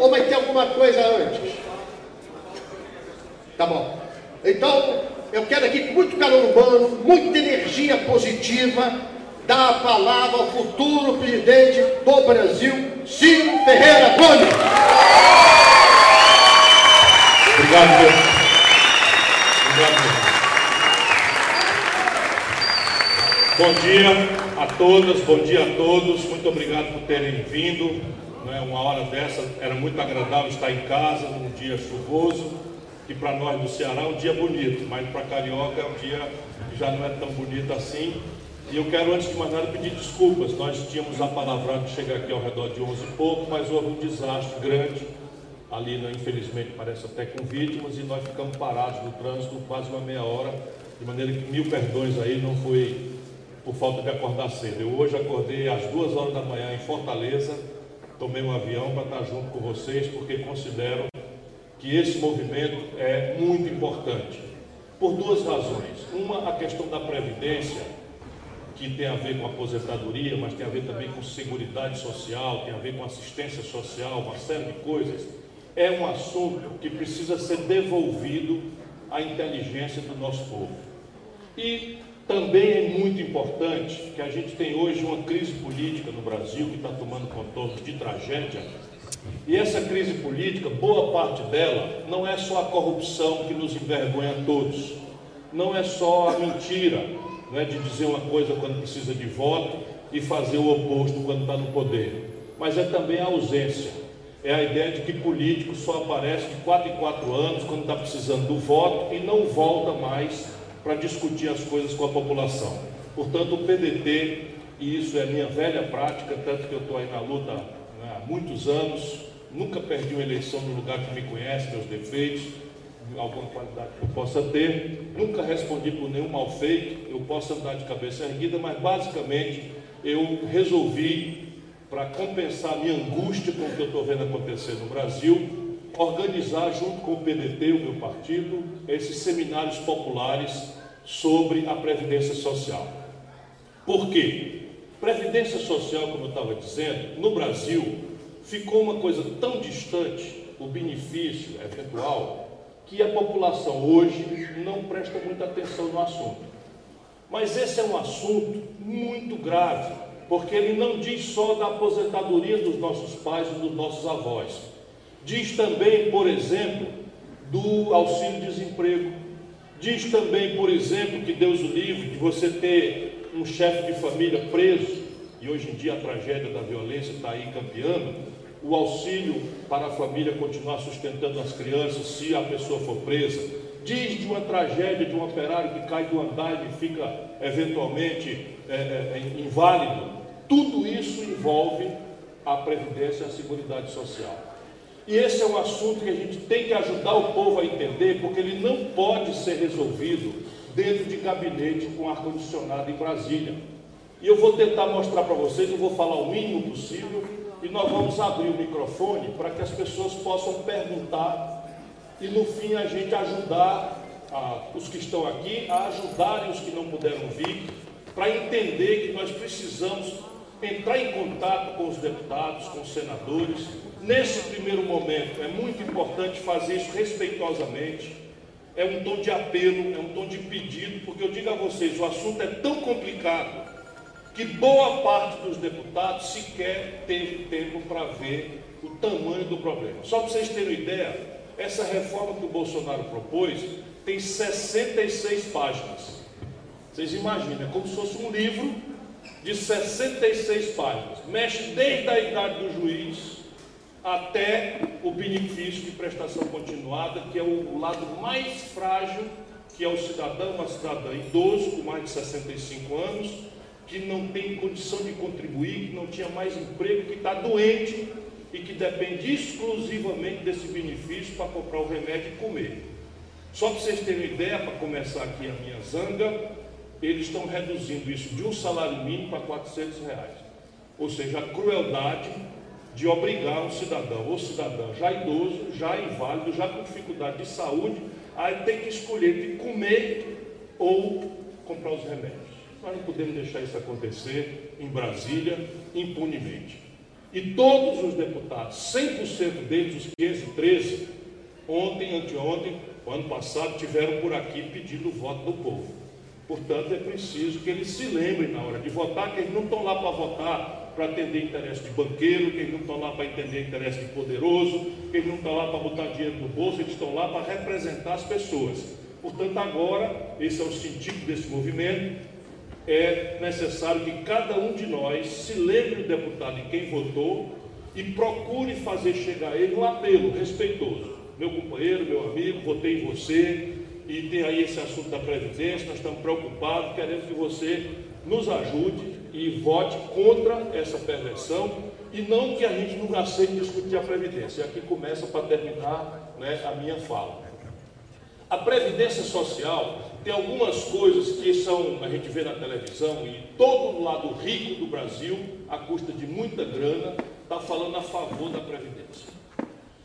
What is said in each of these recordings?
ou vai ter alguma coisa antes? Tá bom. Então, eu quero aqui com muito calor humano, muita energia positiva, dar a palavra ao futuro presidente do Brasil, Ciro Ferreira Gomes. Obrigado, meu. Obrigado, meu. Bom dia a todas, bom dia a todos. Muito obrigado por terem vindo. Não é uma hora dessa era muito agradável estar em casa num dia chuvoso, que para nós do Ceará é um dia bonito, mas para Carioca é um dia que já não é tão bonito assim. E eu quero, antes de mais nada, pedir desculpas. Nós tínhamos a palavra de chegar aqui ao redor de 11 e pouco, mas houve um desastre grande ali, né, infelizmente, parece até com vítimas, e nós ficamos parados no trânsito quase uma meia hora, de maneira que mil perdões aí, não foi por falta de acordar cedo. Eu hoje acordei às duas horas da manhã em Fortaleza, tomei um avião para estar junto com vocês, porque considero que esse movimento é muito importante. Por duas razões. Uma, a questão da Previdência, que tem a ver com aposentadoria, mas tem a ver também com seguridade social, tem a ver com assistência social, uma série de coisas. É um assunto que precisa ser devolvido à inteligência do nosso povo. E também é muito importante que a gente tem hoje uma crise política no Brasil que está tomando contornos de tragédia. E essa crise política, boa parte dela, não é só a corrupção que nos envergonha a todos, não é só a mentira não é, de dizer uma coisa quando precisa de voto e fazer o oposto quando está no poder, mas é também a ausência. É a ideia de que político só aparece de quatro em quatro anos quando está precisando do voto e não volta mais para discutir as coisas com a população. Portanto, o PDT, e isso é minha velha prática, tanto que eu estou aí na luta né, há muitos anos, nunca perdi uma eleição no lugar que me conhece, meus defeitos, alguma qualidade que eu possa ter, nunca respondi por nenhum mal feito, eu posso andar de cabeça erguida, mas basicamente eu resolvi, para compensar a minha angústia com o que eu estou vendo acontecer no Brasil, organizar, junto com o PDT, o meu partido, esses seminários populares sobre a Previdência Social. Por quê? Previdência Social, como eu estava dizendo, no Brasil, ficou uma coisa tão distante, o benefício eventual, que a população hoje não presta muita atenção no assunto. Mas esse é um assunto muito grave, porque ele não diz só da aposentadoria dos nossos pais ou dos nossos avós, Diz também, por exemplo, do auxílio-desemprego. Diz também, por exemplo, que Deus o livre de você ter um chefe de família preso, e hoje em dia a tragédia da violência está aí campeando, o auxílio para a família continuar sustentando as crianças se a pessoa for presa. Diz de uma tragédia de um operário que cai do andar e fica eventualmente é, é, inválido. Tudo isso envolve a Previdência e a Seguridade Social. E esse é um assunto que a gente tem que ajudar o povo a entender, porque ele não pode ser resolvido dentro de gabinete com ar-condicionado em Brasília. E eu vou tentar mostrar para vocês, eu vou falar o mínimo possível, e nós vamos abrir o microfone para que as pessoas possam perguntar e no fim a gente ajudar a, os que estão aqui a ajudarem os que não puderam vir, para entender que nós precisamos entrar em contato com os deputados, com os senadores, Nesse primeiro momento, é muito importante fazer isso respeitosamente. É um tom de apelo, é um tom de pedido, porque eu digo a vocês: o assunto é tão complicado que boa parte dos deputados sequer teve tempo para ver o tamanho do problema. Só para vocês terem ideia, essa reforma que o Bolsonaro propôs tem 66 páginas. Vocês imaginam, é como se fosse um livro de 66 páginas. Mexe desde a idade do juiz até o benefício de prestação continuada, que é o lado mais frágil, que é o cidadão, uma cidadã idoso com mais de 65 anos, que não tem condição de contribuir, que não tinha mais emprego, que está doente e que depende exclusivamente desse benefício para comprar o remédio e comer. Só para vocês terem uma ideia, para começar aqui a minha zanga, eles estão reduzindo isso de um salário mínimo para 400 reais. Ou seja, a crueldade de obrigar um cidadão ou cidadã já idoso, já inválido, já com dificuldade de saúde, a ter que escolher de comer ou comprar os remédios. Nós não podemos deixar isso acontecer em Brasília impunemente. E todos os deputados, 100% deles, os 513, ontem, anteontem, ano passado, tiveram por aqui pedindo o voto do povo. Portanto, é preciso que eles se lembrem na hora de votar, que eles não estão lá para votar para atender interesse de banqueiro, que eles não estão lá para entender interesse de poderoso, que eles não estão lá para botar dinheiro no bolso, eles estão lá para representar as pessoas. Portanto, agora, esse é o sentido desse movimento, é necessário que cada um de nós se lembre do deputado em quem votou e procure fazer chegar a ele um apelo respeitoso. Meu companheiro, meu amigo, votei em você e tem aí esse assunto da Previdência, nós estamos preocupados, queremos que você nos ajude e vote contra essa perversão e não que a gente não aceite discutir a Previdência. E aqui começa para terminar né, a minha fala. A Previdência Social tem algumas coisas que são, a gente vê na televisão e todo lado rico do Brasil, à custa de muita grana, está falando a favor da Previdência.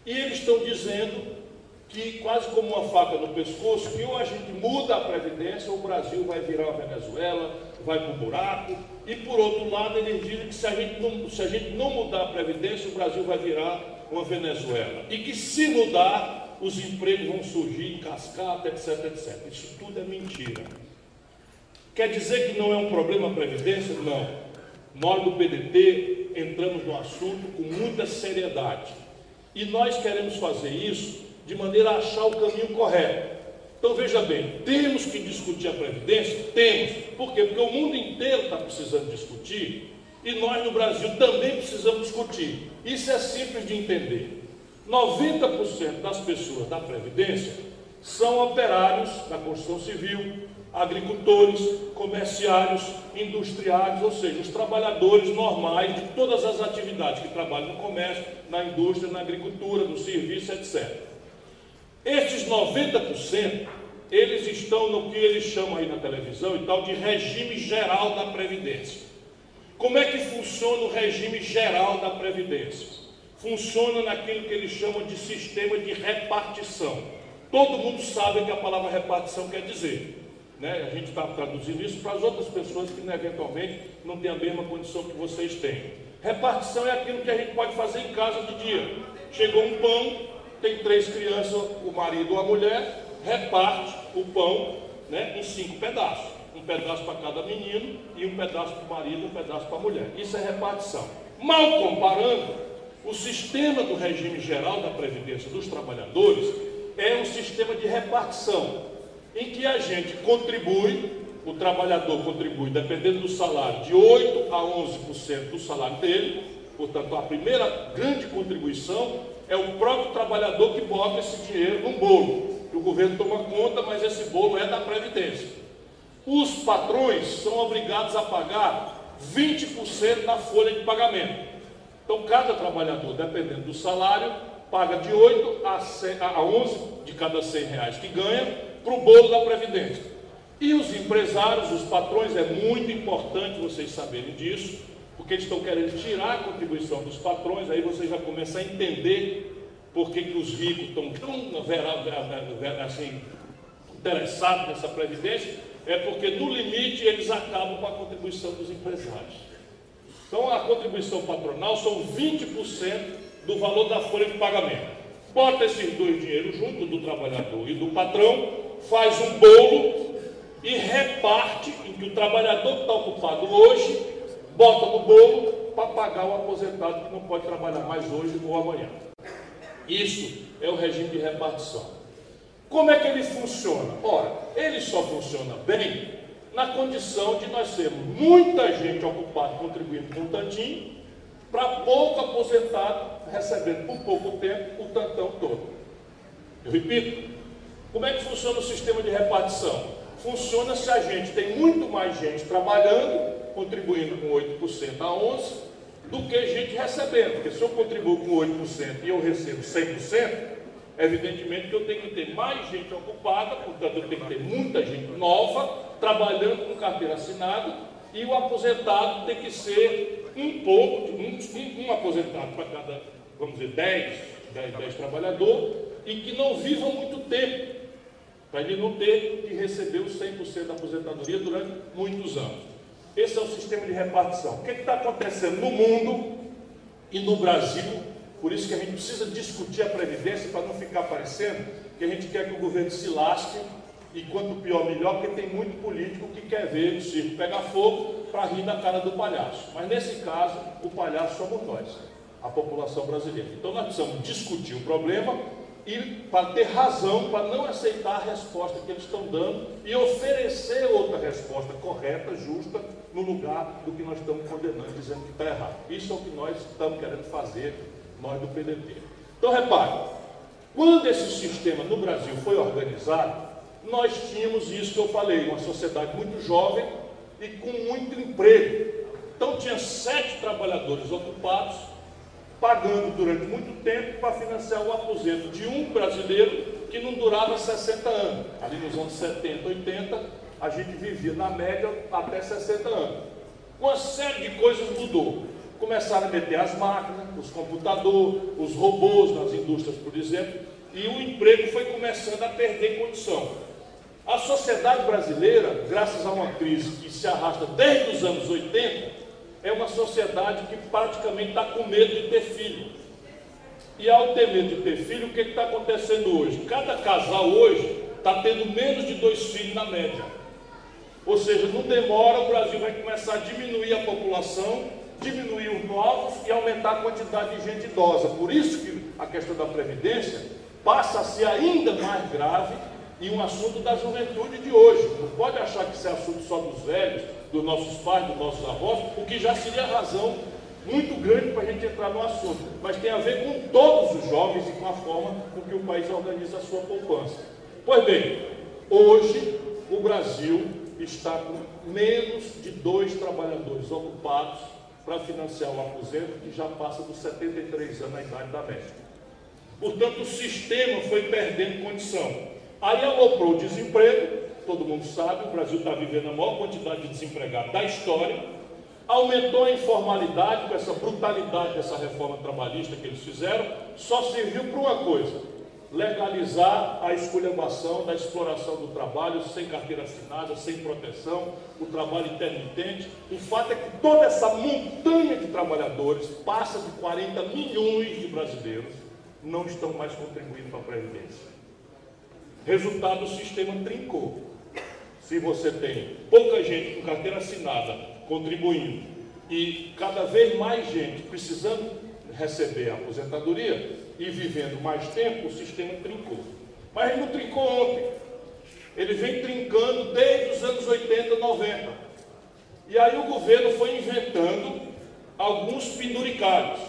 E eles estão dizendo que, quase como uma faca no pescoço, que ou a gente muda a Previdência ou o Brasil vai virar uma Venezuela, vai para o buraco. E por outro lado, eles dizem que se a, gente não, se a gente não mudar a Previdência, o Brasil vai virar uma Venezuela. E que se mudar, os empregos vão surgir em cascata, etc, etc. Isso tudo é mentira. Quer dizer que não é um problema a Previdência? Não. Nós do PDT entramos no assunto com muita seriedade. E nós queremos fazer isso de maneira a achar o caminho correto. Então veja bem, temos que discutir a Previdência? Temos. Por quê? Porque o mundo inteiro está precisando discutir e nós no Brasil também precisamos discutir. Isso é simples de entender. 90% das pessoas da Previdência são operários da construção civil, agricultores, comerciários, industriários, ou seja, os trabalhadores normais de todas as atividades que trabalham no comércio, na indústria, na agricultura, no serviço, etc. Estes 90%, eles estão no que eles chamam aí na televisão e tal de regime geral da Previdência. Como é que funciona o regime geral da Previdência? funciona naquilo que eles chamam de sistema de repartição. Todo mundo sabe o que a palavra repartição quer dizer. Né? A gente está traduzindo isso para as outras pessoas que eventualmente não têm a mesma condição que vocês têm. Repartição é aquilo que a gente pode fazer em casa de dia. Chegou um pão, tem três crianças, o marido ou a mulher, reparte o pão né, em cinco pedaços. Um pedaço para cada menino e um pedaço para o marido um pedaço para a mulher. Isso é repartição. Mal comparando, o sistema do regime geral da Previdência dos Trabalhadores é um sistema de repartição, em que a gente contribui, o trabalhador contribui, dependendo do salário, de 8% a 11% do salário dele, portanto, a primeira grande contribuição é o próprio trabalhador que bota esse dinheiro no bolo, o governo toma conta, mas esse bolo é da Previdência. Os patrões são obrigados a pagar 20% da folha de pagamento. Então, cada trabalhador, dependendo do salário, paga de 8 a, 100, a 11 de cada 100 reais que ganha para o bolo da Previdência. E os empresários, os patrões, é muito importante vocês saberem disso, porque eles estão querendo tirar a contribuição dos patrões, aí você já começa a entender por que, os ricos estão tão assim, interessados nessa Previdência, é porque no limite eles acabam com a contribuição dos empresários. Então a contribuição patronal são 20% do valor da folha de pagamento. Bota esses dois dinheiros junto do trabalhador e do patrão, faz um bolo e reparte em que o trabalhador que está ocupado hoje bota no bolo para pagar o aposentado que não pode trabalhar mais hoje ou amanhã. Isso é o regime de repartição. Como é que ele funciona? Ora, ele só funciona bem na condição de nós sermos muita gente ocupada contribuindo com um tantinho, para pouco aposentado recebendo por pouco tempo o tantão todo. Eu repito, como é que funciona o sistema de repartição? Funciona se a gente tem muito mais gente trabalhando, contribuindo com 8% a 11%, do que gente recebendo. Porque se eu contribuo com 8% e eu recebo 100%, evidentemente que eu tenho que ter mais gente ocupada, portanto eu tenho que ter muita gente nova, trabalhando com carteira assinada e o aposentado tem que ser um pouco, um, um aposentado para cada, vamos dizer, 10, 10, 10 trabalhadores e que não vivam muito tempo, para ele não ter que receber os 100% da aposentadoria durante muitos anos. Esse é o sistema de repartição. O que está acontecendo no mundo E no Brasil, por isso que a gente precisa discutir a Previdência para não ficar parecendo que a gente quer que o governo se lasque e quanto pior, melhor, porque tem muito político que quer ver o circo pegar fogo para rir da cara do palhaço. Mas nesse caso, o palhaço somos nós, a população brasileira. Então nós precisamos discutir o problema e para ter razão, para não aceitar a resposta que eles estão dando e oferecer outra resposta correta, justa, no lugar do que nós estamos condenando, dizendo que está errado. Isso é o que nós estamos querendo fazer, nós do PDT. Então repare, quando esse sistema no Brasil foi organizado, nós tínhamos isso que eu falei, uma sociedade muito jovem e com muito emprego. Então tinha sete trabalhadores ocupados, pagando durante muito tempo para financiar o aposento de um brasileiro que não durava 60 anos. Ali nos anos 70, 80, a gente vivia na média até 60 anos. Uma série de coisas mudou. Começaram a meter as máquinas, os computadores, os robôs nas indústrias, por exemplo, e o emprego foi começando a perder condição. A sociedade brasileira, graças a uma crise que se arrasta desde os anos 80, é uma sociedade que praticamente está com medo de ter filho. E ao ter medo de ter filho, o que está acontecendo hoje? Cada casal hoje está tendo menos de dois filhos na média. Ou seja, não demora, o Brasil vai começar a diminuir a população, diminuir os novos e aumentar a quantidade de gente idosa. Por isso que a questão da Previdência passa a ser ainda mais grave e um assunto da juventude de hoje. Não pode achar que isso é assunto só dos velhos, dos nossos pais, dos nossos avós, o que já seria razão muito grande para a gente entrar no assunto. Mas tem a ver com todos os jovens e com a forma com que o país organiza a sua poupança. Pois bem, hoje o Brasil está com menos de dois trabalhadores ocupados para financiar o aposento que já passa dos 73 anos na idade da média. Portanto, o sistema foi perdendo condição. Aí aloprou o desemprego, todo mundo sabe, o Brasil está vivendo a maior quantidade de desempregados da história, aumentou a informalidade com essa brutalidade dessa reforma trabalhista que eles fizeram, só serviu para uma coisa: legalizar a esculhambação da exploração do trabalho sem carteira assinada, sem proteção, o trabalho intermitente. O fato é que toda essa montanha de trabalhadores, passa de 40 milhões de brasileiros, não estão mais contribuindo para a Previdência. Resultado, o sistema trincou. Se você tem pouca gente com carteira assinada contribuindo e cada vez mais gente precisando receber a aposentadoria e vivendo mais tempo, o sistema trincou. Mas ele não trincou ontem. Ele vem trincando desde os anos 80, 90. E aí o governo foi inventando alguns penduricalhos.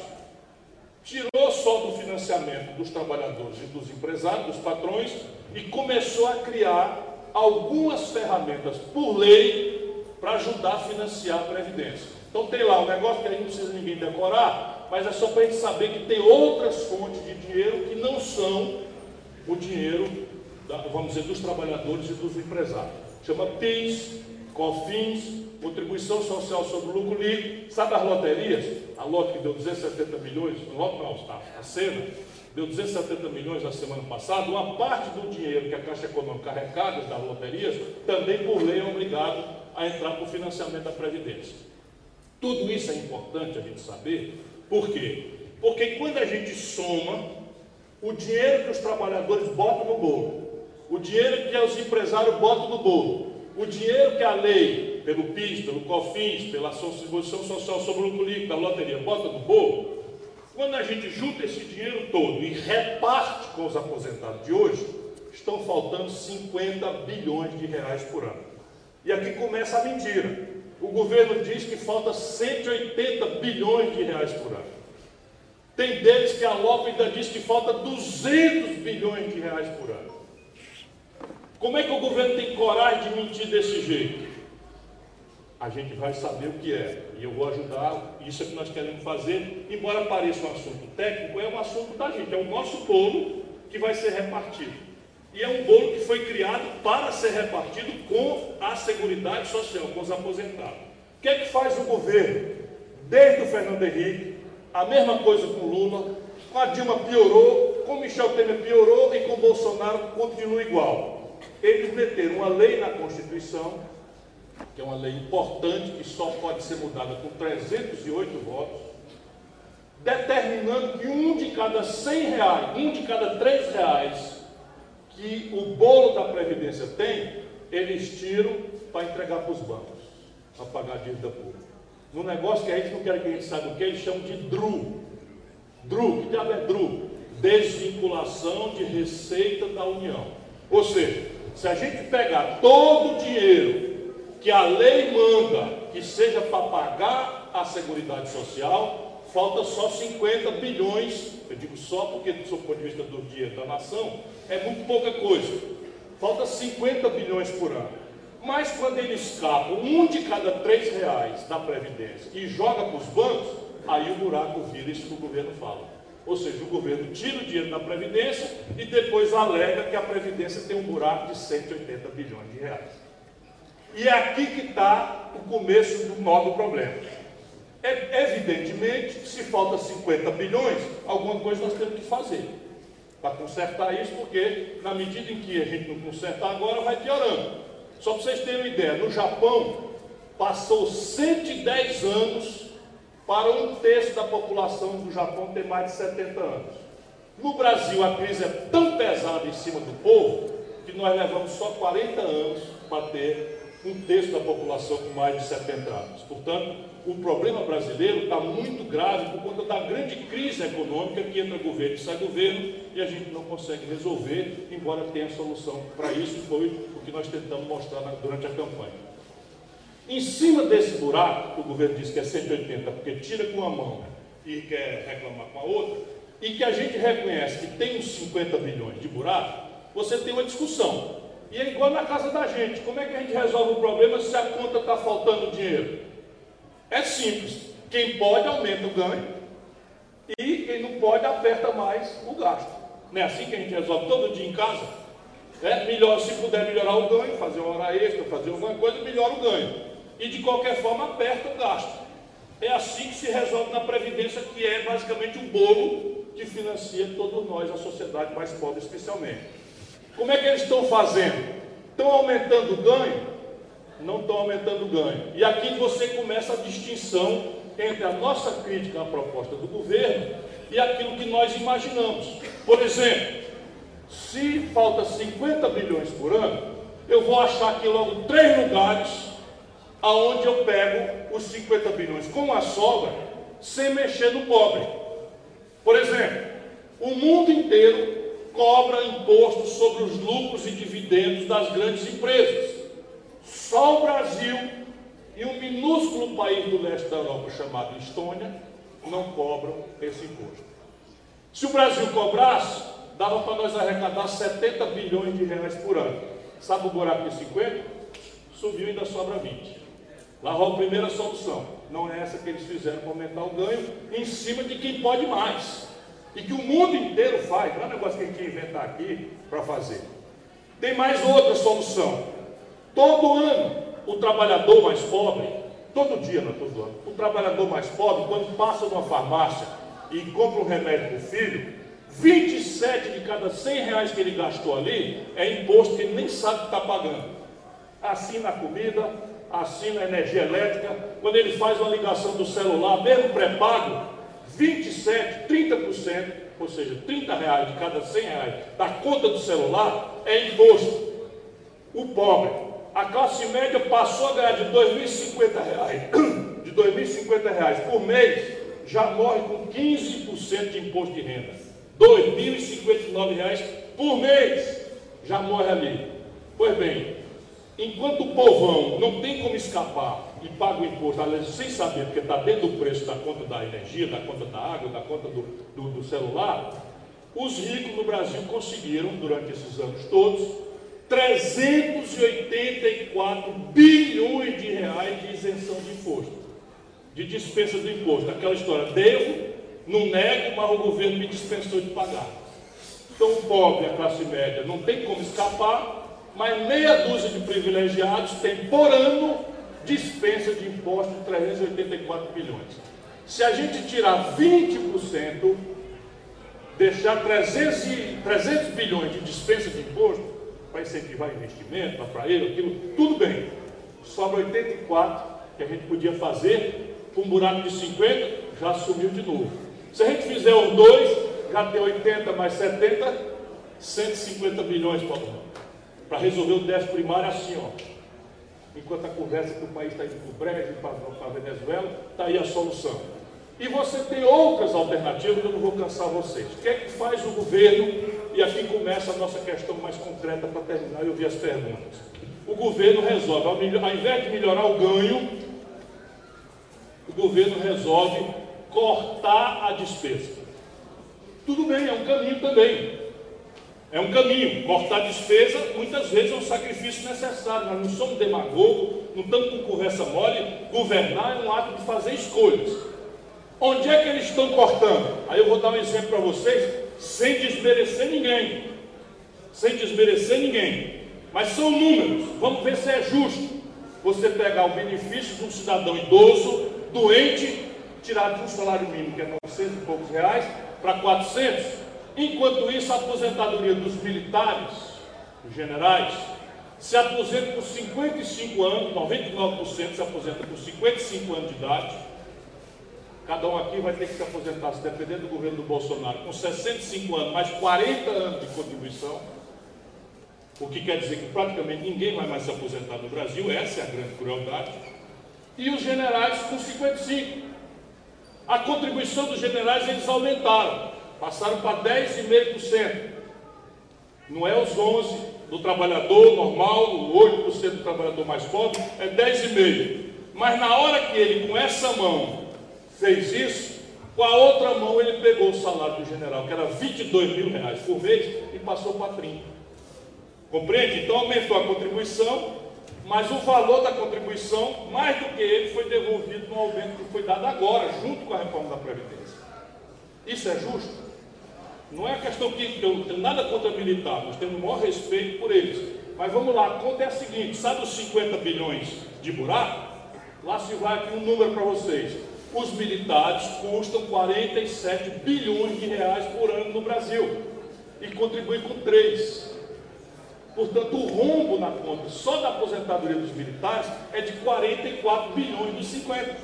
Tirou só do financiamento dos trabalhadores e dos empresários, dos patrões, e começou a criar algumas ferramentas por lei para ajudar a financiar a Previdência. Então tem lá um negócio que aí não precisa ninguém decorar, mas é só para a gente saber que tem outras fontes de dinheiro que não são o dinheiro, da, vamos dizer, dos trabalhadores e dos empresários. Chama PIS, COFINS, Contribuição Social sobre o Lucro Líquido. Sabe as loterias? A lote que deu 270 milhões, não, não, a cena, deu 270 milhões na semana passada, uma parte do dinheiro que a Caixa Econômica arrecada das loterias, também por lei é obrigado a entrar para o financiamento da Previdência. Tudo isso é importante a gente saber, por quê? Porque quando a gente soma o dinheiro que os trabalhadores botam no bolo, o dinheiro que os empresários botam no bolo, o dinheiro que a lei, pelo PIS, pelo COFINS, pela Contribuição Social sobre o Lucro Líquido, da loteria, bota no bolo, quando a gente junta esse dinheiro todo e reparte com os aposentados de hoje, estão faltando 50 bilhões de reais por ano. E aqui começa a mentira. O governo diz que falta 180 bilhões de reais por ano. Tem deles que a Lopa ainda diz que falta 200 bilhões de reais por ano. Como é que o governo tem coragem de mentir desse jeito? A gente vai saber o que é. E eu vou ajudar, isso é que nós queremos fazer, embora pareça um assunto técnico, é um assunto da gente, é o nosso bolo que vai ser repartido. E é um bolo que foi criado para ser repartido com a Seguridade Social, com os aposentados. O que é que faz o governo? Desde o Fernando Henrique, a mesma coisa com Lula, com a Dilma piorou, com Michel Temer piorou e com Bolsonaro continua igual. Eles meteram uma lei na Constituição que é uma lei importante que só pode ser mudada com 308 votos, determinando que um de cada 100 reais, um de cada 3 reais que o bolo da Previdência tem, eles tiram para entregar para os bancos, para pagar a dívida pública. No negócio que a gente não quer que a gente saiba o que, eles chamam de DRU. DRU, que diabo é DRU? Desvinculação de receita da União. Ou seja, se a gente pegar todo o dinheiro que a lei manda que seja para pagar a Seguridade Social, falta só 50 bilhões, eu digo só porque, do seu ponto de vista do dinheiro da nação, é muito pouca coisa. Falta 50 bilhões por ano. Mas quando ele escapa um de cada três reais da Previdência e joga para os bancos, aí o buraco vira isso que o governo fala. Ou seja, o governo tira o dinheiro da Previdência e depois alega que a Previdência tem um buraco de 180 bilhões de reais. E é aqui que está o começo do nó do problema. É, evidentemente, se falta 50 bilhões, alguma coisa nós temos que fazer para consertar isso, porque na medida em que a gente não consertar agora, vai piorando. Só para vocês terem uma ideia, no Japão passou 110 anos para um terço da população do Japão ter mais de 70 anos. No Brasil, a crise é tão pesada em cima do povo que nós levamos só 40 anos para ter um terço da população com mais de 70 anos. Portanto, o problema brasileiro está muito grave por conta da grande crise econômica que entra governo e sai governo e a gente não consegue resolver, embora tenha solução para isso, foi o que nós tentamos mostrar durante a campanha. Em cima desse buraco, que o governo diz que é 180, porque tira com uma mão e quer reclamar com a outra, e que a gente reconhece que tem uns 50 bilhões de buraco, você tem uma discussão. E é igual na casa da gente. Como é que a gente resolve o problema se a conta está faltando dinheiro? É simples. Quem pode aumenta o ganho e quem não pode aperta mais o gasto. Não é assim que a gente resolve todo dia em casa? É melhor, se puder melhorar o ganho, fazer uma hora extra, fazer alguma coisa, melhora o ganho. E de qualquer forma aperta o gasto. É assim que se resolve na Previdência, que é basicamente o bolo que financia todos nós, a sociedade mais pobre especialmente. Como é que eles estão fazendo? Estão aumentando o ganho? Não estão aumentando o ganho. E aqui você começa a distinção entre a nossa crítica à proposta do governo e aquilo que nós imaginamos. Por exemplo, se falta 50 bilhões por ano, eu vou achar aqui logo três lugares aonde eu pego os 50 bilhões com a sobra, sem mexer no pobre. Por exemplo, o mundo inteiro cobra imposto sobre os lucros e dividendos das grandes empresas. Só o Brasil e um minúsculo país do leste da Europa chamado Estônia não cobram esse imposto. Se o Brasil cobrasse, dava para nós arrecadar 70 bilhões de reais por ano. Sabe o buraco de 50? Subiu e ainda sobra 20. Lá vai a primeira solução. Não é essa que eles fizeram para aumentar o ganho, em cima de quem pode mais e que o mundo inteiro faz, não é um negócio que a gente inventar aqui para fazer. Tem mais outra solução. Todo ano, o trabalhador mais pobre, todo dia, não é todo ano, o trabalhador mais pobre, quando passa numa farmácia e compra um remédio para o filho, 27 de cada 100 reais que ele gastou ali é imposto que ele nem sabe que está pagando. Assina a comida, assina a energia elétrica, quando ele faz uma ligação do celular, mesmo pré-pago, 27, 30%, ou seja, 30 reais de cada 100 reais da conta do celular é imposto. O pobre, a classe média passou a ganhar de 2.050 reais, de 2.050 reais por mês, já morre com 15% de imposto de renda. R$ 2.059 por mês já morre ali. Pois bem, enquanto o povão não tem como escapar e paga o imposto, aliás, sem saber, porque está dentro do preço da conta da energia, da conta da água, da conta do, do, do celular, os ricos no Brasil conseguiram, durante esses anos todos, 384 bilhões de reais de isenção de imposto, de dispensa do imposto. Aquela história, devo, não nego, mas o governo me dispensou de pagar. Então o pobre, a classe média, não tem como escapar, mas meia dúzia de privilegiados tem por ano dispensa de imposto de 384 bilhões. Se a gente tirar 20%, deixar 300, 300 bilhões de dispensa de imposto, para incentivar investimento, para ele, aquilo, tudo bem. Sobra 84 que a gente podia fazer, com um buraco de 50, já sumiu de novo. Se a gente fizer os dois, já tem 80 mais 70, 150 bilhões para resolver o déficit primário assim, ó. Enquanto a conversa que o país está indo para o Brejo, para a Venezuela, está aí a solução. E você tem outras alternativas, eu não vou cansar vocês. O que é que faz o governo? E aqui começa a nossa questão mais concreta para terminar e ouvir as perguntas. O governo resolve, ao invés de melhorar o ganho, o governo resolve cortar a despesa. Tudo bem, é um caminho também. É um caminho. Cortar despesa muitas vezes é um sacrifício necessário. Nós não somos demagogos, não estamos com conversa mole. Governar é um ato de fazer escolhas. Onde é que eles estão cortando? Aí eu vou dar um exemplo para vocês, sem desmerecer ninguém. Sem desmerecer ninguém. Mas são números. Vamos ver se é justo. Você pegar o benefício de um cidadão idoso, doente, tirar de um salário mínimo, que é 900 e poucos reais, para 400. Enquanto isso, a aposentadoria dos militares, dos generais, se aposenta por 55 anos, 99% se aposenta por 55 anos de idade. Cada um aqui vai ter que se aposentar, se depender do governo do Bolsonaro, com 65 anos, mais 40 anos de contribuição. O que quer dizer que praticamente ninguém vai mais se aposentar no Brasil, essa é a grande crueldade. E os generais com 55. A contribuição dos generais eles aumentaram, passaram para 10,5%. Não é os 11 do trabalhador normal, o 8% do trabalhador mais pobre, é 10,5%. Mas na hora que ele, com essa mão, fez isso, com a outra mão ele pegou o salário do general, que era 22 mil reais por mês, e passou para 30. Compreende? Então aumentou a contribuição, mas o valor da contribuição, mais do que ele, foi devolvido no aumento que foi dado agora, junto com a reforma da Previdência. Isso é justo? Não é questão que eu tenho nada contra militar, nós temos o maior respeito por eles. Mas vamos lá, a conta é a seguinte: sabe os 50 bilhões de buraco? Lá se vai aqui um número para vocês. Os militares custam 47 bilhões de reais por ano no Brasil e contribuem com 3. Portanto, o rombo na conta só da aposentadoria dos militares é de 44 bilhões dos 50.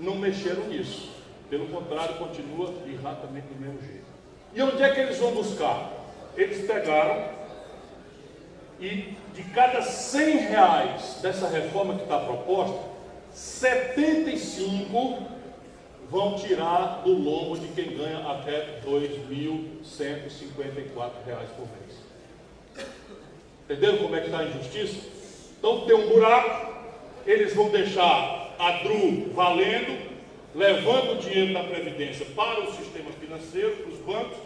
Não mexeram nisso. Pelo contrário, continua exatamente do mesmo jeito. E onde é que eles vão buscar? Eles pegaram e de cada 100 reais dessa reforma que está proposta, 75 vão tirar do lombo de quem ganha até R$ 2.154 por mês. Entenderam como é que está a injustiça? Então tem um buraco, eles vão deixar a DRU valendo, levando o dinheiro da Previdência para o sistema financeiro, para os bancos,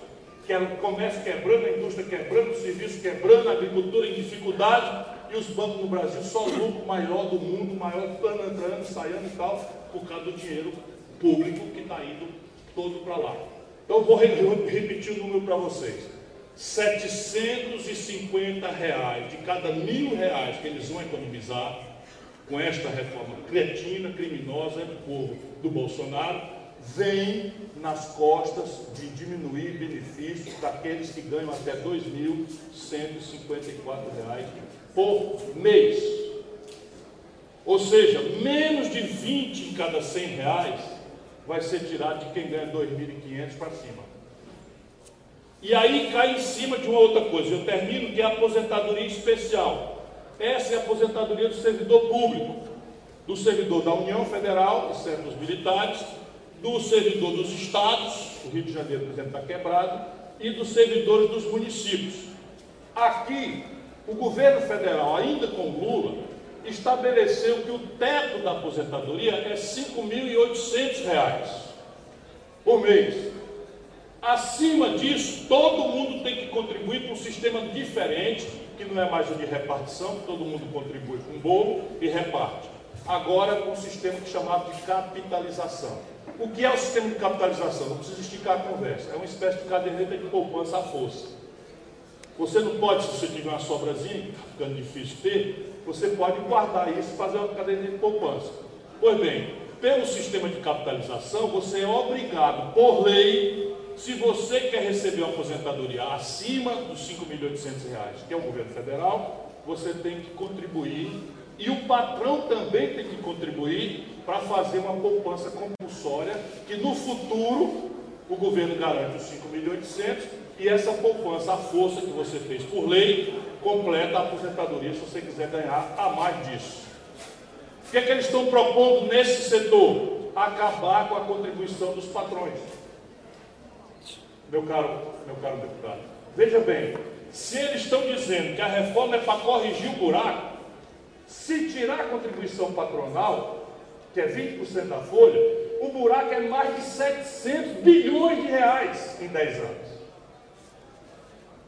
que é o comércio quebrando, a indústria quebrando, o serviço quebrando, a agricultura em dificuldade, e os bancos no Brasil só o lucro maior do mundo, maior entrando, saindo e tal, por causa do dinheiro público que está indo todo para lá. Então vou repetir o número para vocês. 750 reais de cada mil reais que eles vão economizar com esta reforma cretina, criminosa do povo do Bolsonaro, vem nas costas de diminuir benefícios daqueles que ganham até R$ 2.154 por mês. Ou seja, menos de 20 em cada 100 reais vai ser tirado de quem ganha 2.500 para cima. E aí cai em cima de uma outra coisa. Eu termino que é a aposentadoria especial. Essa é a aposentadoria do servidor público, do servidor da União Federal, exceto dos militares, do servidor dos estados, o Rio de Janeiro, por exemplo, está quebrado, e dos servidores dos municípios. Aqui, o governo federal, ainda com Lula, estabeleceu que o teto da aposentadoria é R$ 5.800 por mês. Acima disso, todo mundo tem que contribuir para um sistema diferente, que não é mais o de repartição, todo mundo contribui com um bolo e reparte. Agora com um sistema chamado de capitalização. O que é o sistema de capitalização? Não precisa esticar a conversa. É uma espécie de caderneta de poupança à força. Você não pode, se você tiver uma sobrazinha, que está ficando difícil ter, você pode guardar isso e fazer uma caderneta de poupança. Pois bem, pelo sistema de capitalização, você é obrigado, por lei, se você quer receber uma aposentadoria acima dos 5.800 reais, que é o governo federal, você tem que contribuir e o patrão também tem que contribuir para fazer uma poupança compulsória que no futuro o governo garante os 5 milhões e 800 e essa poupança, a força que você fez por lei, completa a aposentadoria se você quiser ganhar a mais disso. O que, é que eles estão propondo nesse setor? Acabar com a contribuição dos patrões. Meu caro, meu caro deputado, veja bem, se eles estão dizendo que a reforma é para corrigir o buraco, se tirar a contribuição patronal, que é 20% da folha, o buraco é mais de 700 bilhões de reais em 10 anos.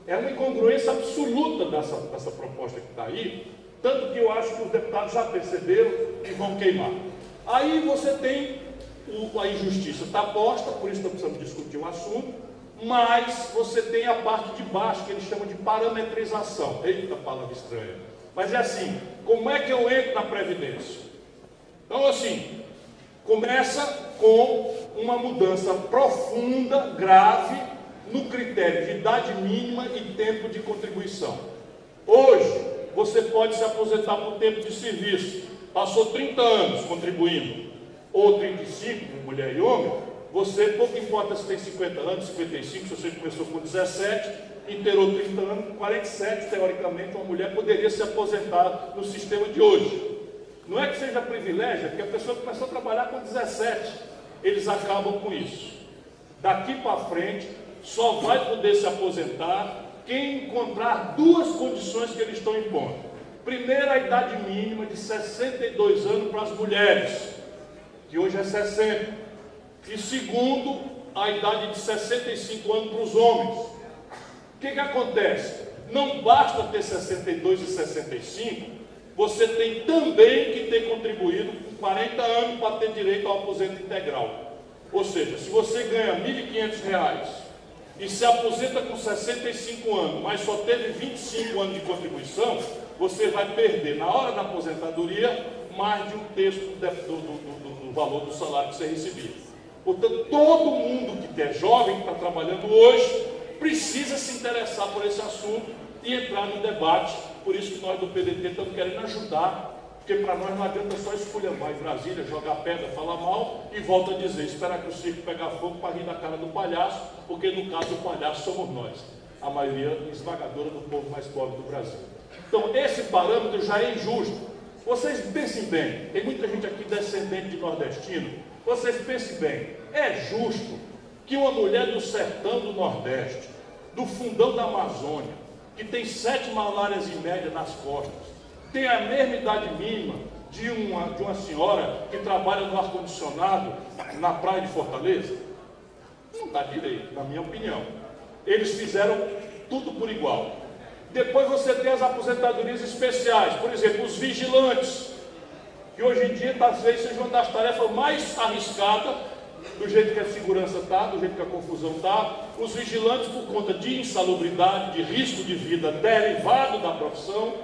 É uma incongruência absoluta dessa, dessa proposta que está aí, tanto que eu acho que os deputados já perceberam e vão queimar. Aí você tem o, a injustiça está posta, por isso nós precisamos discutir o assunto, mas você tem a parte de baixo que eles chamam de parametrização. Eita palavra estranha. Mas é assim, como é que eu entro na Previdência? Então, assim, começa com uma mudança profunda, grave, no critério de idade mínima e tempo de contribuição. Hoje, você pode se aposentar por tempo de serviço. Passou 30 anos contribuindo, ou 35, mulher e homem, você, pouco importa se tem 50 anos, 55, se você começou com 17, inteirou 30 anos, com 47, teoricamente, uma mulher poderia se aposentar no sistema de hoje. Não é que seja privilégio, é porque a pessoa começou a trabalhar com 17. Eles acabam com isso. Daqui para frente, só vai poder se aposentar quem encontrar duas condições que eles estão impondo. Primeiro, a idade mínima de 62 anos para as mulheres, que hoje é 60. E segundo, a idade de 65 anos para os homens. O que, que acontece? Não basta ter 62 e 65, você tem também que ter contribuído com 40 anos para ter direito ao aposento integral. Ou seja, se você ganha R$ 1.500 e se aposenta com 65 anos, mas só teve 25 anos de contribuição, você vai perder na hora da aposentadoria mais de um terço do, do, do, do valor do salário que você recebia. Portanto, todo mundo que é jovem, que está trabalhando hoje, precisa se interessar por esse assunto e entrar no debate. Por isso que nós do PDT estamos querendo ajudar porque para nós não adianta só esculhambar em Brasília, jogar pedra, falar mal e volta a dizer, esperar que o circo pegar fogo para rir da cara do palhaço, porque no caso o palhaço somos nós, a maioria esmagadora do povo mais pobre do Brasil. Então esse parâmetro já é injusto. Vocês pensem bem, tem muita gente aqui descendente de nordestino, vocês pensem bem, é justo que uma mulher do sertão do Nordeste, do fundão da Amazônia, que tem sete malárias em média nas costas, tem a mesma idade mínima de uma, de uma senhora que trabalha no ar-condicionado na praia de Fortaleza? Não dá direito, na minha opinião. Eles fizeram tudo por igual. Depois você tem as aposentadorias especiais, por exemplo, os vigilantes, que hoje em dia talvez seja uma das tarefas mais arriscadas, do jeito que a segurança está, do jeito que a confusão está. Os vigilantes, por conta de insalubridade, de risco de vida derivado da profissão,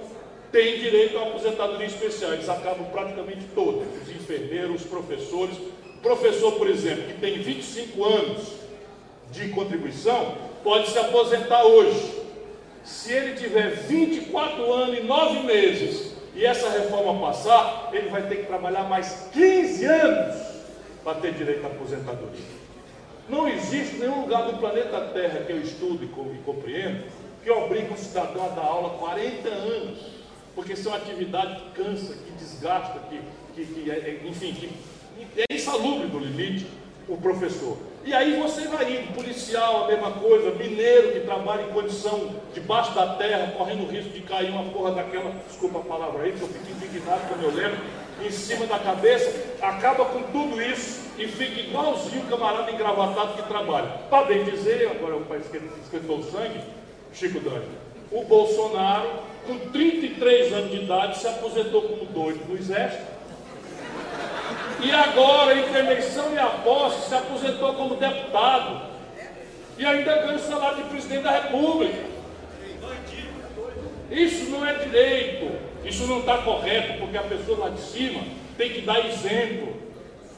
têm direito à aposentadoria especial. Eles acabam praticamente todos, os enfermeiros, os professores. O professor, por exemplo, que tem 25 anos de contribuição, pode se aposentar hoje. Se ele tiver 24 anos e 9 meses e essa reforma passar, ele vai ter que trabalhar mais 15 anos para ter direito à aposentadoria. Não existe nenhum lugar do planeta Terra que eu estudo e compreendo que obrigue um cidadão a dar aula 40 anos porque são atividades que cansa, que desgasta, que, que, que é, é, enfim, que é insalubre do limite o professor. E aí você vai indo, policial, a mesma coisa, mineiro que trabalha em condição debaixo da terra, correndo o risco de cair uma porra daquela, desculpa a palavra aí, que eu fico indignado quando eu lembro, em cima da cabeça, acaba com tudo isso e fica igualzinho o camarada engravatado que trabalha. Para bem dizer, agora o país esquentou o sangue, Chico Dante, o Bolsonaro com 33 anos de idade, se aposentou como doido no Exército. E agora, entre eleição e a posse, se aposentou como deputado. E ainda ganha o salário de presidente da República. Isso não é direito. Isso não está correto, porque a pessoa lá de cima tem que dar exemplo.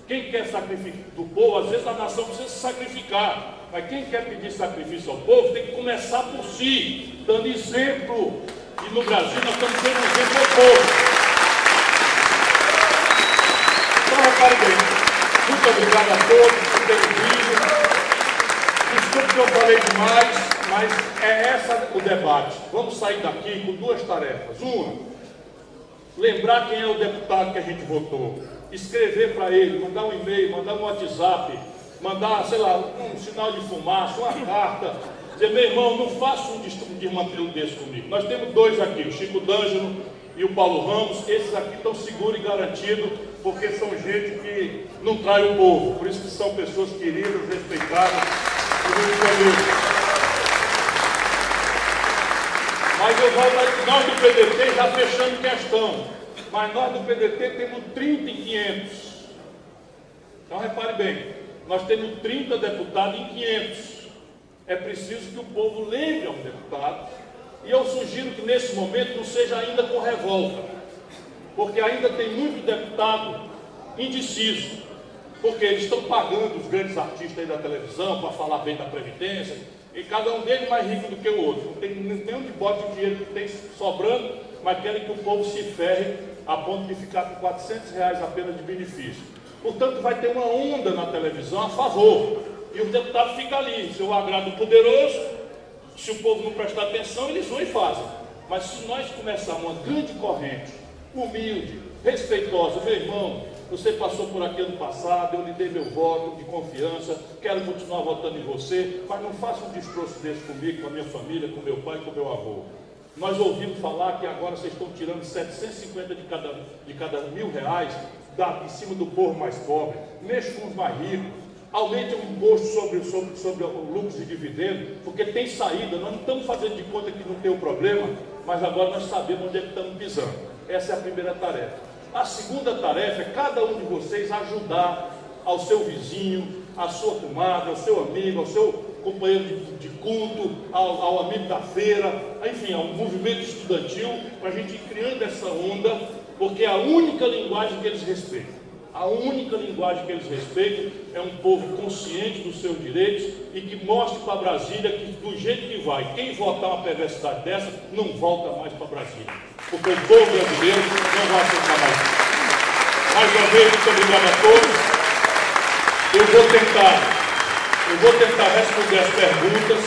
Quem quer sacrifício do povo, às vezes a nação precisa se sacrificar. Mas quem quer pedir sacrifício ao povo tem que começar por si, dando exemplo. E no Brasil nós estamos um exemplo ao povo. Então repare bem, Muito obrigado a todos por terem vindo. Desculpe que eu falei demais, mas é essa o debate. Vamos sair daqui com duas tarefas. Uma, lembrar quem é o deputado que a gente votou. Escrever para ele, mandar um e-mail, mandar um WhatsApp, mandar, sei lá, um sinal de fumaça, uma carta. Dizer, meu irmão, não faça um desmantelo desse comigo. Nós temos dois aqui, o Chico D'Angelo e o Paulo Ramos. Esses aqui estão seguros e garantidos, porque são gente que não trai o povo. Por isso que são pessoas queridas, respeitadas e muito Mas eu volto nós do PDT já fechando questão. Mas nós do PDT temos 30 e 500. Então repare bem, nós temos 30 deputados em 500. É preciso que o povo lembre ao deputado. E eu sugiro que nesse momento não seja ainda com revolta. Porque ainda tem muito deputado indeciso. Porque eles estão pagando os grandes artistas aí da televisão para falar bem da Previdência, e cada um deles mais rico do que o outro. Não tem nenhum de bote de dinheiro que tem sobrando, mas querem que o povo se ferre a ponto de ficar com 400 reais apenas de benefício. Portanto, vai ter uma onda na televisão a favor. E o deputado fica ali, seu agrado poderoso, se o povo não prestar atenção, eles vão e fazem. Mas se nós começarmos uma grande corrente, humilde, respeitosa, meu irmão, você passou por aqui ano passado, eu lhe dei meu voto de confiança, quero continuar votando em você, mas não faça um destroço desse comigo, com a minha família, com meu pai, com meu avô. Nós ouvimos falar que agora vocês estão tirando 750 de cada, de cada mil reais da, em cima do povo mais pobre, mexe com os mais ricos, aumente o imposto sobre, sobre, sobre lucros e dividendos, porque tem saída, nós não estamos fazendo de conta que não tem o problema, mas agora nós sabemos onde é que estamos pisando. Essa é a primeira tarefa. A segunda tarefa é cada um de vocês ajudar ao seu vizinho, à sua comadre, ao seu amigo, ao seu companheiro de, de culto, ao, ao, amigo da feira, enfim, ao movimento estudantil, para a gente ir criando essa onda, porque é a única linguagem que eles respeitam. A única linguagem que eles respeitam é um povo consciente dos seus direitos e que mostre para Brasília que, do jeito que vai, quem votar uma perversidade dessa, não volta mais para Brasília porque o povo brasileiro não vai aceitar mais. Mais uma vez, muito obrigado a todos. Eu vou tentar, eu vou tentar responder as perguntas,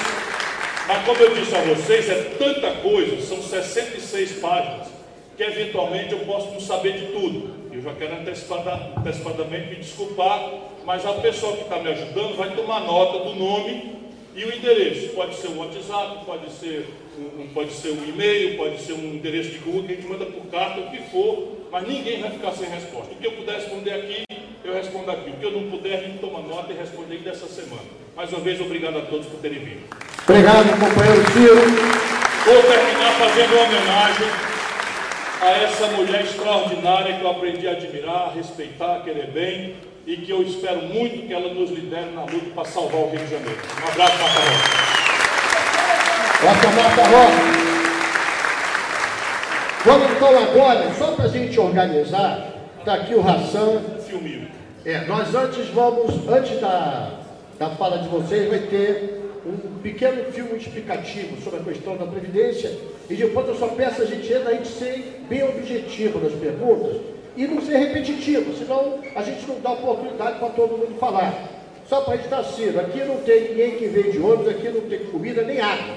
mas como eu disse a vocês, é tanta coisa, são 66 páginas, que eventualmente eu posso não saber de tudo. Eu já quero antecipadamente me desculpar, mas a pessoa que está me ajudando vai tomar nota do nome e o endereço. Pode ser um WhatsApp, pode ser um, pode ser um e-mail, pode ser um endereço de Google que a gente manda por carta, o que for, mas ninguém vai ficar sem resposta. O que eu puder responder aqui, eu respondo aqui. O que eu não puder, a gente toma nota e responde ainda essa semana. Mais uma vez, obrigado a todos por terem vindo. Obrigado, companheiro Ciro. Vou terminar fazendo uma homenagem a essa mulher extraordinária que eu aprendi a admirar, a respeitar, a querer bem e que eu espero muito que ela nos lidere na luta para salvar o Rio de Janeiro. Um abraço, Marta Rosa. Essa Marta Rosa. Vamos então agora, só para a gente organizar, está aqui o Ração. Filminho. É, nós antes vamos, antes da, da fala de vocês, vai ter um pequeno filme explicativo sobre a questão da Previdência e depois eu só peço a gente a gente ser bem objetivo nas perguntas e não ser repetitivo, senão a gente não dá oportunidade para todo mundo falar. Só para estar cedo, aqui não tem ninguém que vem de ônibus, aqui não tem comida nem água.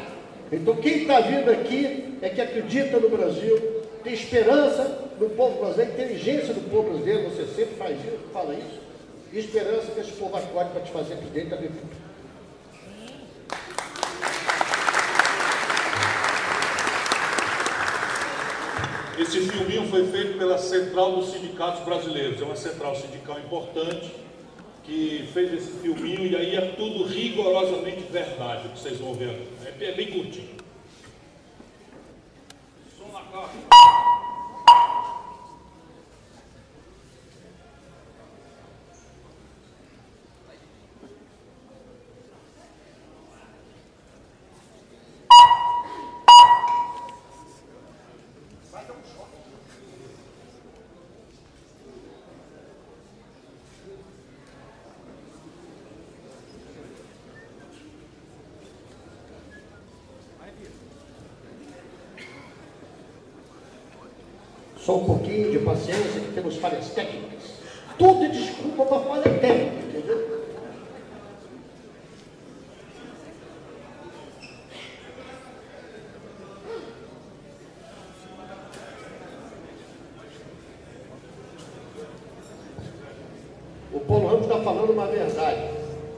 Então quem está vindo aqui é que acredita no Brasil, tem esperança no povo brasileiro, inteligência do povo brasileiro, você sempre faz isso, fala isso, e esperança que esse povo acorde para te fazer presidente da República. Esse filminho foi feito pela Central dos Sindicatos Brasileiros, é uma central sindical importante que fez esse filminho e aí é tudo rigorosamente verdade, o que vocês vão ver. É bem curtinho. Som na caixa. Só um pouquinho de paciência, que temos falhas técnicas. Tudo é desculpa para falha técnica, entendeu? O Paulo Ramos está falando uma verdade.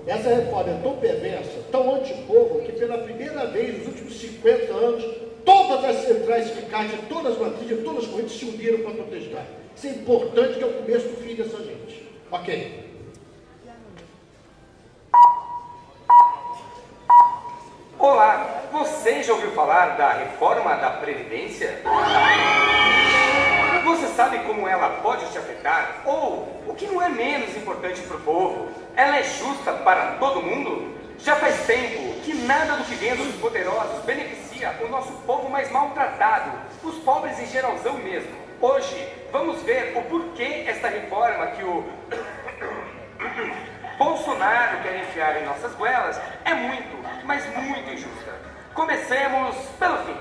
Essa reforma é tão perversa, tão antipovo, que pela primeira vez nos últimos 50 anos, todas as centrais sindicais de todas as matrizes, todas as correntes se uniram para protestar. Isso é importante, que é o começo do fim dessa gente. Ok. Olá, você já ouviu falar da reforma da Previdência? Você sabe como ela pode te afetar? Ou, o que não é menos importante para o povo, ela é justa para todo mundo? Já faz tempo que nada do que vem dos poderosos beneficia o nosso povo mais maltratado, os pobres em geralzão mesmo. Hoje, vamos ver o porquê esta reforma que o Bolsonaro quer enfiar em nossas goelas é muito, mas muito injusta. Comecemos pelo fim.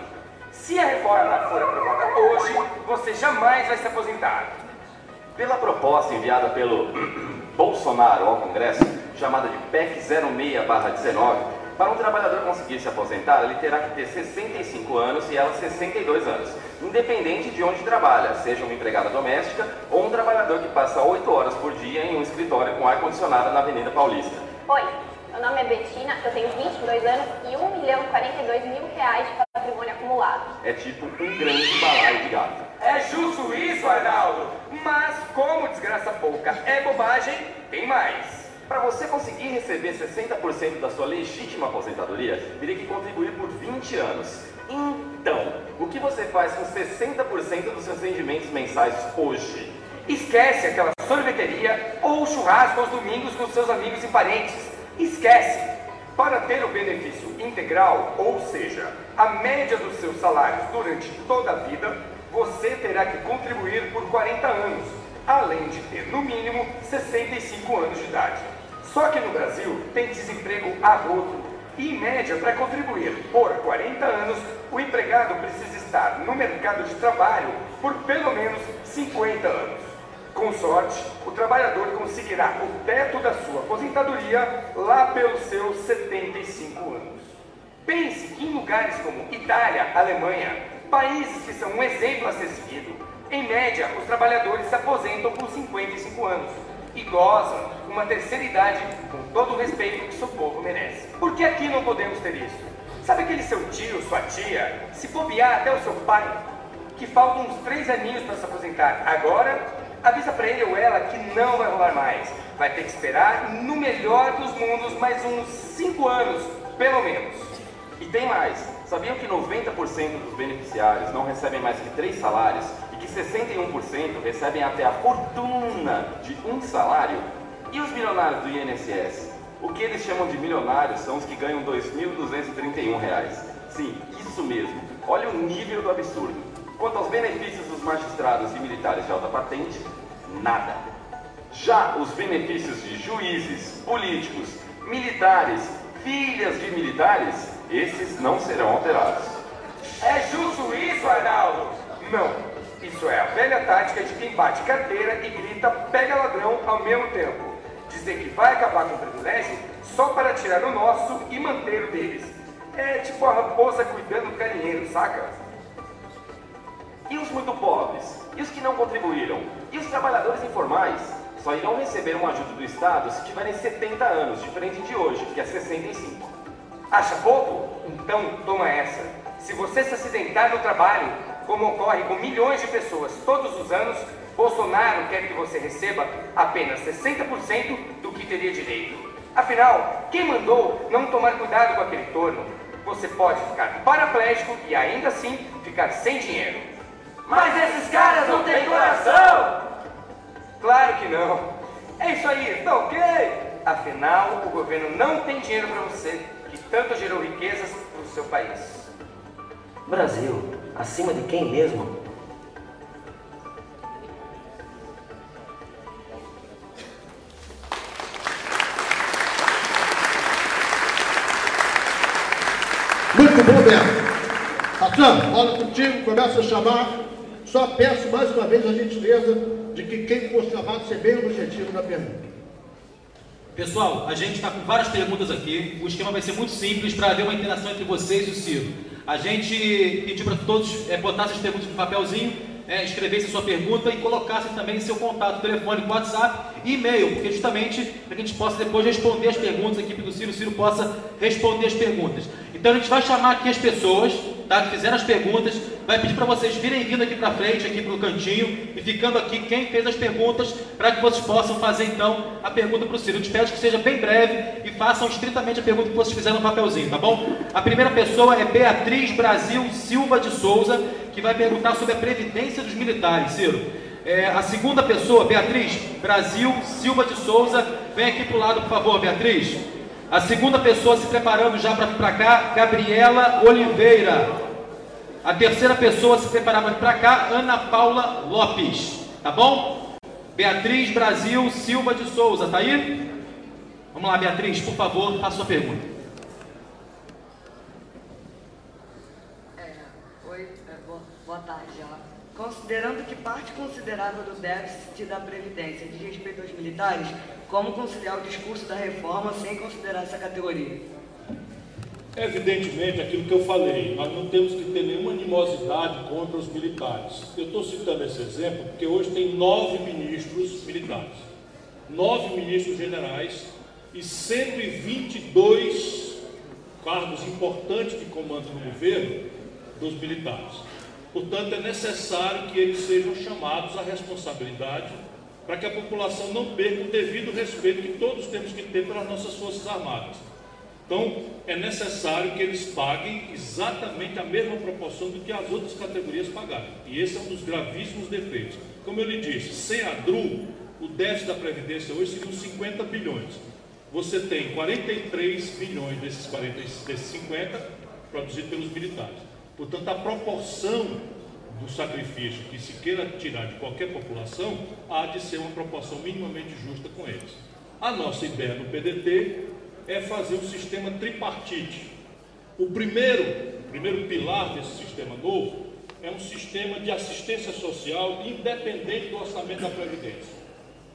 Se a reforma for aprovada hoje, você jamais vai se aposentar. Pela proposta enviada pelo Bolsonaro ao Congresso, chamada de PEC 06-19, para um trabalhador conseguir se aposentar, ele terá que ter 65 anos e ela 62 anos, independente de onde trabalha, seja uma empregada doméstica ou um trabalhador que passa 8 horas por dia em um escritório com ar-condicionado na Avenida Paulista. Oi, meu nome é Betina, eu tenho 22 anos e 1 milhão e 42 mil reais de patrimônio acumulado. É tipo um grande balaio de gato. É justo isso, Arnaldo. Mas como desgraça pouca é bobagem, tem mais. Para você conseguir receber 60% da sua legítima aposentadoria, teria que contribuir por 20 anos. Então, o que você faz com 60% dos seus rendimentos mensais hoje? Esquece aquela sorveteria ou churrasco aos domingos com seus amigos e parentes. Esquece! Para ter o benefício integral, ou seja, a média dos seus salários durante toda a vida, você terá que contribuir por 40 anos, além de ter no mínimo 65 anos de idade. Só que no Brasil tem desemprego a rodo. E em média, para contribuir por 40 anos, o empregado precisa estar no mercado de trabalho por pelo menos 50 anos. Com sorte, o trabalhador conseguirá o teto da sua aposentadoria lá pelos seus 75 anos. Pense que em lugares como Itália, Alemanha, países que são um exemplo a ser seguido, em média, os trabalhadores se aposentam com 55 anos e gozam uma terceira idade com todo o respeito que seu povo merece. Por que aqui não podemos ter isso? Sabe aquele seu tio, sua tia, se bobear até o seu pai, que faltam uns três aninhos para se aposentar agora, avisa para ele ou ela que não vai rolar mais. Vai ter que esperar, no melhor dos mundos, mais uns cinco anos, pelo menos. E tem mais. Sabiam que 90% dos beneficiários não recebem mais que três salários e que 61% recebem até a fortuna de um salário? E os milionários do INSS? O que eles chamam de milionários são os que ganham 2.231 reais. Sim, isso mesmo. Olha o nível do absurdo. Quanto aos benefícios dos magistrados e militares de alta patente, nada. Já os benefícios de juízes, políticos, militares, filhas de militares, esses não serão alterados. É justo isso, Arnaldo? Não. Isso é a velha tática de quem bate carteira e grita pega ladrão ao mesmo tempo. Dizer que vai acabar com o privilégio só para tirar o nosso e manter o deles. É tipo a raposa cuidando do galinheiro, saca? E os muito pobres? E os que não contribuíram? E os trabalhadores informais? Só irão receber uma ajuda do Estado se tiverem 70 anos, diferente de hoje, que é 65. Acha pouco? Então toma essa. Se você se acidentar no trabalho, como ocorre com milhões de pessoas todos os anos, Bolsonaro quer que você receba apenas 60% do que teria direito. Afinal, quem mandou não tomar cuidado com aquele torno? Você pode ficar paraplégico e ainda assim ficar sem dinheiro. Mas esses caras não têm coração! Claro que não. É isso aí, tá ok? Afinal, o governo não tem dinheiro para você, que tanto gerou riquezas para o seu país. Brasil, acima de quem mesmo? Muito bom, Beto. Patrão, bola contigo, começa a chamar. Só peço mais uma vez a gentileza de que quem for chamado ser bem objetivo na pergunta. Pessoal, a gente está com várias perguntas aqui. O esquema vai ser muito simples para haver uma interação entre vocês e o Ciro. A gente pediu para todos é, botassem as perguntas no papelzinho, é, escrevessem sua pergunta e colocassem também seu contato telefônico, WhatsApp e e-mail, porque justamente para que a gente possa depois responder as perguntas, a equipe do Ciro, o Ciro possa responder as perguntas. Então a gente vai chamar aqui as pessoas tá, que fizeram as perguntas, vai pedir para vocês virem vindo aqui para frente, aqui para o cantinho, e ficando aqui quem fez as perguntas, para que vocês possam fazer então a pergunta para o Ciro. Eu te peço que seja bem breve e façam estritamente a pergunta que vocês fizeram no papelzinho, tá bom? A primeira pessoa é Beatriz Brasil Silva de Souza, que vai perguntar sobre a previdência dos militares, Ciro. É, a segunda pessoa, Beatriz Brasil Silva de Souza, vem aqui para o lado, por favor, Beatriz. A segunda pessoa se preparando já para vir para cá, Gabriela Oliveira. A terceira pessoa se preparando para cá, Ana Paula Lopes. Tá bom? Beatriz Brasil Silva de Souza, tá aí? Vamos lá, Beatriz, por favor, faça sua pergunta. É, oi, é, boa, tarde já. Considerando que parte considerável do déficit da Previdência diz respeito aos militares, como conciliar o discurso da reforma sem considerar essa categoria? Evidentemente, aquilo que eu falei, nós não temos que ter nenhuma animosidade contra os militares. Eu estou citando esse exemplo porque hoje tem nove ministros militares, nove ministros generais e 122 cargos importantes de comando no governo dos militares. Portanto, é necessário que eles sejam chamados à responsabilidade para que a população não perca o devido respeito que todos temos que ter pelas nossas Forças Armadas. Então, é necessário que eles paguem exatamente a mesma proporção do que as outras categorias pagaram. E esse é um dos gravíssimos defeitos. Como eu lhe disse, sem a DRU, o déficit da Previdência hoje seria uns 50 bilhões. Você tem 43 bilhões desses, 40, desses 50 produzidos pelos militares. Portanto, a proporção do sacrifício que se queira tirar de qualquer população há de ser uma proporção minimamente justa com eles. A nossa ideia no PDT é fazer um sistema tripartite. O primeiro, o primeiro pilar desse sistema novo é um sistema de assistência social independente do orçamento da Previdência.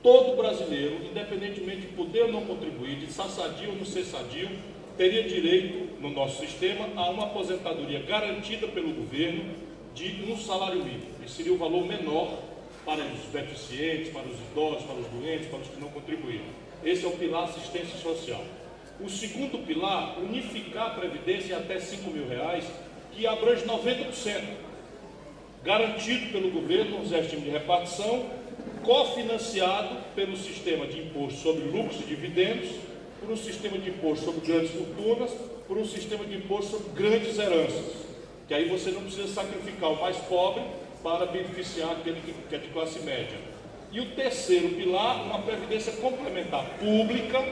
Todo brasileiro, independentemente de poder ou não contribuir, de sadio ou não ser sadio, teria direito, no nosso sistema, a uma aposentadoria garantida pelo governo de um salário mínimo. Esse seria o valor menor para os deficientes, para os idosos, para os doentes, para os que não contribuíram. Esse é o pilar assistência social. O segundo pilar, unificar a previdência até 5 mil reais, que abrange 90%, garantido pelo governo, um regime de repartição, cofinanciado pelo sistema de imposto sobre lucros e dividendos, por um sistema de imposto sobre grandes fortunas, por um sistema de imposto sobre grandes heranças. Que aí você não precisa sacrificar o mais pobre para beneficiar aquele que é de classe média. E o terceiro pilar, uma previdência complementar pública,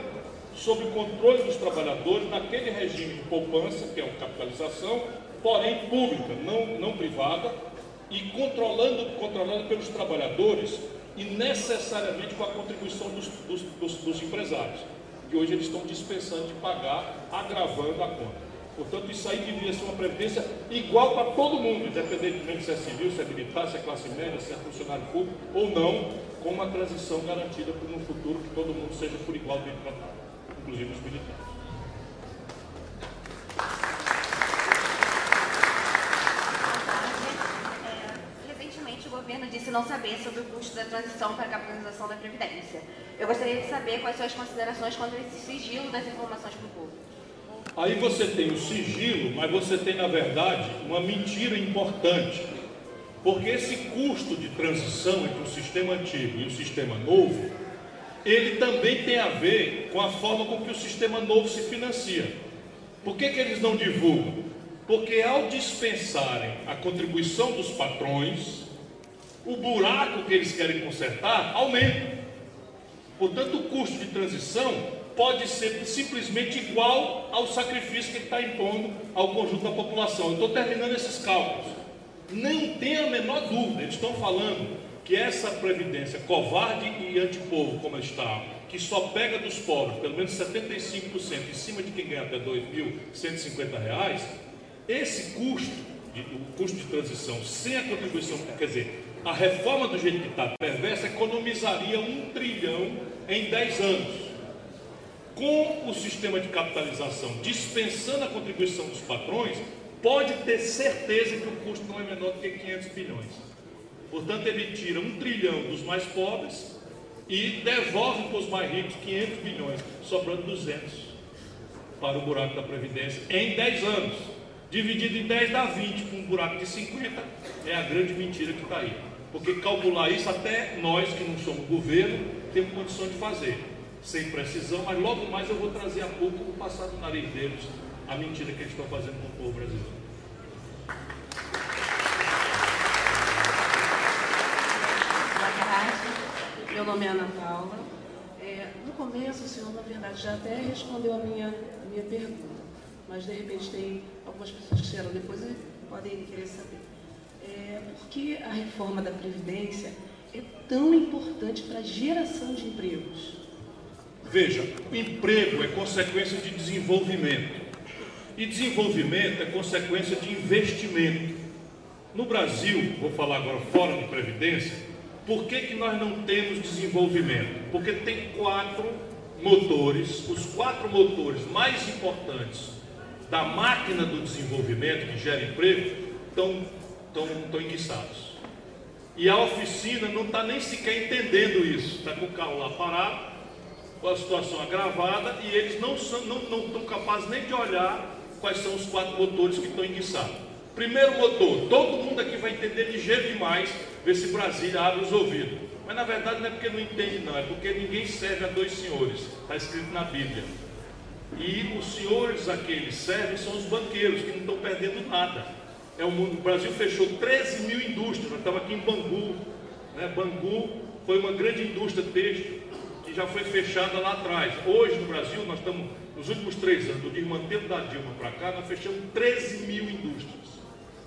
sob controle dos trabalhadores, naquele regime de poupança, que é a capitalização, porém pública, não, não privada, e controlando, controlando pelos trabalhadores e necessariamente com a contribuição dos, dos, dos, dos empresários que hoje eles estão dispensando de pagar, agravando a conta. Portanto, isso aí deveria ser uma previdência igual para todo mundo, independentemente se é civil, se é militar, se é classe média, se é funcionário público ou não, com uma transição garantida para um futuro que todo mundo seja por igual bem tratado, inclusive os militares. governo disse não saber sobre o custo da transição para a capitalização da Previdência. Eu gostaria de saber quais são as considerações quanto a esse sigilo das informações para o público. Aí você tem o sigilo, mas você tem, na verdade, uma mentira importante. Porque esse custo de transição entre o sistema antigo e o sistema novo, ele também tem a ver com a forma com que o sistema novo se financia. Por que, que eles não divulgam? Porque ao dispensarem a contribuição dos patrões, o buraco que eles querem consertar aumenta. Portanto, o custo de transição pode ser simplesmente igual ao sacrifício que ele está impondo ao conjunto da população. Estou terminando esses cálculos. Não tem a menor dúvida, eles estão falando que essa previdência covarde e antipovo, como está, que só pega dos pobres, pelo menos 75% em cima de quem ganha até R$ 2.150, esse custo, o custo de transição, sem a contribuição, quer dizer, A reforma do jeito que está perversa economizaria um trilhão em 10 anos. Com o sistema de capitalização dispensando a contribuição dos patrões, pode ter certeza que o custo não é menor do que 500 bilhões. Portanto, ele tira um trilhão dos mais pobres e devolve para os mais ricos 500 bilhões, sobrando 200 para o buraco da Previdência em 10 anos. Dividido em 10 dá 20, com um buraco de 50 é a grande mentira que está aí. Porque calcular isso até nós que não somos governo temos condição de fazer, sem precisão, mas logo mais eu vou trazer a pouco o passar no nariz deles a mentira que eles estão fazendo com o povo brasileiro. Meu nome é Ana Paula. É, no começo, o senhor, na verdade, já até respondeu a minha, a minha pergunta, mas de repente tem algumas pessoas que chegaram depois e podem querer saber. É, por que a reforma da Previdência é tão importante para a geração de empregos? Veja, o emprego é consequência de desenvolvimento. E desenvolvimento é consequência de investimento. No Brasil, vou falar agora fora de Previdência, por que, que nós não temos desenvolvimento? Porque tem quatro motores, os quatro motores mais importantes da máquina do desenvolvimento que gera emprego estão, estão, estão enguiçados. E a oficina não está nem sequer entendendo isso, está com o carro lá parado, com a situação agravada, e eles não, são, não, não estão capazes nem de olhar quais são os quatro motores que estão enguiçados. Primeiro motor, todo mundo aqui vai entender ligeiro demais, ver se Brasília abre os ouvidos. Mas na verdade não é porque não entende, não, é porque ninguém serve a dois senhores, está escrito na Bíblia. E os senhores a que eles servem são os banqueiros, que não estão perdendo nada. É o, mundo, o Brasil fechou 13 mil indústrias, estamos aqui em Bangu. Né? Bangu foi uma grande indústria têxtil já foi fechada lá atrás. Hoje no Brasil, nós estamos, nos últimos três anos, do desmantelo da Dilma para cá, nós fechamos 13 mil indústrias.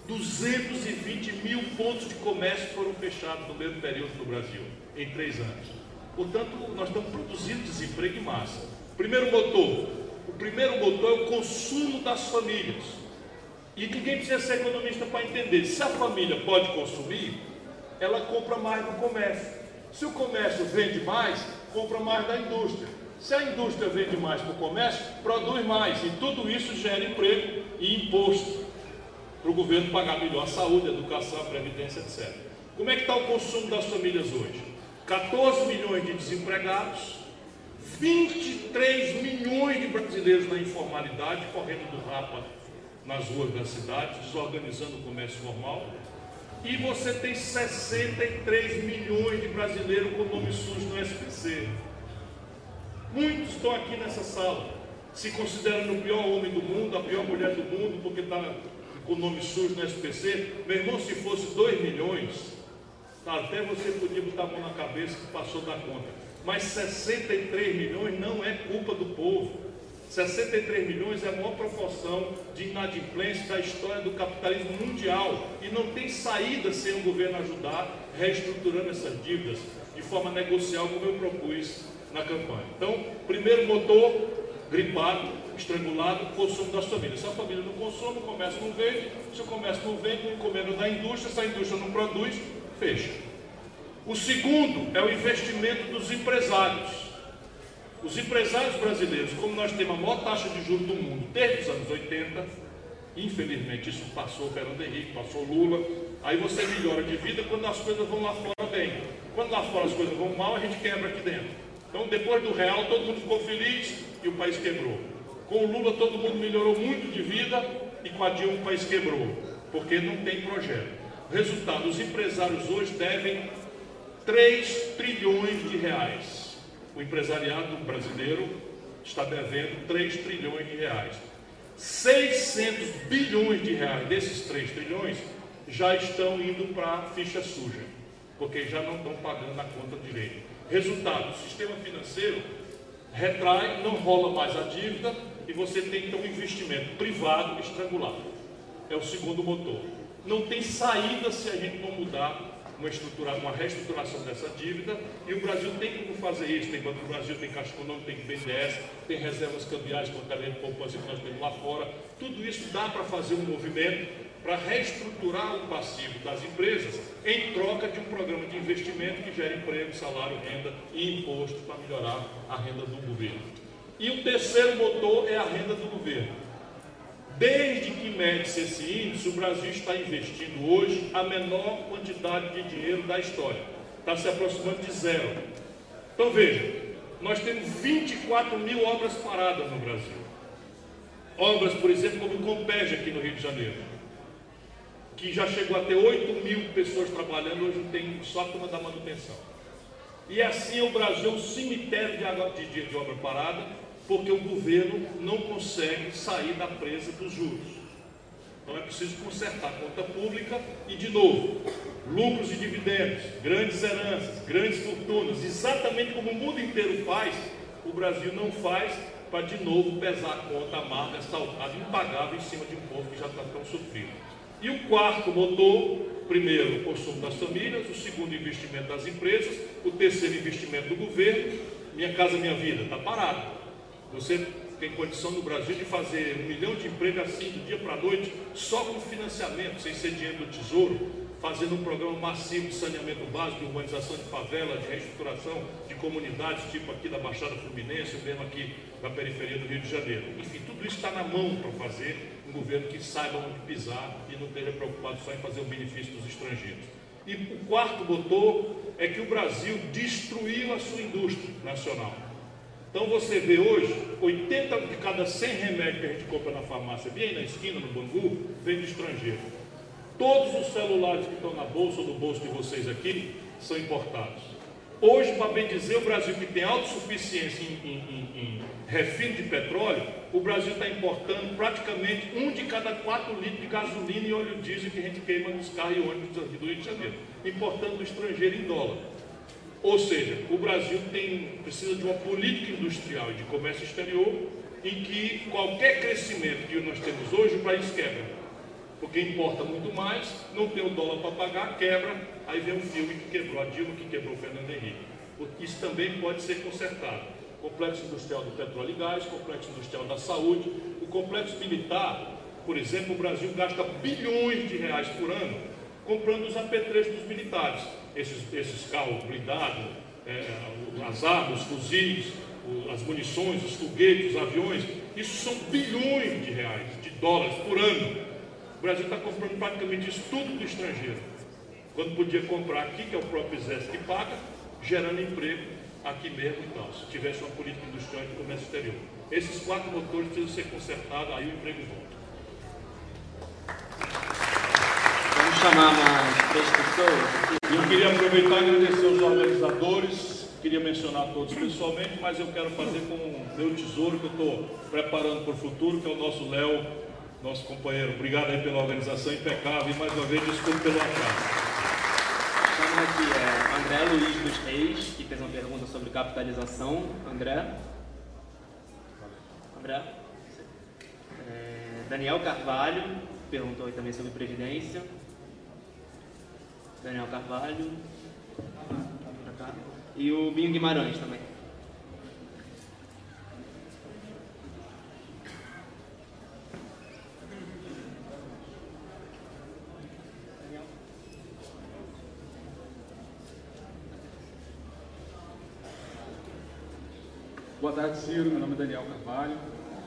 220 mil pontos de comércio foram fechados no mesmo período no Brasil, em três anos. Portanto, nós estamos produzindo desemprego em massa. Primeiro motor, o primeiro motor é o consumo das famílias. E ninguém precisa ser economista para entender. Se a família pode consumir, ela compra mais no comércio. Se o comércio vende mais, compra mais da indústria. Se a indústria vende mais para o comércio, produz mais. E tudo isso gera emprego e imposto para o governo pagar melhor a saúde, a educação, a previdência, etc. Como é que está o consumo das famílias hoje? 14 milhões de desempregados, 23 milhões de brasileiros na informalidade, correndo do rapa nas ruas da cidade, desorganizando o comércio formal. E você tem 63 milhões de brasileiros com nome sujo no SPC. Muitos estão aqui nessa sala, se considerando o pior homem do mundo, a pior mulher do mundo, porque está com nome sujo no SPC. Meu irmão, se fosse 2 milhões, até você podia botar a mão na cabeça que passou da conta. Mas 63 milhões não é culpa do povo. 63 milhões é a maior proporção de inadimplência da história do capitalismo mundial e não tem saída sem o governo ajudar reestruturando essas dívidas de forma negocial, como eu propus na campanha. Então, primeiro motor, gripado, estrangulado, consumo das famílias. Se a família não consome, o comércio não vende. Se o comércio não vende, o encomenda da indústria. Se a indústria não produz, fecha. O segundo é o investimento dos empresários. Os empresários brasileiros, como nós temos a maior taxa de juros do mundo desde os anos 80, infelizmente isso passou Fernando Henrique, passou Lula, aí você melhora de vida quando as coisas vão lá fora bem. Quando lá fora as coisas vão mal, a gente quebra aqui dentro. Então, depois do real, todo mundo ficou feliz e o país quebrou. Com o Lula, todo mundo melhorou muito de vida e com a Dilma, o país quebrou, porque não tem projeto. Resultado: os empresários hoje devem 3 trilhões de reais o empresariado brasileiro está devendo 3 trilhões de reais. 600 bilhões de reais desses 3 trilhões já estão indo para a ficha suja, porque já não estão pagando a conta direito. Resultado: o sistema financeiro retrai, não rola mais a dívida e você tem então um investimento privado estrangulado. É o segundo motor. Não tem saída se a gente não mudar uma, estrutura, uma reestruturação dessa dívida e o Brasil tem como fazer isso. Tem Banco do Brasil, tem Caixa Econômica, tem BNDES, tem reservas cambiais com a cadeia de poupança que nós temos lá fora. Tudo isso dá para fazer um movimento para reestruturar o passivo das empresas em troca de um programa de investimento que gera emprego, salário, renda e imposto para melhorar a renda do governo. E o terceiro motor é a renda do governo. Desde que mede-se esse índice, o Brasil está investindo hoje a menor quantidade de dinheiro da história. Está se aproximando de zero. Então veja, nós temos 24 mil obras paradas no Brasil. Obras, por exemplo, como o Compege aqui no Rio de Janeiro que já chegou a ter 8 mil pessoas trabalhando, hoje tem só a turma da manutenção. E assim o Brasil é um cemitério de, água, de, de, obra parada, porque o governo não consegue sair da presa dos juros. Então é preciso consertar a conta pública e, de novo, lucros e dividendos, grandes heranças, grandes fortunas, exatamente como o mundo inteiro faz, o Brasil não faz para de novo pesar a conta amarga, saltada, impagável em cima de um povo que já está tão sofrido. E o quarto motor, primeiro, o consumo das famílias, o segundo, investimento das empresas, o terceiro, investimento do governo. Minha Casa Minha Vida está parado. Você tem condição no Brasil de fazer um milhão de empregos assim, do dia para a noite, só com financiamento, sem ser dinheiro do Tesouro, fazendo um programa massivo de saneamento básico, de urbanização de favelas, de reestruturação de comunidades, tipo aqui da Baixada Fluminense, mesmo aqui na periferia do Rio de Janeiro. Enfim, tudo isso está na mão para fazer um governo que saiba onde pisar e não esteja preocupado só em fazer o benefício dos estrangeiros. E o quarto motor é que o Brasil destruiu a sua indústria nacional. Então você vê hoje, 80 de cada 100 remédios que a gente compra na farmácia, bem na esquina, no Bangu, vem do estrangeiro. Todos os celulares que estão na bolsa ou no bolso de vocês aqui são importados. Hoje, para bem dizer, o Brasil que tem autossuficiência em, em, em, em refino de petróleo, o Brasil está importando praticamente um de cada quatro litros de gasolina e óleo diesel que a gente queima nos carros e ônibus aqui do Rio de Janeiro, importando do estrangeiro em dólar. Ou seja, o Brasil tem, precisa de uma política industrial e de comércio exterior em que qualquer crescimento que nós temos hoje, o país quebra porque importa muito mais, não tem o dólar para pagar, quebra, aí vem um filme que quebrou a Dilma, que quebrou o Fernando Henrique. Isso também pode ser consertado. Complexo industrial do petróleo e gás, complexo industrial da saúde, o complexo militar, por exemplo, o Brasil gasta bilhões de reais por ano comprando os apetrechos dos militares, esses, esses carros blindados, é, as armas, os fuzis, as munições, os foguetes, os aviões, isso são bilhões de reais, de dólares por ano o Brasil está comprando praticamente isso tudo do estrangeiro. Quando podia comprar aqui, que é o próprio exército que paga, gerando emprego aqui mesmo e tal, se tivesse uma política industrial de comércio exterior. Esses quatro motores precisam ser consertados, aí o emprego volta. Vamos chamar pessoas. Eu queria aproveitar e agradecer aos organizadores, queria mencionar todos pessoalmente, mas eu quero fazer com o meu tesouro que eu estou preparando para o futuro, que é o nosso Léo nosso companheiro. Obrigado aí pela organização impecável e mais uma vez desculpe pelo atraso. Estamos aqui é, André Luiz dos Reis, que fez uma pergunta sobre capitalização. André. André. É, Daniel Carvalho perguntou também sobre previdência. Daniel Carvalho. E o Binho Guimarães também. Boa tarde, Ciro. Meu nome é Daniel Carvalho.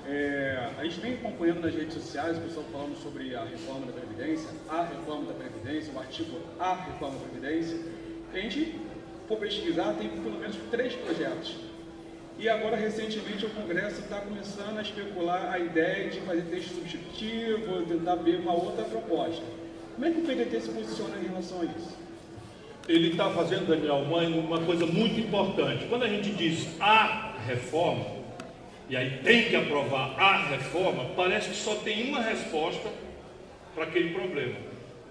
É, a gente vem acompanhando nas redes sociais o pessoal falando sobre a reforma da Previdência, a reforma da Previdência, o artigo A reforma da Previdência. a gente for pesquisar, tem pelo menos três projetos. E agora, recentemente, o Congresso está começando a especular a ideia de fazer texto substitutivo, tentar ver uma outra proposta. Como é que o PDT se posiciona em relação a isso? Ele está fazendo, Daniel, uma, uma coisa muito importante. Quando a gente diz a reforma, e aí tem que aprovar a reforma, parece que só tem uma resposta para aquele problema.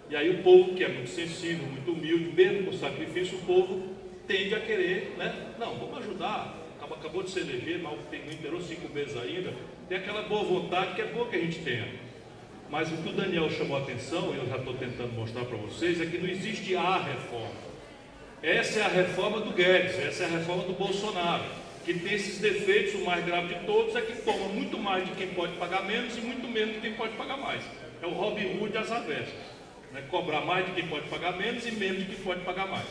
E aí o povo, que é muito sensível, muito humilde, mesmo com sacrifício, o povo tende a querer, né? Não, vamos ajudar. Acabou, de se eleger, mal tem, não inteirou cinco meses ainda. Tem aquela boa vontade que é boa que a gente tenha. Mas o que o Daniel chamou a atenção, e eu já estou tentando mostrar para vocês, é que não existe a reforma. Essa é a reforma do Guedes, essa é a reforma do Bolsonaro que tem esses defeitos, o mais grave de todos é que toma muito mais de quem pode pagar menos e muito menos de quem pode pagar mais. É o Robin Hood às avessas. Né? Cobrar mais de quem pode pagar menos e menos de quem pode pagar mais.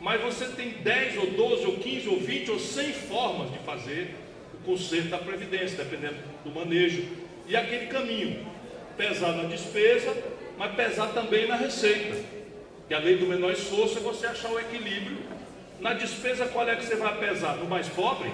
Mas você tem 10 ou 12 ou 15 ou 20 ou 100 formas de fazer o conserto da Previdência, dependendo do manejo. E aquele caminho, pesar na despesa, mas pesar também na receita. Que a lei do menor esforço é você achar o equilíbrio. Na despesa, qual é que você vai pesar? No mais pobre?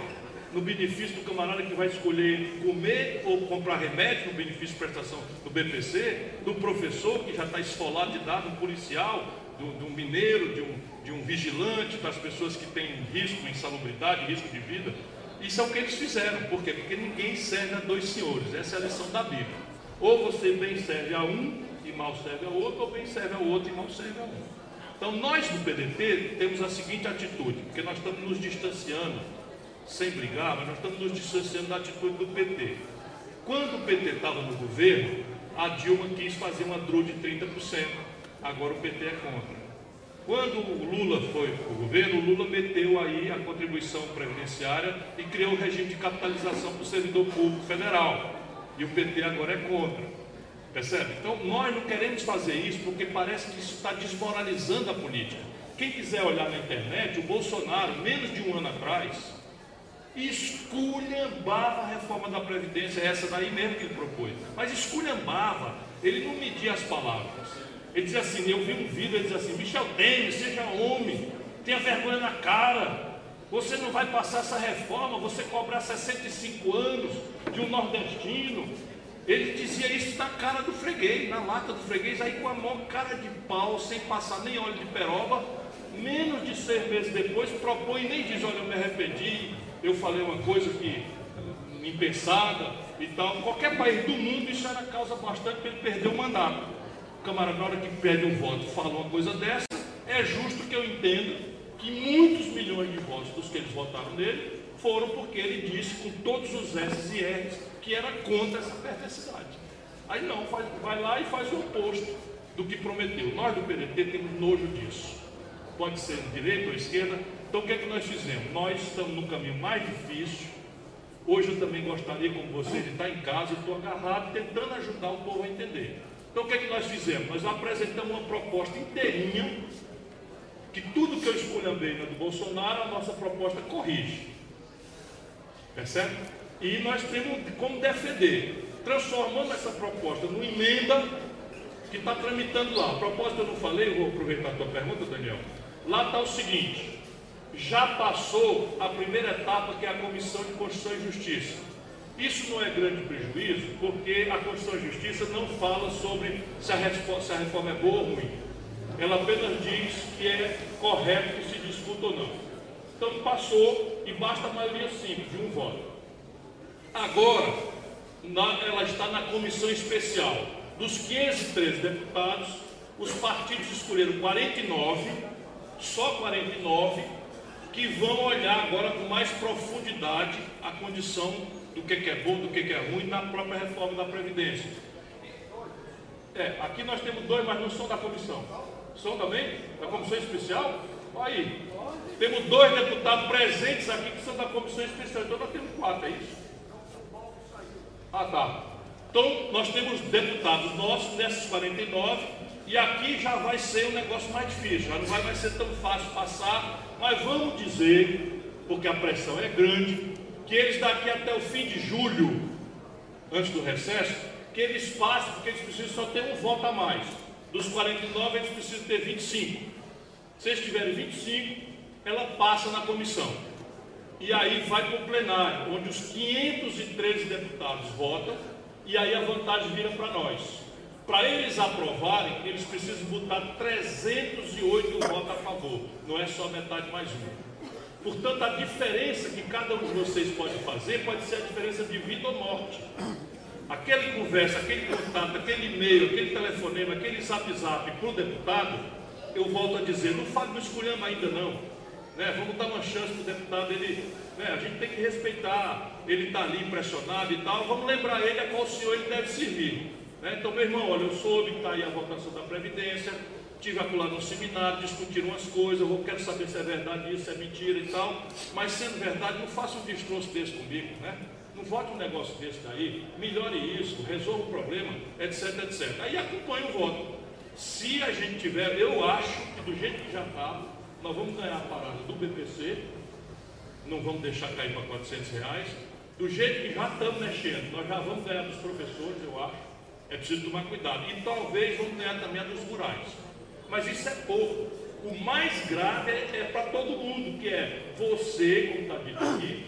No benefício do camarada que vai escolher comer ou comprar remédio, no benefício de prestação do BPC, do professor que já está esfolado de dado, um policial, do, do mineiro, de um, de um vigilante, das pessoas que têm risco, insalubridade, risco de vida. Isso é o que eles fizeram. Por quê? Porque ninguém serve a dois senhores. Essa é a lição da Bíblia. Ou você bem serve a um e mal serve ao outro, ou bem serve ao outro e mal serve a um. Então nós do PDT temos a seguinte atitude, porque nós estamos nos distanciando, sem brigar, mas nós estamos nos distanciando da atitude do PT. Quando o PT estava no governo, a Dilma quis fazer uma DRU de 30%, agora o PT é contra. Quando o Lula foi para o governo, o Lula meteu aí a contribuição previdenciária e criou o regime de capitalização para o servidor público federal. E o PT agora é contra. Percebe? Então nós não queremos fazer isso porque parece que isso está desmoralizando a política. Quem quiser olhar na internet, o Bolsonaro, menos de um ano atrás, esculhambava a reforma da Previdência, essa daí mesmo que ele propôs. Mas esculhambava, ele não media as palavras. Ele dizia assim, eu vi um vídeo, ele dizia assim, Michel Temer, seja homem, tenha vergonha na cara. Você não vai passar essa reforma, você cobrar 65 anos de um nordestino. Ele dizia isso na cara do freguês, na lata do freguês, aí com a mão cara de pau, sem passar nem óleo de peroba. Menos de seis meses depois, propõe nem diz, olha, eu me arrependi, eu falei uma coisa que impensada e tal. Qualquer país do mundo isso era causa bastante para ele perder o mandato. O camarada, na hora que perde um voto, fala uma coisa dessa, é justo que eu entenda que muitos milhões de votos dos que eles votaram nele foram porque ele disse com todos os S e R's que era contra essa perversidade. Aí não, faz, vai lá e faz o oposto do que prometeu. Nós do PDT temos nojo disso. Pode ser direita ou esquerda. Então o que é que nós fizemos? Nós estamos no caminho mais difícil. Hoje eu também gostaria, como você, de estar em casa estou agarrado, tentando ajudar o povo a entender. Então o que é que nós fizemos? Nós apresentamos uma proposta inteirinha, que tudo que eu escolhambei na do Bolsonaro, a nossa proposta corrige. Percebe? E nós temos como defender. Transformamos essa proposta numa emenda que está tramitando lá. A proposta eu não falei, eu vou aproveitar a tua pergunta, Daniel. Lá está o seguinte: já passou a primeira etapa, que é a Comissão de Constituição e Justiça. Isso não é grande prejuízo, porque a Constituição e Justiça não fala sobre se a, se a reforma é boa ou ruim. Ela apenas diz que é correto que se discuta ou não. Então passou e basta a maioria simples, de um voto. Agora, na, ela está na comissão especial. Dos 513 deputados, os partidos escolheram 49, só 49, que vão olhar agora com mais profundidade a condição do que, que é bom, do que, que é ruim na própria reforma da Previdência. É, aqui nós temos dois, mas não são da comissão. São também? Da comissão especial? Olha aí. Temos dois deputados presentes aqui que são da comissão especial. Então nós temos quatro, é isso? Ah, tá. Então nós temos deputados nossos nesses 49 e aqui já vai ser um negócio mais difícil, já não vai mais ser tão fácil passar, mas vamos dizer, porque a pressão é grande, que eles daqui até o fim de julho, antes do recesso, que eles passem, porque eles precisam só ter um voto a mais. Dos 49, eles precisam ter 25. Se eles tiverem 25, ela passa na comissão. E aí vai para o plenário, onde os 513 deputados votam, e aí a vantagem vira para nós. Para eles aprovarem, eles precisam botar 308 votos a favor, não é só metade mais um. Portanto, a diferença que cada um de vocês pode fazer pode ser a diferença de vida ou morte. Aquele conversa, aquele contato, aquele e-mail, aquele telefonema, aquele zap zap para o deputado, eu volto a dizer, não fale do escolhamos ainda não. Né? Vamos dar uma chance para o deputado, ele, né? a gente tem que respeitar, ele está ali impressionado e tal, vamos lembrar ele a qual senhor ele deve servir. Né? Então, meu irmão, olha, eu soube que está aí a votação da Previdência, tive lá no seminário, discutiram umas coisas, eu quero saber se é verdade isso, se é mentira e tal, mas sendo verdade, não faça um destroço desse comigo, né? não vote um negócio desse daí, melhore isso, resolva o problema, etc, etc. Aí acompanha o voto. Se a gente tiver, eu acho que do jeito que já está, nós vamos ganhar a parada do BPC, não vamos deixar cair para 400 reais. Do jeito que já estamos mexendo, nós já vamos ganhar dos professores, eu acho. É preciso tomar cuidado. E talvez vamos ganhar também a dos rurais. Mas isso é pouco. O mais grave é, é para todo mundo, que é você, como está dito aqui,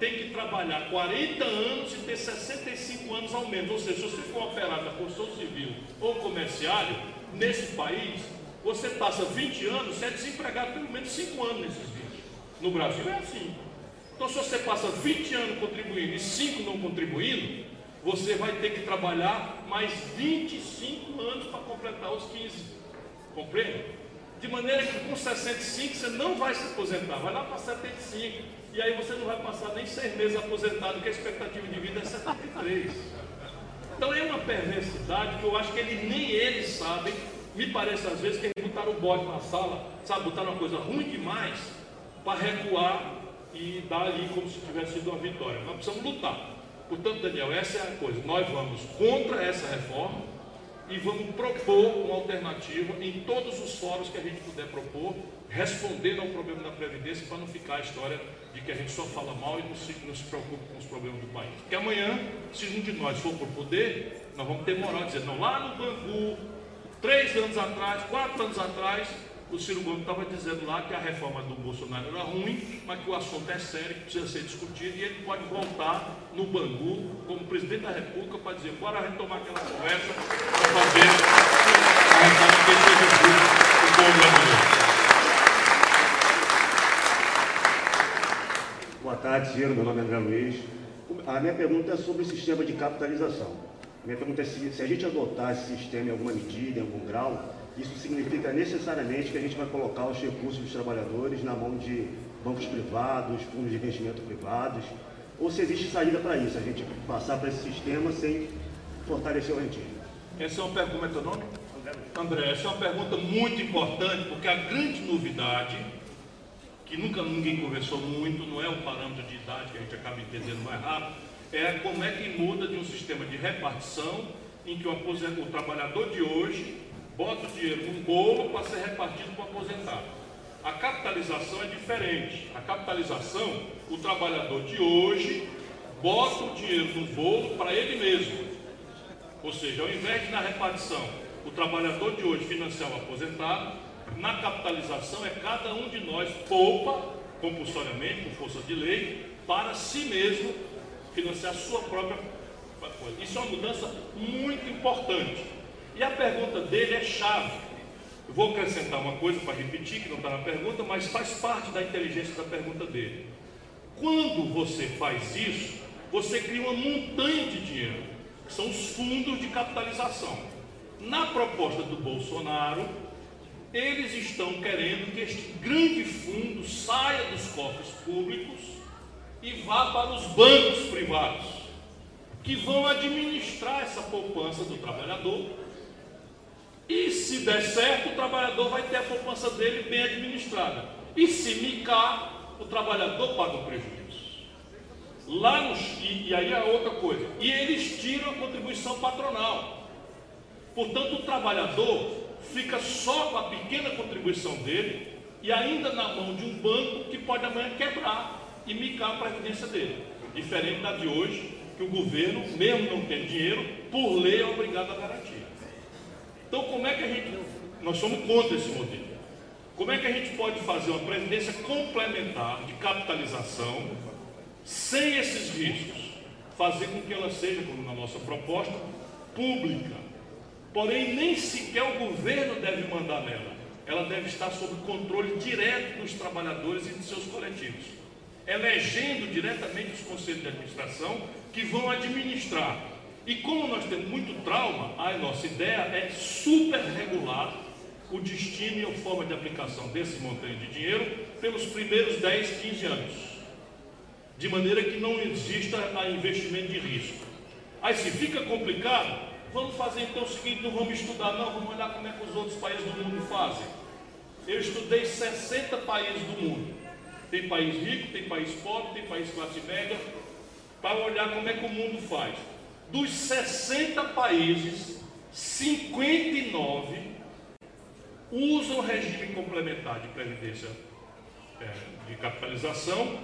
tem que trabalhar 40 anos e ter 65 anos ao menos. Ou seja, se você for operado na construção civil ou comerciário, nesse país, você passa 20 anos, você é desempregado pelo menos 5 anos nesses 20. No Brasil é assim. Então, se você passa 20 anos contribuindo e 5 não contribuindo, você vai ter que trabalhar mais 25 anos para completar os 15. Compreende? De maneira que com 65 você não vai se aposentar, vai lá para 75. E aí você não vai passar nem seis meses aposentado, que a expectativa de vida é 73. Então é uma perversidade que eu acho que ele, nem eles sabem. Me parece às vezes que eles botaram o bode na sala, sabe, botaram uma coisa ruim demais para recuar e dar ali como se tivesse sido uma vitória. Nós precisamos lutar. Portanto, Daniel, essa é a coisa. Nós vamos contra essa reforma e vamos propor uma alternativa em todos os fóruns que a gente puder propor, respondendo ao problema da Previdência, para não ficar a história de que a gente só fala mal e não se, não se preocupa com os problemas do país. Porque amanhã, se um de nós for para o poder, nós vamos ter moral de dizer, não, lá no Bangu, três anos atrás, quatro anos atrás, o Ciro Gomes estava dizendo lá que a reforma do Bolsonaro era ruim, mas que o assunto é sério, que precisa ser discutido, e ele pode voltar no Bangu como presidente da República para dizer, bora retomar aquela conversa para fazer a reforma que seja justo o povo brasileiro. Boa tarde, Ciro. Meu nome é André Luiz. A minha pergunta é sobre o sistema de capitalização. Minha pergunta é se, se a gente adotar esse sistema em alguma medida, em algum grau, isso significa necessariamente que a gente vai colocar os recursos dos trabalhadores na mão de bancos privados, fundos de investimento privados, ou se existe saída para isso, a gente passar para esse sistema sem fortalecer o rentismo. Essa é uma pergunta, como é teu nome? André, essa é uma pergunta muito importante, porque a grande novidade, que nunca ninguém conversou muito, não é o parâmetro de idade que a gente acaba entendendo mais rápido, é como é que muda de um sistema de repartição em que o, o trabalhador de hoje bota o dinheiro num bolo para ser repartido para o aposentado. A capitalização é diferente. A capitalização, o trabalhador de hoje bota o dinheiro no bolo para ele mesmo. Ou seja, ao invés de na repartição o trabalhador de hoje financiar o aposentado, na capitalização é cada um de nós poupa compulsoriamente, com força de lei, para si mesmo financiar a sua própria coisa. Isso é uma mudança muito importante. E a pergunta dele é chave. Eu vou acrescentar uma coisa para repetir, que não está na pergunta, mas faz parte da inteligência da pergunta dele. Quando você faz isso, você cria uma montanha de dinheiro, que são os fundos de capitalização. Na proposta do Bolsonaro, eles estão querendo que este grande fundo saia dos cofres públicos e vá para os bancos privados, que vão administrar essa poupança do trabalhador e se der certo, o trabalhador vai ter a poupança dele bem administrada. E se micar, o trabalhador paga o prejuízo. Lá e, e aí a outra coisa. E eles tiram a contribuição patronal. Portanto, o trabalhador fica só com a pequena contribuição dele e ainda na mão de um banco que pode amanhã quebrar e micar a previdência dele. Diferente da de hoje, que o governo, mesmo não tendo dinheiro, por lei é obrigado a garantir. Então, como é que a gente. Nós somos contra esse modelo. Como é que a gente pode fazer uma previdência complementar de capitalização sem esses riscos? Fazer com que ela seja, como na nossa proposta, pública. Porém, nem sequer o governo deve mandar nela. Ela deve estar sob controle direto dos trabalhadores e de seus coletivos, elegendo diretamente os conselhos de administração que vão administrar e como nós temos muito trauma, a nossa ideia é super regular o destino e a forma de aplicação desse montante de dinheiro pelos primeiros 10, 15 anos. De maneira que não exista investimento de risco. Aí se fica complicado, vamos fazer então o seguinte, não vamos estudar, não, vamos olhar como é que os outros países do mundo fazem. Eu estudei 60 países do mundo. Tem país rico, tem país pobre, tem país classe média, para olhar como é que o mundo faz. Dos 60 países, 59 usam regime complementar de previdência é, de capitalização,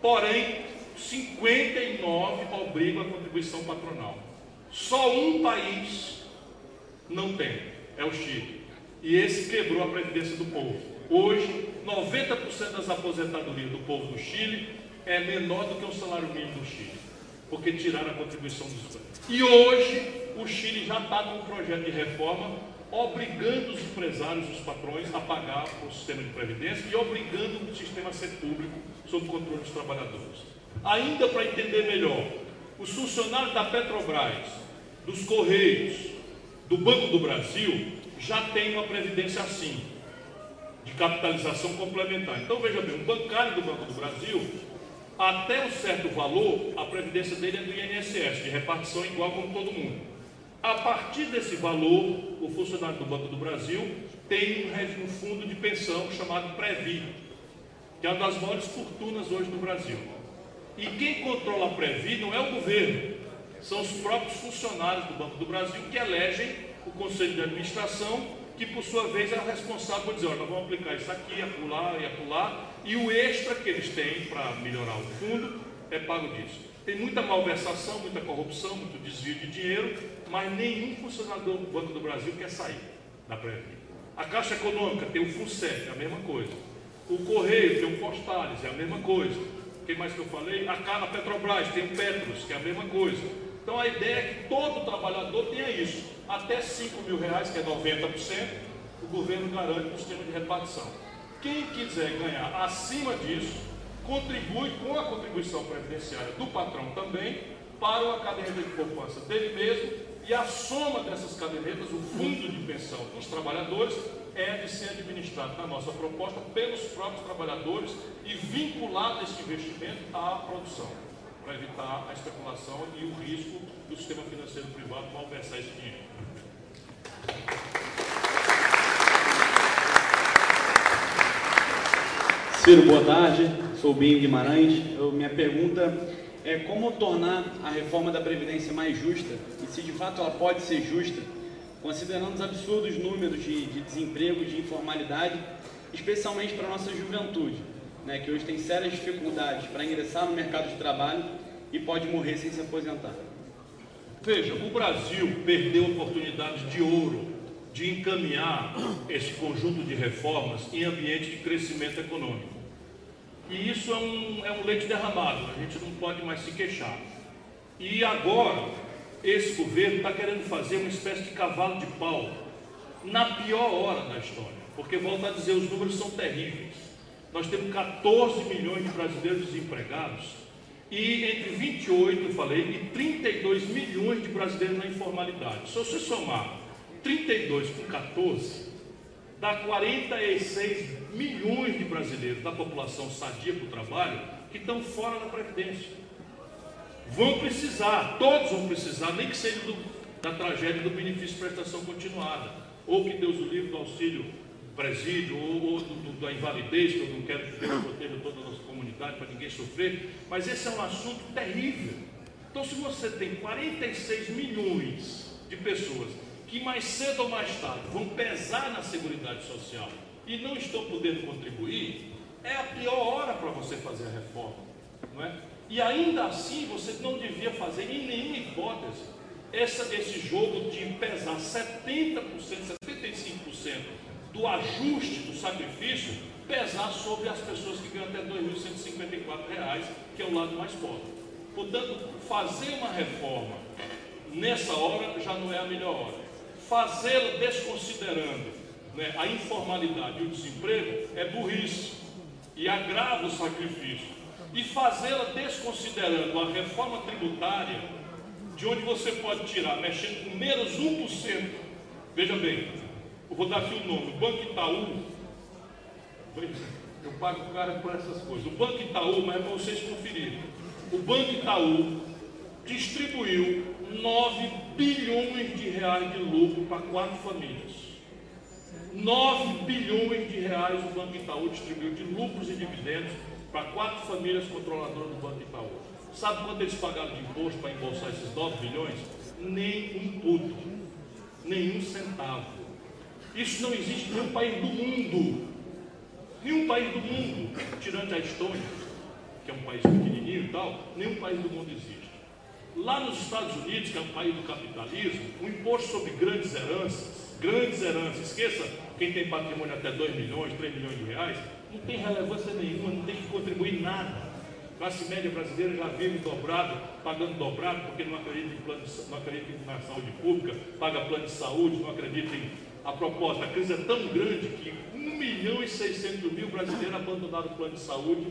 porém 59 obrigam a contribuição patronal. Só um país não tem, é o Chile. E esse quebrou a previdência do povo. Hoje, 90% das aposentadorias do povo do Chile é menor do que o salário mínimo do Chile, porque tiraram a contribuição dos E hoje, o Chile já está com um projeto de reforma obrigando os empresários, os patrões, a pagar o sistema de previdência e obrigando o sistema a ser público sob controle dos trabalhadores. Ainda para entender melhor, os funcionários da Petrobras, dos Correios, do Banco do Brasil, já têm uma previdência assim, capitalização complementar. Então veja bem, um bancário do Banco do Brasil, até um certo valor, a previdência dele é do INSS, de repartição igual como todo mundo. A partir desse valor, o funcionário do Banco do Brasil tem um fundo de pensão chamado Previ, que é uma das maiores fortunas hoje no Brasil. E quem controla a Previ não é o governo, são os próprios funcionários do Banco do Brasil que elegem o Conselho de Administração, que por sua vez é o responsável por dizer, olha, nós vamos aplicar isso aqui, acolá e acolá, e o extra que eles têm para melhorar o fundo é pago disso. Tem muita malversação, muita corrupção, muito desvio de dinheiro, mas nenhum funcionário do Banco do Brasil quer sair da Previ. A Caixa Econômica tem o FUNCEF, é a mesma coisa. O Correio tem o Postales, é a mesma coisa. Quem mais que eu falei? A, a Petrobras tem o Petros, que é a mesma coisa. Então a ideia é que todo trabalhador tenha isso. Até 5 mil reais, que é 90%, o governo garante no sistema de repartição. Quem quiser ganhar acima disso, contribui com a contribuição previdenciária do patrão também para uma caderneta de poupança dele mesmo e a soma dessas cadernetas, o fundo de pensão dos trabalhadores, é de ser administrado na nossa proposta pelos próprios trabalhadores e vinculado esse investimento à produção, para evitar a especulação e o risco do sistema financeiro privado malversar esse dinheiro. Ciro, boa tarde. Sou Binho Guimarães. Eu, minha pergunta é como tornar a reforma da Previdência mais justa e se de fato ela pode ser justa, considerando os absurdos números de, de desemprego, de informalidade, especialmente para a nossa juventude, né, que hoje tem sérias dificuldades para ingressar no mercado de trabalho e pode morrer sem se aposentar. Veja, o Brasil perdeu oportunidades de ouro de encaminhar esse conjunto de reformas em ambiente de crescimento econômico. E isso é um, é um leite derramado, a gente não pode mais se queixar. E agora, esse governo está querendo fazer uma espécie de cavalo de pau na pior hora da história, porque, volto a dizer, os números são terríveis. Nós temos 14 milhões de brasileiros desempregados e entre 28, eu falei, e 32 milhões de brasileiros na informalidade. Se você somar 32 com 14, dá 46 milhões de brasileiros da população sadia para o trabalho que estão fora da Previdência. Vão precisar, todos vão precisar, nem que seja do, da tragédia do benefício de prestação continuada, ou que Deus o livre do auxílio presídio, ou, ou do, do, da invalidez, que eu não quero que Deus proteja toda a nossa para ninguém sofrer, mas esse é um assunto terrível. Então, se você tem 46 milhões de pessoas que mais cedo ou mais tarde vão pesar na Seguridade Social e não estão podendo contribuir, é a pior hora para você fazer a reforma. Não é? E ainda assim você não devia fazer em nenhuma hipótese essa, esse jogo de pesar 70%, 75% do ajuste do sacrifício, pesar sobre as pessoas que ganham até R$ 2.154, que é o lado mais pobre. Portanto, fazer uma reforma nessa hora já não é a melhor hora fazê-la desconsiderando né, a informalidade e o desemprego é burrice e agrava o sacrifício. E fazê-la desconsiderando a reforma tributária, de onde você pode tirar, mexendo com menos 1%. Veja bem, eu vou dar aqui o nome: Banco Itaú. Eu pago o cara por essas coisas. O Banco Itaú, mas é para vocês conferirem. O Banco Itaú distribuiu 9 bilhões de reais de lucro para quatro famílias. 9 bilhões de reais o Banco Itaú distribuiu de lucros e dividendos para quatro famílias controladoras do Banco Itaú. Sabe quanto eles pagaram de imposto para embolsar esses 9 bilhões? Nem um puto, nenhum centavo. Isso não existe em nenhum país do mundo. Nenhum país do mundo, tirando a Estônia, que é um país pequenininho e tal, nenhum país do mundo existe. Lá nos Estados Unidos, que é um país do capitalismo, o imposto sobre grandes heranças, grandes heranças, esqueça quem tem patrimônio até 2 milhões, 3 milhões de reais, não tem relevância nenhuma, não tem que contribuir nada. A classe média brasileira já vive dobrado, pagando dobrado, porque não acredita em, plano de, não acredita na saúde pública, paga plano de saúde, não acredita em. A proposta, a crise é tão grande que 1 milhão e 600 mil brasileiros abandonaram o plano de saúde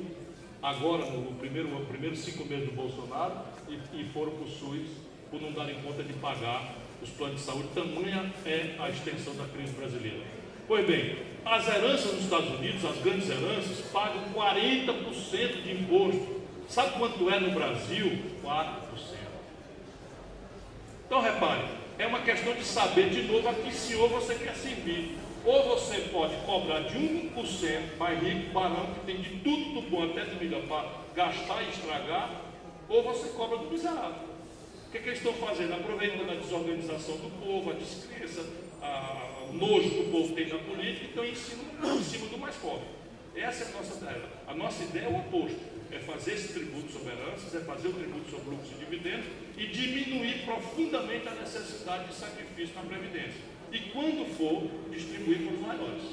agora no primeiro, no primeiro cinco meses do Bolsonaro e, e foram para o SUS por não darem conta de pagar os planos de saúde. Tamanha é a extensão da crise brasileira. Pois bem, as heranças nos Estados Unidos, as grandes heranças, pagam 40% de imposto. Sabe quanto é no Brasil? 4%. Então repare, é uma questão de saber de novo a que senhor você quer servir. Ou você pode cobrar de 1% mais rico, barão, que tem de tudo do bom até de melhor para gastar e estragar, ou você cobra do miserável. O que, é que eles estão fazendo? Aproveitando a desorganização do povo, a descrença, a, o nojo que o povo tem na política, então em cima, em cima do mais pobre. Essa é a nossa ideia. A nossa ideia é o oposto. É fazer esse tributo sobre heranças, é fazer o tributo sobre lucros e dividendos e diminuir profundamente a necessidade de sacrifício na Previdência. E quando for, distribuir para os maiores.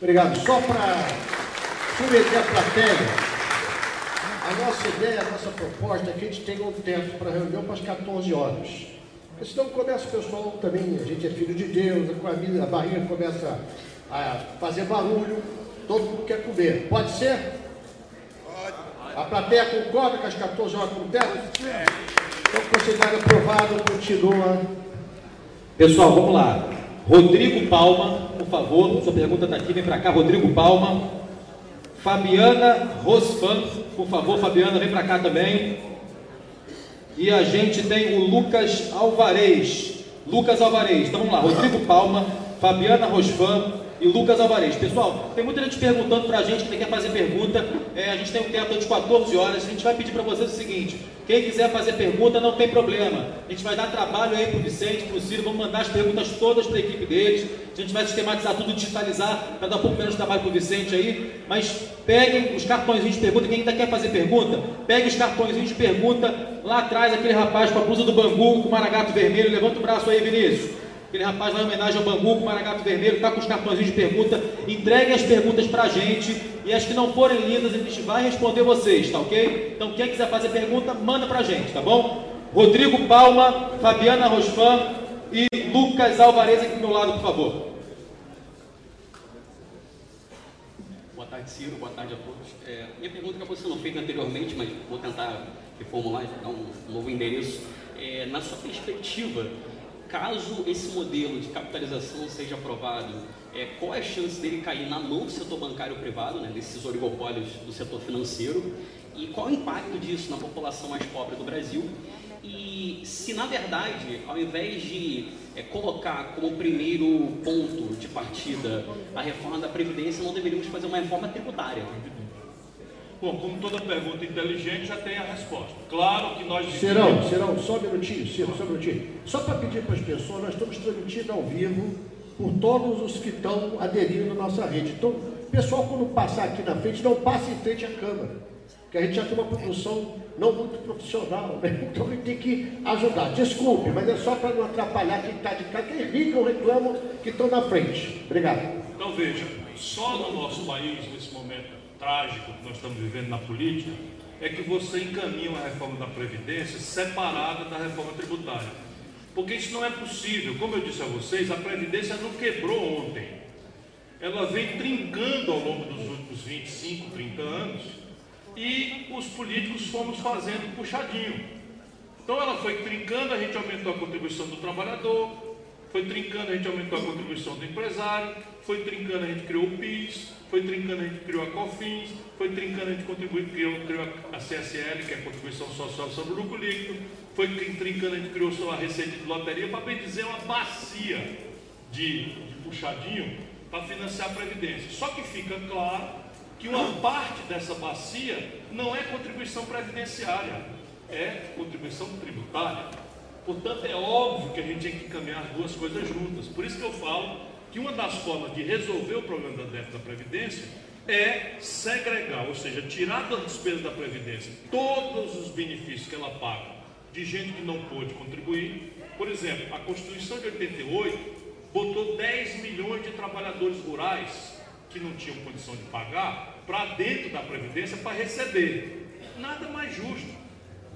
Obrigado. Só para submeter a plateia, a nossa ideia, a nossa proposta é que a gente tenha um tempo para reunião para as 14 horas. Porque senão começa o pessoal também, a gente é filho de Deus, a barriga começa a fazer barulho, todo mundo quer comer. Pode ser? A plateia concorda com as 14 horas tempo? É. Então, considerado aprovado, continua. Pessoal, vamos lá. Rodrigo Palma, por favor, sua pergunta está aqui, vem para cá, Rodrigo Palma. Fabiana Rosfan, por favor, Fabiana, vem para cá também. E a gente tem o Lucas Alvarez. Lucas Alvarez, então vamos lá, Rodrigo Palma, Fabiana Rosfan, e Lucas Alvarez. Pessoal, tem muita gente perguntando para a gente que quer fazer pergunta. É, a gente tem um tempo de 14 horas. A gente vai pedir para vocês o seguinte: quem quiser fazer pergunta, não tem problema. A gente vai dar trabalho aí para o Vicente, para o Ciro. Vamos mandar as perguntas todas para a equipe deles. A gente vai sistematizar tudo, digitalizar, para dar um pouco menos trabalho para o Vicente aí. Mas peguem os cartõezinhos de pergunta. Quem ainda quer fazer pergunta, pegue os cartõezinhos de pergunta. Lá atrás, aquele rapaz com a blusa do Bangu, com o maragato vermelho. Levanta o braço aí, Vinícius. Aquele rapaz vai em homenagem ao Bangu com o Maragato Vermelho, está com os cartões de pergunta. Entregue as perguntas para a gente e as que não forem lindas, a gente vai responder vocês, tá ok? Então, quem quiser fazer pergunta, manda para a gente, tá bom? Rodrigo Palma, Fabiana Rosfan e Lucas Alvarez aqui do meu lado, por favor. Boa tarde, Ciro. Boa tarde a todos. É, minha pergunta acabou sendo feita anteriormente, mas vou tentar reformular, dar um novo endereço. É, na sua perspectiva, caso esse modelo de capitalização seja aprovado, é, qual é a chance dele cair na mão do setor bancário privado, né, desses oligopólios do setor financeiro, e qual o impacto disso na população mais pobre do Brasil? E se, na verdade, ao invés de é, colocar como primeiro ponto de partida a reforma da Previdência, não deveríamos fazer uma reforma tributária? Bom, como toda pergunta inteligente já tem a resposta. Claro que nós. Serão, serão, só um minutinho, Ciro, só um minutinho. Só para pedir para as pessoas, nós estamos transmitindo ao vivo por todos os que estão aderindo à nossa rede. Então, pessoal, quando passar aqui na frente, não passe em frente à câmera. Porque a gente já tem uma produção não muito profissional, né? Então a gente tem que ajudar. Desculpe, mas é só para não atrapalhar quem está de cá, quem ligam, reclamam que estão na frente. Obrigado. Então veja, só no nosso país, nesse momento trágico que nós estamos vivendo na política é que você encaminha uma reforma da Previdência separada da reforma tributária. Porque isso não é possível. Como eu disse a vocês, a Previdência não quebrou ontem. Ela vem trincando ao longo dos últimos 25, 30 anos e os políticos fomos fazendo puxadinho. Então ela foi trincando, a gente aumentou a contribuição do trabalhador, foi trincando, a gente aumentou a contribuição do empresário, foi trincando, a gente criou o PIS, foi trincando, a gente criou a COFINS, foi trincando, a gente contribuiu, criou, criou a CSL, que é a Contribuição Social sobre o Lucro Líquido, foi trincando, a gente criou a receita de loteria, para bem dizer, uma bacia de, de puxadinho para financiar a Previdência. Só que fica claro que uma parte dessa bacia não é contribuição previdenciária, é contribuição tributária. Portanto, é óbvio que a gente tem que caminhar as duas coisas juntas. Por isso que eu falo que uma das formas de resolver o problema da déficit da Previdência é segregar, ou seja, tirar das despesas da Previdência todos os benefícios que ela paga de gente que não pôde contribuir. Por exemplo, a Constituição de 88 botou 10 milhões de trabalhadores rurais que não tinham condição de pagar para dentro da Previdência para receber. Nada mais justo.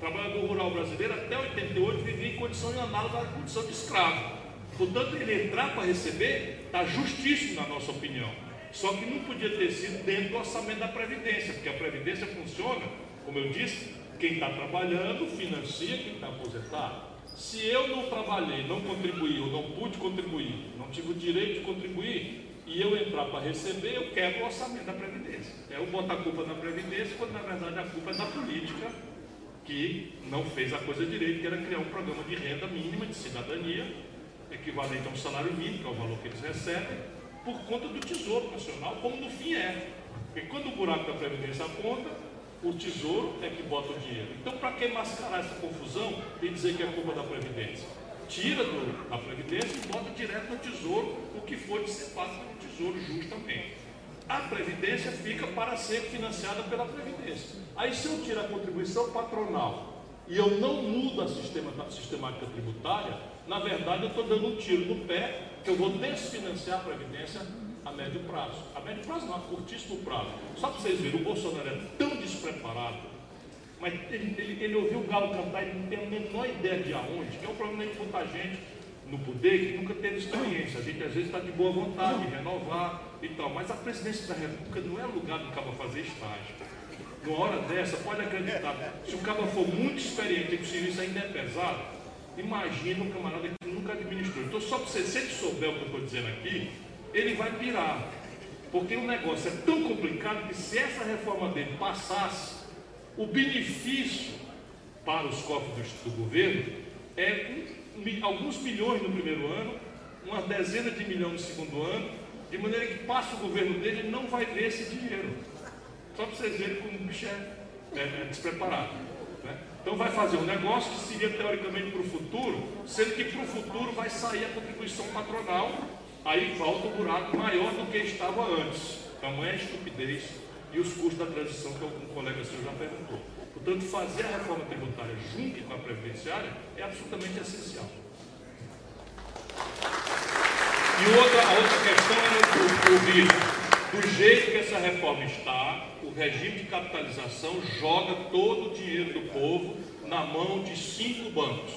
Trabalhador rural brasileiro até 88 vivia em condição análoga à condição de escravo. Portanto, ele entrar para receber está justíssimo na nossa opinião. Só que não podia ter sido dentro do orçamento da Previdência, porque a Previdência funciona, como eu disse, quem está trabalhando financia quem está aposentado. Se eu não trabalhei, não contribuí, ou não pude contribuir, não tive o direito de contribuir, e eu entrar para receber, eu quebro o orçamento da Previdência. É eu boto a culpa na Previdência, quando na verdade a culpa é da política que não fez a coisa direito, que era criar um programa de renda mínima de cidadania, equivalente a um salário mínimo, que é o valor que eles recebem, por conta do Tesouro Nacional, como no fim é. Porque quando o buraco da Previdência aponta, o Tesouro é que bota o dinheiro. Então, para que mascarar essa confusão e dizer que é culpa da Previdência? Tira do, da Previdência e bota direto no Tesouro o que for dissipado pelo Tesouro justamente. A Previdência fica para ser financiada pela Previdência. Aí, se eu tiro a contribuição patronal e eu não mudo a sistema, a sistemática tributária, na verdade eu estou dando um tiro no pé que eu vou desfinanciar a Previdência a médio prazo. A médio prazo não, a curtíssimo prazo. Só para vocês verem, o Bolsonaro é tão despreparado, mas ele, ele, ele ouviu o galo cantar e não tem a menor ideia de aonde, que é o problema de muita gente no poder que nunca teve experiência. A gente às vezes está de boa vontade, de renovar e tal, mas a presidência da República não é lugar do cabo fazer estágio. Numa hora dessa, pode acreditar, se o cabo for muito experiente e o serviço ainda é pesado, imagina um camarada que nunca administrou. Então, só para você, se ele souber o que eu estou dizendo aqui, ele vai pirar. Porque o negócio é tão complicado que se essa reforma dele passasse, o benefício para os cofres do, governo é alguns milhões no primeiro ano, uma dezena de milhões no segundo ano, de maneira que passa o governo dele e não vai ver esse dinheiro. Só para vocês verem como o bicho é, é, é despreparado. Né? Então vai fazer um negócio que seria teoricamente para o futuro, sendo que para o futuro vai sair a contribuição patronal aí volta o buraco maior do que estava antes. Tamanha a estupidez e os custos da transição que algum colega seu já perguntou. Portanto, fazer a reforma tributária junto com a previdenciária é absolutamente essencial. E outra, a outra questão é o, o risco. Do jeito que essa reforma está, o regime de capitalização joga todo o dinheiro do povo na mão de cinco bancos.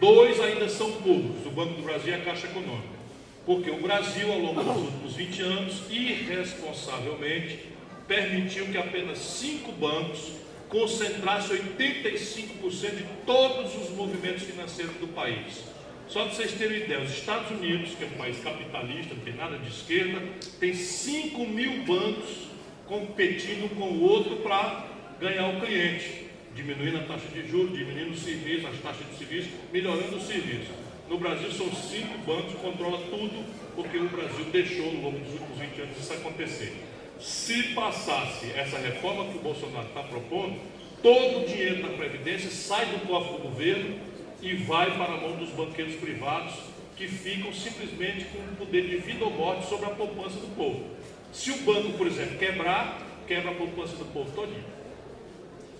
Dois ainda são públicos, o Banco do Brasil e a Caixa Econômica. Porque o Brasil, ao longo dos últimos 20 anos, irresponsavelmente, permitiu que apenas cinco bancos concentrassem 85% de todos os movimentos financeiros do país. Só para vocês terem ideia, os Estados Unidos, que é um país capitalista, não tem nada de esquerda, tem 5 mil bancos competindo com o outro para ganhar o cliente, diminuindo a taxa de juros, diminuindo o serviço, as taxas de serviço, melhorando o serviço. No Brasil são cinco bancos que controlam tudo, porque o Brasil deixou ao longo dos últimos 20 anos isso acontecer. Se passasse essa reforma que o Bolsonaro está propondo, todo o dinheiro da Previdência sai do cofre do governo e vai para a mão dos banqueiros privados que ficam simplesmente com o poder de vida ou morte sobre a poupança do povo. Se o banco, por exemplo, quebrar, quebra a poupança do povo todinho.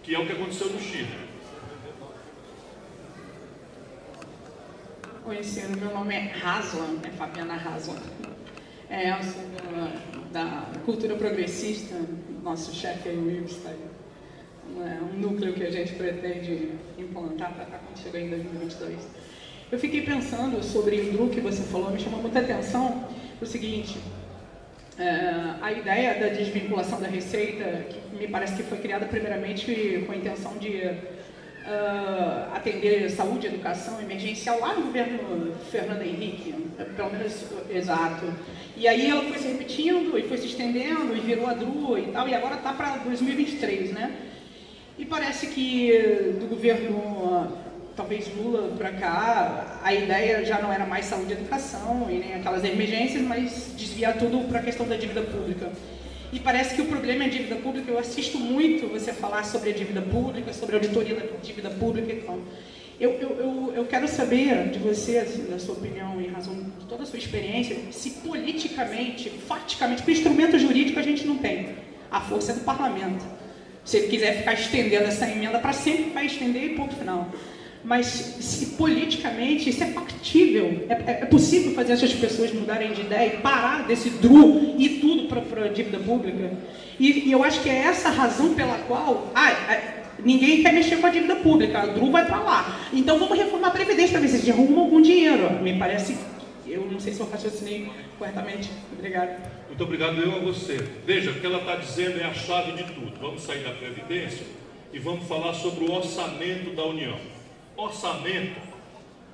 Que é o que aconteceu no Chile. conhecendo, meu nome é Raslan, é Fabiana Raslan. É, eu sou da, cultura progressista, nosso chefe é o Wilster. Um núcleo que a gente pretende implantar para quando chegar em 2022. Eu fiquei pensando sobre o DRU que você falou, me chamou muita atenção o seguinte, é, a ideia da desvinculação da receita, que me parece que foi criada primeiramente com a intenção de uh, atender saúde, educação, emergencial lá no governo Fernando Henrique, pelo menos exato. E aí ela foi se repetindo e foi se estendendo e virou a DRU e tal, e agora está para 2023, né? E parece que do governo, talvez Lula para cá, a ideia já não era mais saúde e educação e nem aquelas emergências, mas desviar tudo para a questão da dívida pública. e parece que o problema é a dívida pública. Eu assisto muito você falar sobre a dívida pública, sobre a auditoria da dívida pública e tal. Eu, eu, eu, eu quero saber de você, assim, da sua opinião, em razão de toda a sua experiência, se politicamente, faticamente, porque instrumento jurídico a gente não tem. A força é do parlamento. Se ele quiser ficar estendendo essa emenda para sempre, vai estender e ponto final. Mas se politicamente isso é factível, é, é, é possível fazer essas pessoas mudarem de ideia e parar desse DRU e tudo para a dívida pública? E, e, eu acho que é essa a razão pela qual ah, ninguém quer mexer com a dívida pública, a DRU vai para lá. Então vamos reformar a Previdência para ver se arrumam algum dinheiro. Me parece, eu não sei se eu raciocinei corretamente. Obrigado. Muito obrigado eu a você. Veja, o que ela está dizendo é a chave de tudo. Vamos sair da Previdência e vamos falar sobre o orçamento da União. Orçamento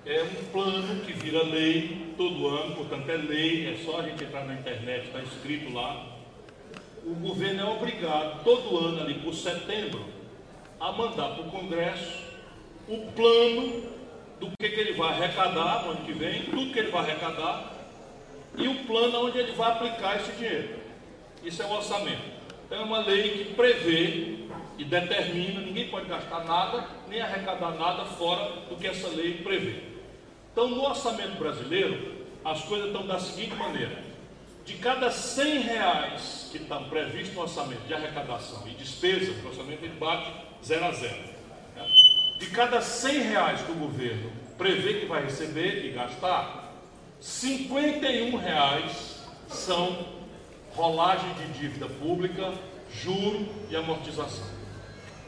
é um plano que vira lei todo ano, portanto é lei, é só a gente entrar na internet, está escrito lá. O governo é obrigado, todo ano, ali por setembro, a mandar para o Congresso o plano do que, que ele vai arrecadar no ano que vem, tudo que ele vai arrecadar, e o plano onde ele vai aplicar esse dinheiro. Isso é o orçamento. Então é uma lei que prevê e determina, ninguém pode gastar nada, nem arrecadar nada fora do que essa lei prevê. Então no orçamento brasileiro, as coisas estão da seguinte maneira. De cada 100 reais que estão previstos no orçamento de arrecadação e despesa, o orçamento ele bate zero a zero. Né? De cada 100 reais que o governo prevê que vai receber e gastar, 51 reais são rolagem de dívida pública, juro e amortização.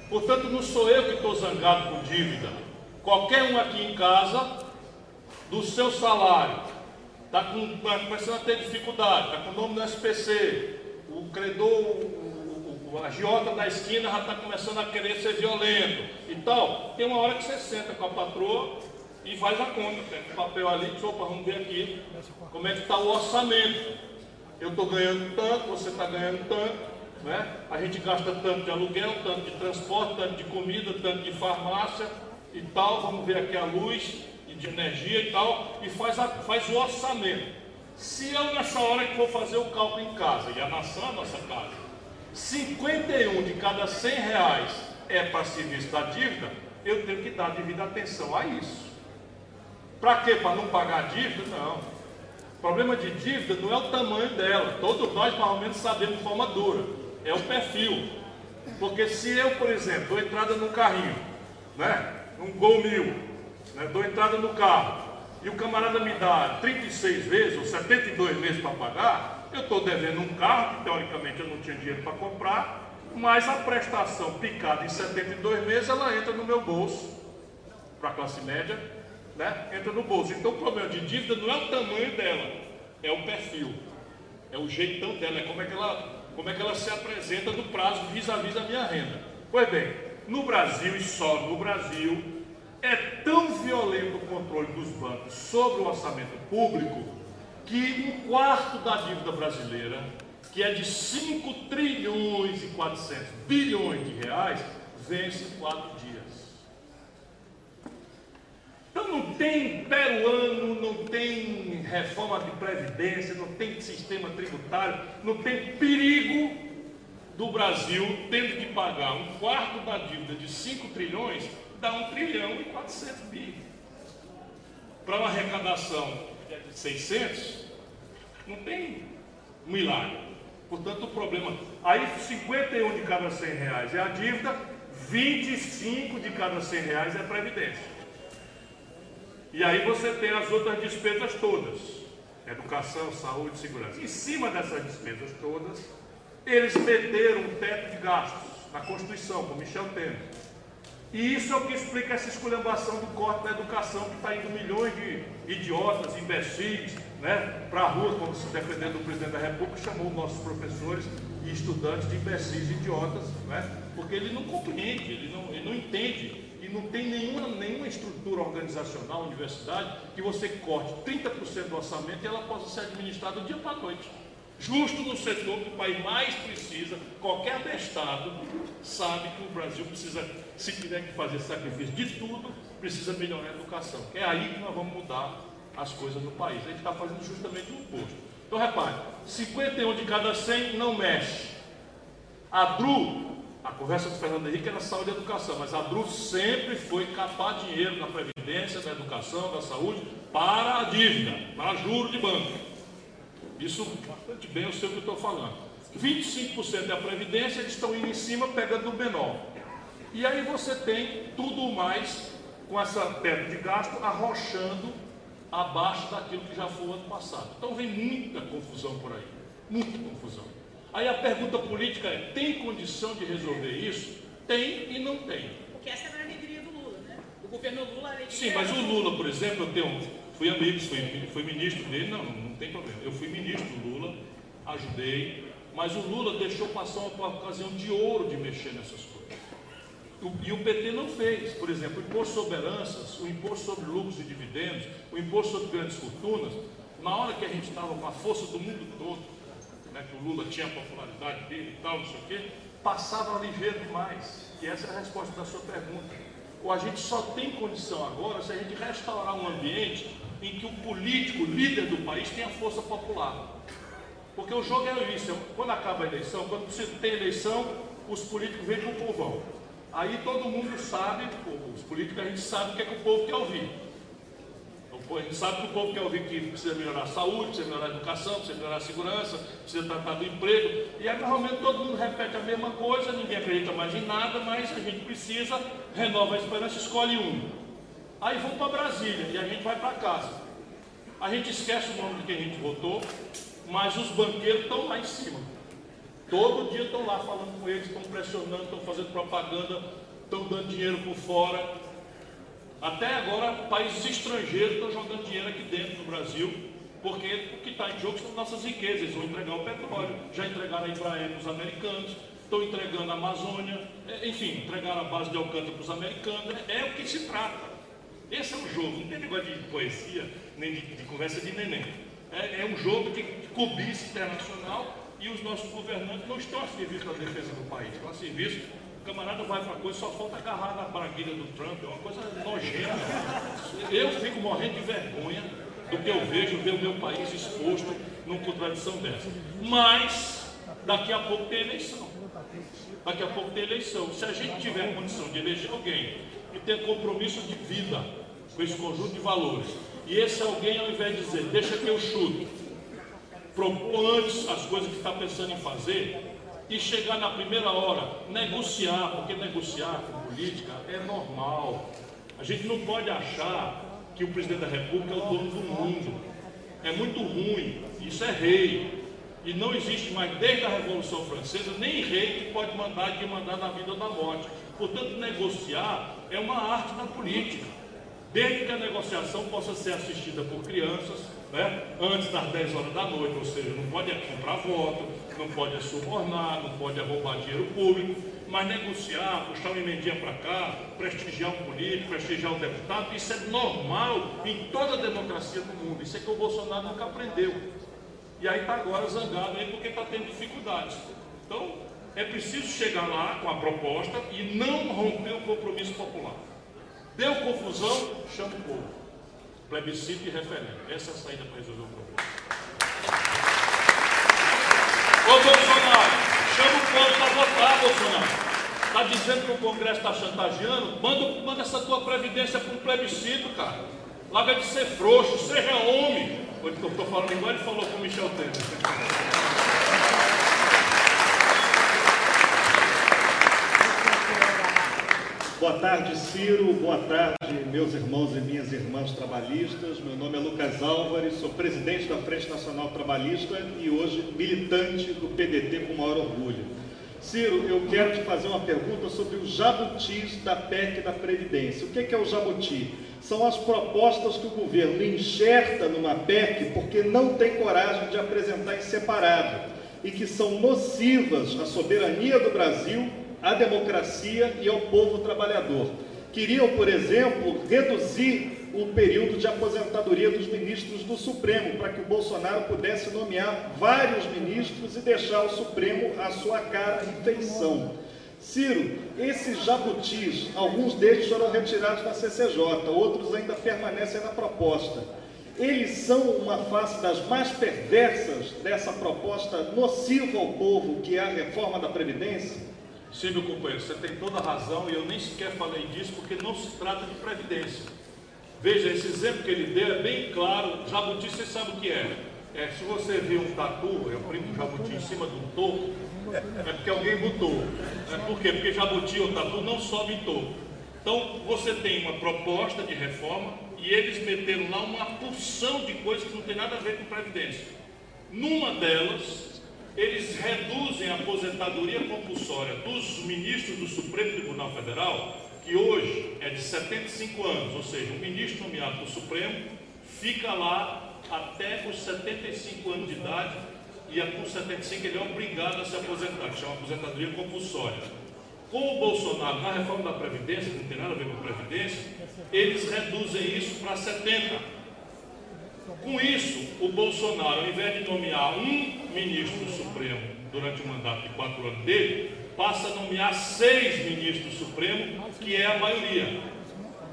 Portanto, não sou eu que estou zangado com dívida. Qualquer um aqui em casa, do seu salário, está tá começando a ter dificuldade, está com o nome no SPC, o credor, o, o, da esquina já está começando a querer ser violento e tal. Tem uma hora que você senta com a patroa e faz a conta. Pega o papel ali, opa, vamos ver aqui como é que está o orçamento. Eu estou ganhando tanto, você está ganhando tanto. Né? A gente gasta tanto de aluguel, tanto de transporte, tanto de comida, tanto de farmácia e tal. Vamos ver aqui a luz e de energia e tal. E faz, a, faz o orçamento. Se eu nessa hora que vou fazer o cálculo em casa, e a nação é a nossa casa, 51 de cada 100 reais é para serviço da dívida, eu tenho que dar devida atenção a isso. Para quê? Para não pagar a dívida? Não. O problema de dívida não é o tamanho dela. Todos nós, mais ou menos, sabemos de forma dura. É o perfil. Porque se eu, por exemplo, dou entrada no carrinho, né? Um Gol mil, né? dou entrada no carro, e o camarada me dá 36 vezes ou 72 meses para pagar, eu estou devendo um carro, que teoricamente eu não tinha dinheiro para comprar, mas a prestação picada em 72 meses, ela entra no meu bolso, para a classe média, né, entra no bolso. Então o problema de dívida não é o tamanho dela, é o perfil, é o jeitão dela, é como é que ela, como é que ela se apresenta no prazo vis-à-vis da minha renda. Pois bem, no Brasil e só no Brasil, é tão violento o controle dos bancos sobre o orçamento público que um quarto da dívida brasileira, que é de 5 trilhões e 400 bilhões de reais, vence em quatro então não tem peruano, não tem reforma de previdência, não tem sistema tributário, não tem perigo do Brasil tendo que pagar um quarto da dívida de 5 trilhões, dá 1 trilhão e 400 bi. Para uma arrecadação de 600, não tem milagre. Portanto, o problema. Aí 51 de cada 100 reais é a dívida, 25 de cada 100 reais é a previdência. E aí você tem as outras despesas todas: educação, saúde, segurança. Em cima dessas despesas todas, eles meteram um teto de gastos na Constituição, com Michel Temer. E isso é o que explica essa esculhambação do corte da educação, que está indo milhões de idiotas, imbecis, né, para a rua, como se defendendo do presidente da República, chamou nossos professores e estudantes de imbecis e idiotas, né, porque ele não compreende, ele não, ele não entende não tem nenhuma, nenhuma estrutura organizacional, universidade, que você corte 30% do orçamento e ela possa ser administrada dia para a noite. Justo no setor que o país mais precisa, qualquer Estado sabe que o Brasil precisa, se tiver que fazer sacrifício de tudo, precisa melhorar a educação. É aí que nós vamos mudar as coisas no país. A gente está fazendo justamente o oposto. Então repare, 51 de cada 100 não mexe. A DRU, a conversa do Fernando Henrique era saúde e educação, mas a DRU sempre foi capar dinheiro na Previdência, na educação, na saúde, para a dívida, para juro de banco. Isso bastante bem eu sei o que estou falando. 25% é a Previdência, eles estão indo em cima pegando o menor. E aí você tem tudo mais com essa perda de gasto arrochando abaixo daquilo que já foi ano passado. Então vem muita confusão por aí, muita confusão. Aí a pergunta política é: tem condição de resolver isso? Tem e não tem. Porque essa era a alegria do Lula, né? O governo Lula alegria Sim, mas o Lula, por exemplo, eu tenho, fui amigo, fui, fui ministro dele, não, não tem problema. Eu fui ministro do Lula, ajudei, mas o Lula deixou passar uma ocasião de ouro de mexer nessas coisas. E o PT não fez. Por exemplo, o imposto sobre heranças, o imposto sobre lucros e dividendos, o imposto sobre grandes fortunas, na hora que a gente estava com a força do mundo todo, né, que o Lula tinha a popularidade dele e tal, não sei o quê, passava ligeiro demais. E essa é a resposta da sua pergunta. Ou a gente só tem condição agora se a gente restaurar um ambiente em que o político, líder do país, tenha força popular. Porque o jogo é isso. Quando acaba a eleição, quando você tem eleição, os políticos vêm com o povão. Aí todo mundo sabe, os políticos a gente sabe o que é que o povo quer ouvir. A gente sabe que o povo quer ouvir que precisa melhorar a saúde, precisa melhorar a educação, precisa melhorar a segurança, precisa tratar do emprego. E aí normalmente todo mundo repete a mesma coisa, ninguém acredita mais em nada, mas a gente precisa, renova a esperança, escolhe um. Aí vão para Brasília e a gente vai para casa. A gente esquece o nome de quem a gente votou, mas os banqueiros estão lá em cima. Todo dia estão lá falando com eles, estão pressionando, estão fazendo propaganda, estão dando dinheiro por fora. Até agora, países estrangeiros estão jogando dinheiro aqui dentro do Brasil, porque o que está em jogo são nossas riquezas. Eles vão entregar o petróleo, já entregaram a Embraer para os americanos, estão entregando a Amazônia, é, enfim, entregaram a base de Alcântara para os americanos. É, é, o que se trata. Esse é o jogo, não tem negócio de poesia, nem de, de conversa de neném. É, é um jogo de cobiça internacional e os nossos governantes não estão a serviço da defesa do país, estão a serviço. O camarada vai para a coisa, só falta agarrar na braguilha do Trump, é uma coisa nojenta. Eu fico morrendo de vergonha do que eu vejo, ver o meu país exposto numa contradição dessa. Mas, daqui a pouco tem eleição. Daqui a pouco tem eleição. Se a gente tiver condição de eleger alguém e ter compromisso de vida com esse conjunto de valores, e esse alguém, ao invés de dizer, deixa que eu chuto, propor antes as coisas que está pensando em fazer e chegar na primeira hora, negociar, porque negociar com política é normal. A gente não pode achar que o presidente da República é o dono do mundo. É muito ruim, isso é rei. E não existe mais, desde a Revolução Francesa, nem rei que pode mandar de mandar na vida ou na morte. Portanto, negociar é uma arte da política. Desde que a negociação possa ser assistida por crianças, né, antes das 10 horas da noite, ou seja, não pode comprar voto, não pode subornar, não pode roubar dinheiro público, mas negociar, puxar uma emendinha para cá, prestigiar um político, prestigiar um deputado, isso é normal em toda a democracia do mundo. Isso é que o Bolsonaro nunca aprendeu. E aí está agora zangado aí porque está tendo dificuldades. Então, é preciso chegar lá com a proposta e não romper o compromisso popular. Deu confusão, chama o povo plebiscito e referendo. Essa é a saída para resolver o problema. Ô Bolsonaro, chama o povo para votar, Bolsonaro. Está dizendo que o Congresso está chantageando? Manda, manda essa tua previdência para um plebiscito, cara. Larga de ser frouxo, seja homem. Eu estou falando igual ele falou com o Michel Temer. Boa tarde, Ciro. Boa tarde, meus irmãos e minhas irmãs trabalhistas. Meu nome é Lucas Álvares, sou presidente da Frente Nacional Trabalhista e hoje militante do PDT com maior orgulho. Ciro, eu quero te fazer uma pergunta sobre os jabutis da PEC da Previdência. O que é o jabuti? São as propostas que o governo enxerta numa PEC porque não tem coragem de apresentar em separado e que são nocivas à soberania do Brasil à democracia e ao povo trabalhador. Queriam, por exemplo, reduzir o período de aposentadoria dos ministros do Supremo, para que o Bolsonaro pudesse nomear vários ministros e deixar o Supremo à sua cara e feição. Ciro, esses jabutis, alguns deles foram retirados da CCJ, outros ainda permanecem na proposta. eles são uma face das mais perversas dessa proposta nociva ao povo, que é a reforma da Previdência? Sim, meu companheiro, você tem toda a razão e eu nem sequer falei disso porque não se trata de Previdência. Veja, esse exemplo que ele deu é bem claro. Jabuti, você sabe o que é? é se você viu um tatu, eu primo jabuti em cima de um toco, é porque alguém botou. É, por quê? Porque jabuti ou tatu não sobe em toco. Então, você tem uma proposta de reforma e eles meteram lá uma porção de coisas que não tem nada a ver com Previdência. Numa delas, eles reduzem a aposentadoria compulsória dos ministros do Supremo Tribunal Federal, que hoje é de 75 anos, ou seja, um ministro nomeado para o Supremo fica lá até os 75 anos de idade e com 75 ele é obrigado a se aposentar, que chama aposentadoria compulsória. Com o Bolsonaro, na reforma da Previdência, que não tem nada a ver com Previdência, eles reduzem isso para 70. Com isso, o Bolsonaro, ao invés de nomear um ministro Supremo durante o mandato de quatro anos dele, passa a nomear seis ministros do Supremo, que é a maioria.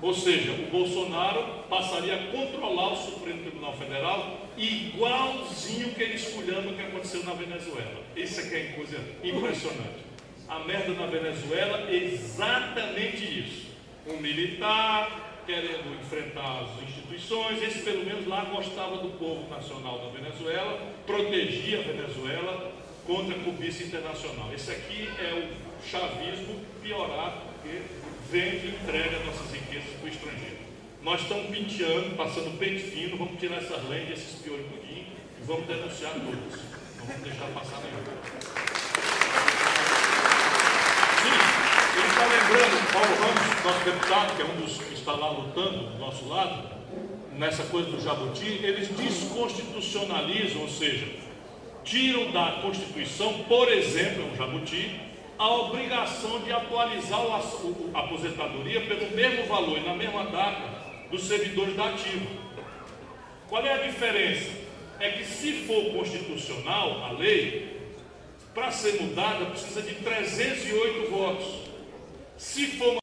Ou seja, o Bolsonaro passaria a controlar o Supremo Tribunal Federal igualzinho que ele escolhendo o que aconteceu na Venezuela. Isso é que é coisa impressionante a merda na Venezuela é exatamente isso. Um militar querendo enfrentar as instituições, esse pelo menos lá gostava do povo nacional da Venezuela, protegia a Venezuela contra a cobiça internacional. Esse aqui é o chavismo piorado, porque vende e entrega nossas riquezas para o estrangeiro. Nós estamos penteando, passando pente fino, vamos tirar essas lentes, esses piores e vamos denunciar todos. Não vamos deixar passar nenhum. Ele está lembrando, Paulo Ramos, nosso deputado, que é um dos que está lá lutando do nosso lado, nessa coisa do jabuti, eles desconstitucionalizam, ou seja, tiram da Constituição, por exemplo, um jabuti, a obrigação de atualizar a aposentadoria pelo mesmo valor e na mesma data dos servidores da ativa. Qual é a diferença? É que se for constitucional a lei, para ser mudada precisa de 308 votos. Se for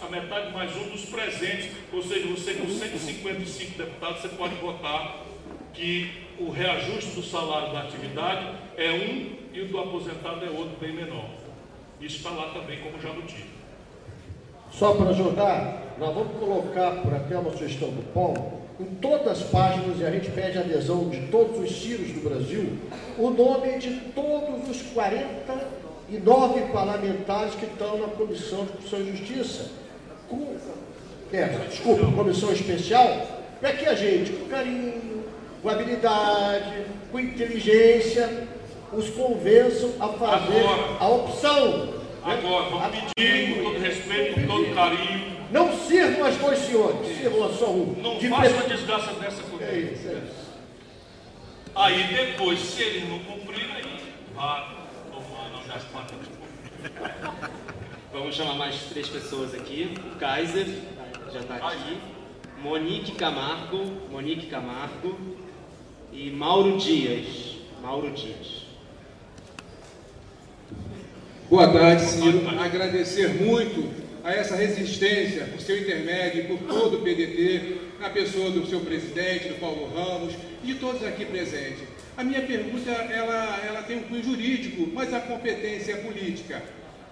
a metade mais um dos presentes, ou seja, você com 155 deputados, você pode votar que o reajuste do salário da atividade é um e o do aposentado é outro, bem menor. Isso está lá também como jabuti. Só para ajudar, nós vamos colocar por até uma sugestão do Paulo, em todas as páginas, e a gente pede a adesão de todos os Círios do Brasil, o nome de todos os 40 e nove parlamentares que estão na Comissão de Constituição e Justiça. Com, é, desculpa, Comissão Especial, para que a gente, com carinho, com habilidade, com inteligência, os convençam a fazer Agora. a opção. Agora, vamos pedir, com todo respeito, com todo carinho. Não sirvam as dois senhores, sirvam a só um. Não De faça pre- uma desgraça dessa comigo. É isso, é isso. Aí depois, se eles não cumprirem, aí Vamos chamar mais três pessoas aqui. O Kaiser já está aqui. Monique Camargo, Monique Camargo e Mauro Dias. Mauro Dias. Boa tarde, Ciro. Agradecer muito a essa resistência, por seu intermédio por todo o PDT, na pessoa do seu presidente, do Paulo Ramos e de todos aqui presentes. A minha pergunta, ela, ela tem um cunho jurídico, mas a competência é política.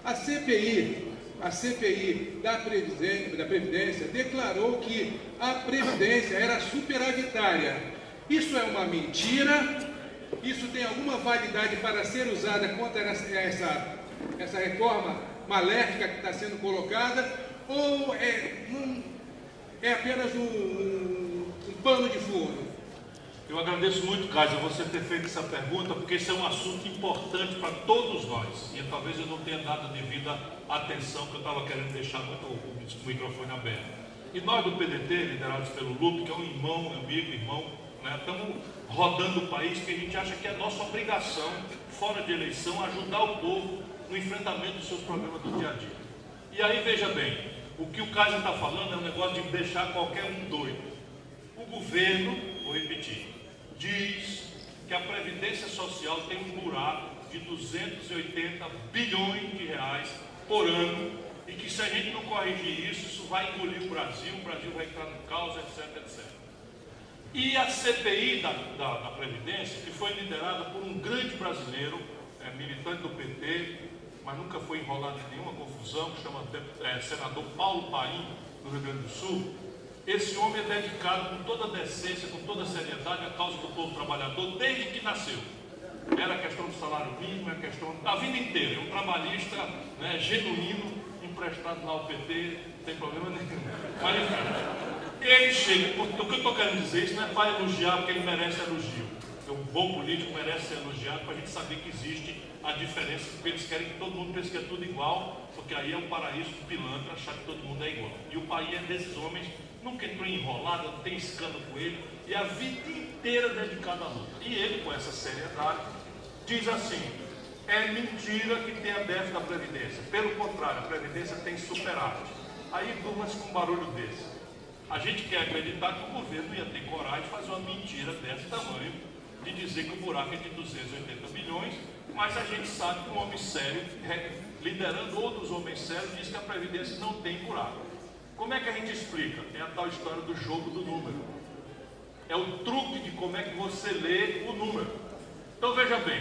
A CPI, a CPI da Previdência, da Previdência declarou que a Previdência era superavitária. Isso é uma mentira? Isso tem alguma validade para ser usada contra essa, essa, reforma maléfica que está sendo colocada? Ou é, um- é apenas um- um pano de fundo? Eu agradeço muito, Kaiser, você ter feito essa pergunta, porque esse é um assunto importante para todos nós. E talvez eu não tenha dado devida atenção que eu estava querendo deixar o, o- microfone aberto. E nós do PDT, liderados pelo Lupe, que é um irmão, amigo, irmão, né, estamos rodando o país porque a gente acha que é nossa obrigação, fora de eleição, ajudar o povo no enfrentamento dos seus problemas do dia a dia. E aí, veja bem, o que o Kaiser está falando é um negócio de deixar qualquer um doido. O governo, vou repetir, diz que a Previdência Social tem um buraco de 280 bilhões de reais por ano e que se a gente não corrigir isso, isso vai engolir o Brasil, o Brasil vai entrar no caos, etc, etc. E a CPI da, da, da Previdência, que foi liderada por um grande brasileiro, é, militante do PT, mas nunca foi enrolado em nenhuma confusão, que chama é, senador Paulo Paim, do Rio Grande do Sul. Esse homem é dedicado com toda decência, com toda seriedade à causa do povo trabalhador desde que nasceu. Era questão do salário mínimo, é questão da vida inteira. É um trabalhista né, genuíno, emprestado lá ao PT, não tem problema nenhum. Mas enfim, ele chega, o que eu estou querendo dizer isso não é para elogiar, porque ele merece elogio. Um bom político merece ser elogiado para a gente saber que existe a diferença, porque eles querem que todo mundo pense que é tudo igual, porque aí é um paraíso do pilantra achar que todo mundo é igual. E o país é desses homens, nunca entrou enrolado, não tem escândalo com ele, e a vida inteira dedicada à luta. E ele, com essa seriedade, diz assim: é mentira que tenha déficit da Previdência. Pelo contrário, a Previdência tem superávit. Aí durma-se com um barulho desse. A gente quer acreditar que o governo ia ter coragem de fazer uma mentira desse tamanho, de dizer que o buraco é de 280 bilhões, mas a gente sabe que um homem sério, liderando outros homens sérios, diz que a Previdência não tem buraco. Como é que a gente explica? É a tal história do jogo do número. É o truque de como é que você lê o número. Então veja bem,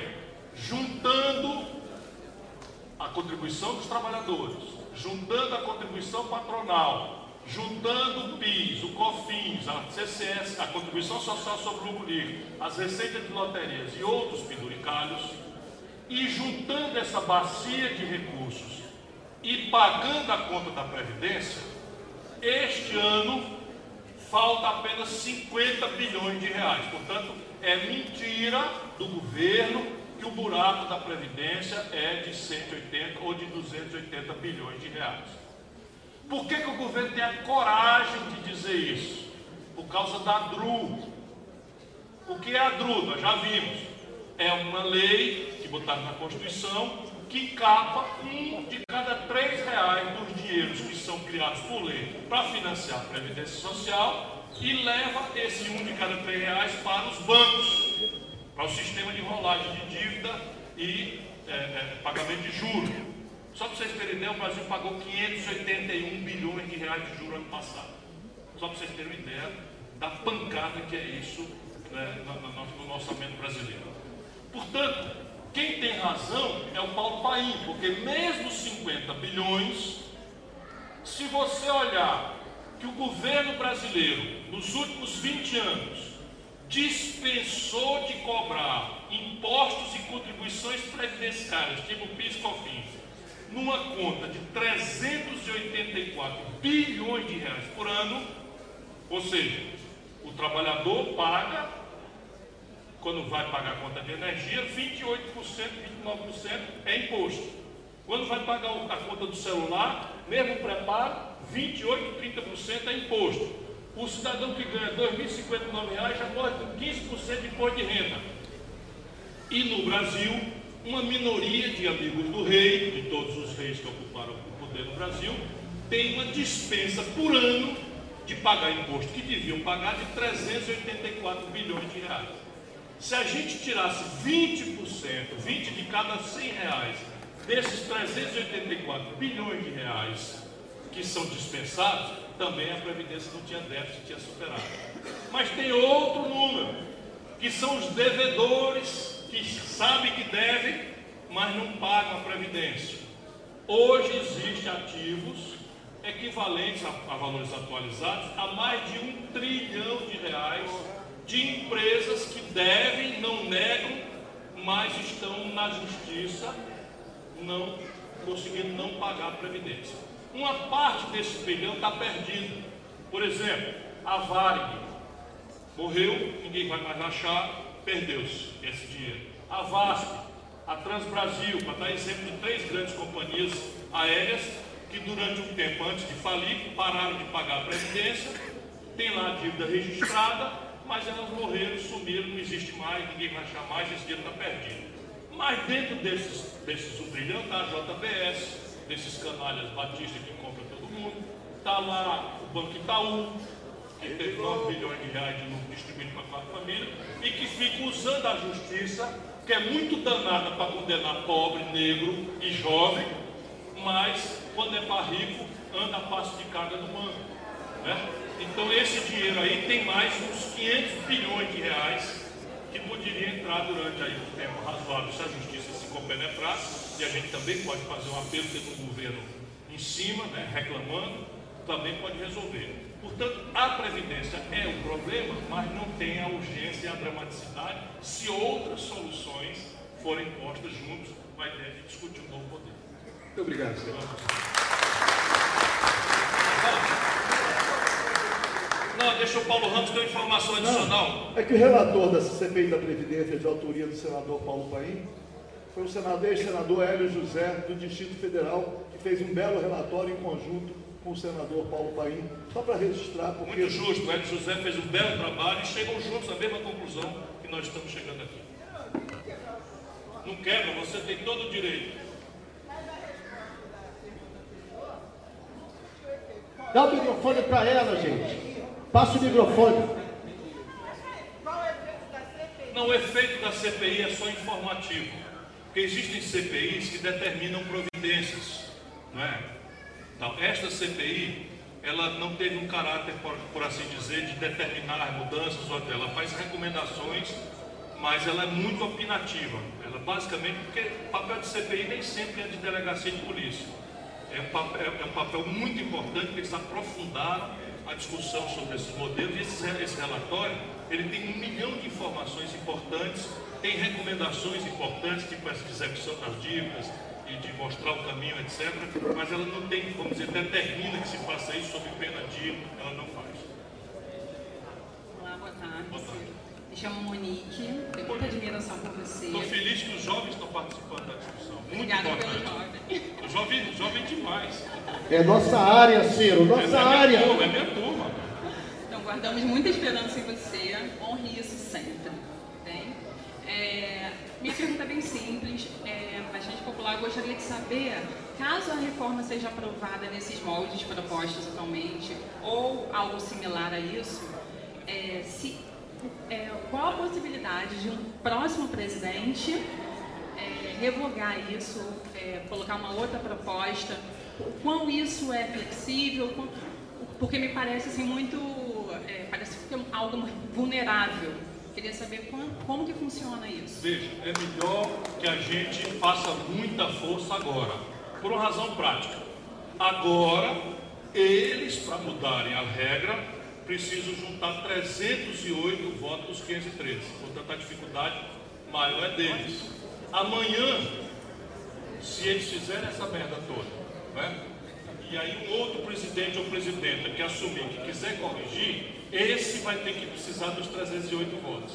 juntando a contribuição dos trabalhadores, juntando a contribuição patronal, juntando o PIS, o COFINS, a CCS, a contribuição social sobre o lucro livre, as receitas de loterias e outros penduricalhos, e juntando essa bacia de recursos e pagando a conta da Previdência, este ano falta apenas 50 bilhões de reais. Portanto, é mentira do governo que o buraco da Previdência é de 180 ou de 280 bilhões de reais. Por que, que o governo tem a coragem de dizer isso? Por causa da DRU. O que é a DRU? Nós já vimos. É uma lei que botaram na Constituição que capa um de cada três reais dos dinheiros que são criados por lei para financiar a Previdência Social e leva esse um de cada três reais para os bancos, para o sistema de rolagem de dívida e é, é, pagamento de juros. Só para vocês terem ideia, o Brasil pagou 581 bilhões de reais de juros ano passado. Só para vocês terem uma ideia da pancada que é isso né, no, no, no orçamento brasileiro. Portanto, quem tem razão é o Paulo Paim, porque mesmo 50 bilhões, se você olhar que o governo brasileiro, nos últimos 20 anos, dispensou de cobrar impostos e contribuições previdenciárias, tipo PIS COFINS, numa conta de 384 bilhões de reais por ano, ou seja, o trabalhador paga quando vai pagar a conta de energia, 28%, 29% é imposto. Quando vai pagar a conta do celular, mesmo preparo, 28%, 30% é imposto. O cidadão que ganha R$ 2.059 já pode ter 15% de imposto de renda. E no Brasil, uma minoria de amigos do rei, de todos os reis que ocuparam o poder no Brasil, tem uma dispensa por ano de pagar imposto que deviam pagar de 384 bilhões de reais. Se a gente tirasse 20%, 20 de cada 100 reais, desses 384 bilhões de reais que são dispensados, também a Previdência não tinha déficit, tinha superado. Mas tem outro número, que são os devedores que sabem que devem, mas não pagam a Previdência. Hoje existem ativos equivalentes a, a valores atualizados a mais de um trilhão de reais de empresas que devem, não negam, mas estão na justiça não conseguindo não pagar a previdência. Uma parte desse bilhão está perdida. Por exemplo, a Varig morreu, ninguém vai mais achar, perdeu-se esse dinheiro. A VASP, a Transbrasil, para dar exemplo de três grandes companhias aéreas que durante um tempo antes de falir pararam de pagar a previdência, tem lá a dívida registrada mas elas morreram, sumiram, não existe mais, ninguém vai achar mais, esse dinheiro está perdido. Mas dentro desses, desses um trilhão está a JBS, desses canalhas Batista que compra todo mundo, está lá o Banco Itaú, que tem 9 bilhões de reais de lucro distribuído para quatro famílias, e que fica usando a justiça, que é muito danada para condenar pobre, negro e jovem, mas quando é para rico, anda a passo de carga no banco. Né? Então esse dinheiro aí tem mais uns 500 bilhões de reais que poderia entrar durante aí um tempo razoável se a justiça se compenetrar, e a gente também pode fazer um apelo tendo um governo em cima, né, reclamando, também pode resolver. Portanto, a Previdência é um problema, mas não tem a urgência e a dramaticidade se outras soluções forem postas juntos, vai ter de discutir um novo poder. Muito obrigado, senhor. Não, deixa o Paulo Ramos ter uma informação adicional. Não, é que o relator da CPI da Previdência, de autoria do senador Paulo Paim, foi o senador, ex-senador Hélio José, do Distrito Federal, que fez um belo relatório em conjunto com o senador Paulo Paim, só para registrar. Porque... Muito justo, o Hélio José fez um belo trabalho e chegam juntos à mesma conclusão que nós estamos chegando aqui. Não quebra, você tem todo o direito. Dá o microfone para ela, gente. Passa o microfone. Não, o efeito da CPI é só informativo. Porque existem CPIs que determinam providências. Não é? Então, esta CPI, ela não teve um caráter, por, por assim dizer, de determinar mudanças, ou ela faz recomendações, mas ela é muito opinativa. Ela basicamente, porque o papel de CPI nem sempre é de delegacia de polícia. É um papel, é um papel muito importante que eles aprofundaram a discussão sobre esses modelos. E esse, esse relatório ele tem um milhão de informações importantes, tem recomendações importantes, tipo essa execução das dívidas e de mostrar o caminho, etc. Mas ela não tem, vamos dizer, determina que se faça isso sob pena de, ela não faz. Olá, boa tarde. Boa tarde. Me chamo Monique, tenho muita admiração por você. Estou feliz que os jovens estão participando da discussão. Muito Obrigada jovem. Jovem, demais. É nossa área, Ciro, nossa é minha área. Turma, é minha turma. Então, guardamos muita esperança em você. Honre isso sempre. Bem? É, minha pergunta é bem simples, é bastante popular. Eu gostaria de saber, caso a reforma seja aprovada nesses moldes propostos atualmente, ou algo similar a isso, é, se, é, qual a possibilidade de um próximo presidente é, revogar isso, é, colocar uma outra proposta? O quão isso é flexível? quão- porque me parece assim muito, é, parece que é algo vulnerável. Queria saber como, como que funciona isso. Veja, é melhor que a gente faça muita força agora, por uma razão prática. Agora, eles, para mudarem a regra, precisam juntar 308 votos dos 513. Portanto, a dificuldade maior é deles. Amanhã, se eles fizerem essa merda toda, né? e aí um outro presidente ou presidenta que assumir que quiser corrigir, esse vai ter que precisar dos 308 votos.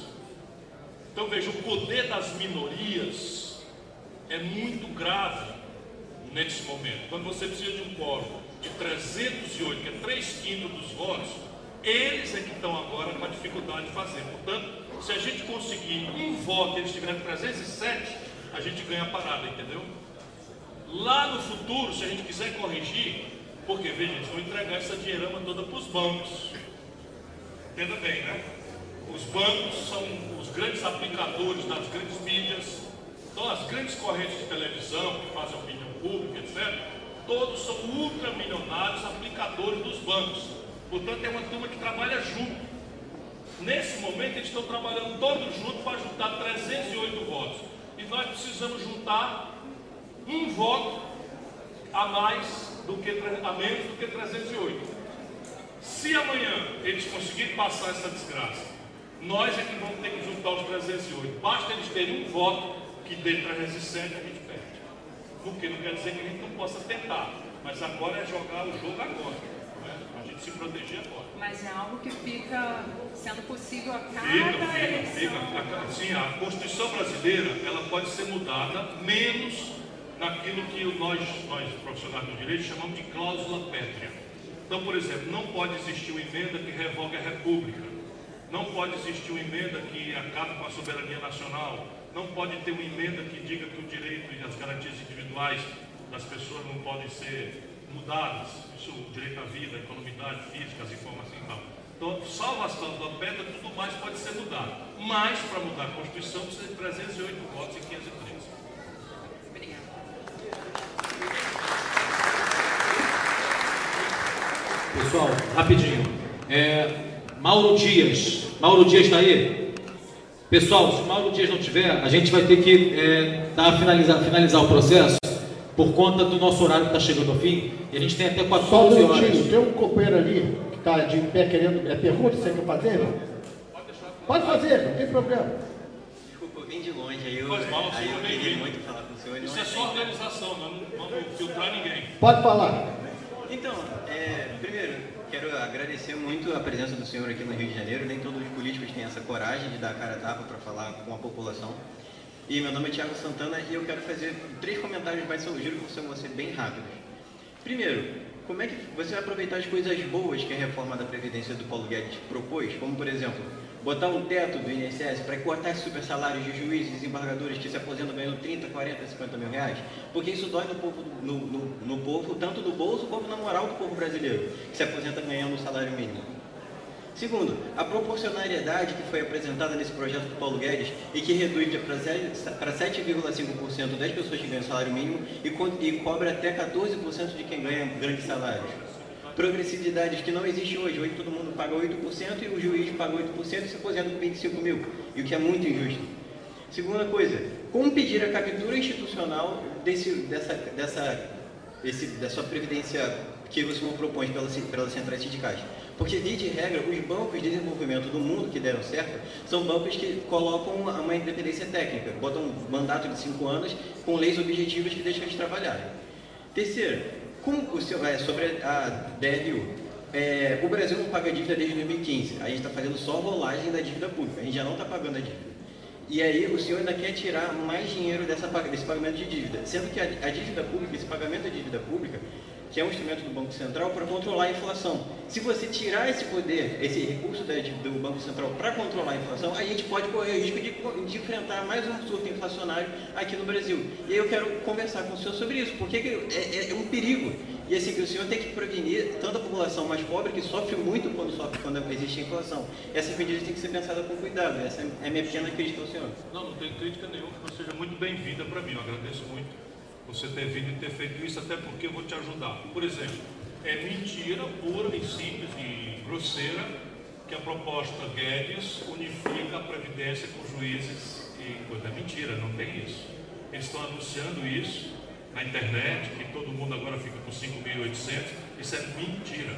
Então veja, o poder das minorias é muito grave nesse momento. Quando você precisa de um quórum de 308, que é 3 quintos dos votos, eles é que estão agora com a dificuldade de fazer. Portanto, se a gente conseguir um voto e eles tiverem 307, a gente ganha a parada, entendeu? Lá no futuro, se a gente quiser corrigir, porque veja, eles vão entregar essa dinheirama toda para os bancos. Entenda bem, né? Os bancos são os grandes aplicadores das grandes mídias, então as grandes correntes de televisão que fazem opinião pública, etc., todos são ultramilionários aplicadores dos bancos. Portanto, é uma turma que trabalha junto. Nesse momento, eles estão trabalhando todos juntos para juntar 308 votos. E nós precisamos juntar um voto a mais do que a menos do que 308. Se amanhã eles conseguirem passar essa desgraça, nós é que vamos ter que juntar os 308. Basta eles terem um voto que dê 307 a gente perde. O que não quer dizer que a gente não possa tentar, mas agora é jogar o jogo agora. Né? A gente se proteger agora. Mas é algo que fica sendo possível a cada Fica, fica, eleição. fica. Sim, a Constituição brasileira ela pode ser mudada menos naquilo que nós, nós profissionais do direito, chamamos de cláusula pétrea. Então, por exemplo, não pode existir uma emenda que revogue a República, não pode existir uma emenda que acabe com a soberania nacional, não pode ter uma emenda que diga que o direito e as garantias individuais das pessoas não podem ser mudadas, isso, o direito à vida, a economidade física, as informações as cláusulas pétreas, tudo mais pode ser mudado. Mas, para mudar a Constituição, precisa de 308 votos e 513. Pessoal, rapidinho. É, Mauro Dias. Mauro Dias está aí? Pessoal, se o Mauro Dias não tiver, a gente vai ter que é, dar, finalizar, finalizar o processo por conta do nosso horário que está chegando ao fim. E a gente tem até 14 Só um horas. tem um companheiro ali está de pé querendo. É pergunta você quer fazer? Pode fazer, não tem problema. Desculpa, eu vim de longe, aí eu, Pois mal, aí eu queria muito falar com o senhor. Isso não é só organização, não não vamos filtrar ninguém. Pode falar. Então, é, primeiro, quero agradecer muito a presença do senhor aqui no Rio de Janeiro. Nem todos os políticos têm essa coragem de dar a cara a tapa para falar com a população. E meu nome é Thiago Santana e eu quero fazer três comentários, mas eu juro que vão ser bem rápidos. Primeiro, como é que você vai aproveitar as coisas boas que a reforma da Previdência do Paulo Guedes propôs? Como, por exemplo, botar um teto do INSS para cortar super salários de juízes desembargadores que se aposentam ganhando 30, 40, 50 mil reais? Porque isso dói no povo, no, no, no povo tanto do bolso como na moral do povo brasileiro, que se aposenta ganhando o salário mínimo. Segundo, a proporcionalidade que foi apresentada nesse projeto do Paulo Guedes e que reduz para 7,5% das pessoas que ganham salário mínimo e, co cobra até 14% de quem ganha grandes salários. Progressividades que não existe hoje. Hoje todo mundo paga 8% e o juiz paga 8% e se aposenta com 25 mil, e o que é muito injusto. Segunda coisa, como pedir a captura institucional desse, dessa, dessa, dessa previdência que você propõe pelas, pelas centrais sindicais? Porque, via de regra, os bancos de desenvolvimento do mundo que deram certo são bancos que colocam uma, independência técnica, botam um mandato de cinco anos com leis objetivas que deixam eles trabalharem. Terceiro, o seu, é, sobre a DRU. É, o Brasil não paga dívida desde 2015. A gente está fazendo só rolagem da dívida pública. A gente já não está pagando a dívida. E aí o senhor ainda quer tirar mais dinheiro dessa, desse pagamento de dívida. Sendo que a, a dívida pública, esse pagamento da dívida pública, que é um instrumento do Banco Central para controlar a inflação. Se você tirar esse poder, esse recurso do Banco Central para controlar a inflação, a gente pode correr o risco de, de, enfrentar mais um surto inflacionário aqui no Brasil. E aí eu quero conversar com o senhor sobre isso, porque é, é, é um perigo. E assim, que o senhor tem que prevenir tanto a população mais pobre, que sofre muito quando, sofre, quando existe inflação. Essas medidas têm que ser pensadas com cuidado. Essa é a minha pequena crítica ao senhor. Não, não tem crítica nenhuma, que seja muito bem-vinda para mim. Eu agradeço muito você ter vindo e ter feito isso, até porque eu vou te ajudar. Por exemplo, é mentira pura e simples e grosseira que a proposta Guedes unifica a Previdência com juízes e coisa. É mentira, não tem isso. Eles estão anunciando isso na internet, que todo mundo agora fica com 5.800. Isso é mentira.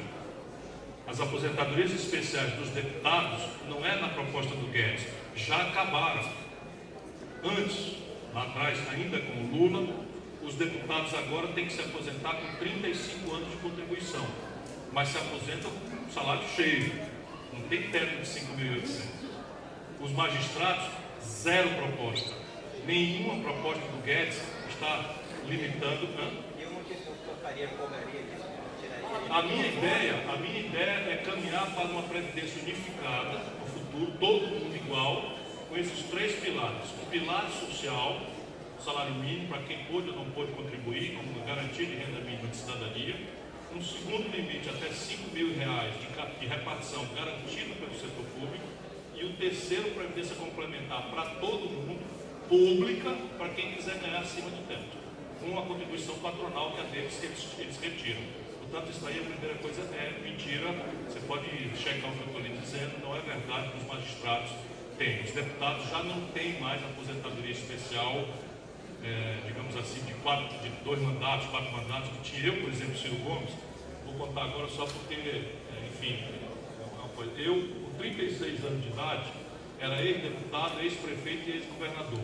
As aposentadorias especiais dos deputados não é na proposta do Guedes, já acabaram. Antes, lá atrás, ainda com o Lula, os deputados agora têm que se aposentar com 35 anos de contribuição, mas se aposentam com salário cheio, não tem teto de 5.800. Os magistrados, zero proposta. Nenhuma proposta do Guedes está limitando. Hã? A minha ideia, a minha ideia é caminhar para uma previdência unificada no futuro, todo mundo igual, com esses três pilares. O pilar social, salário mínimo para quem pôde ou não pôde contribuir, como garantia de renda mínima de cidadania. Um segundo limite até 5 mil reais de, de repartição garantido pelo setor público. E o terceiro, previdência complementar para todo mundo, pública, para quem quiser ganhar acima do teto. Com a contribuição patronal que é deles que eles, eles retiram. Portanto, isso aí a primeira coisa é mentira. Você pode checar o que eu estou lhe dizendo, não é verdade que os magistrados têm. Os deputados já não têm mais aposentadoria especial é, digamos assim, de, quatro, de dois mandatos, quatro mandatos, que tinha eu, por exemplo, Ciro Gomes, vou contar agora só porque, é, enfim, eu, com 36 anos de idade, era ex-deputado, ex-prefeito e ex-governador.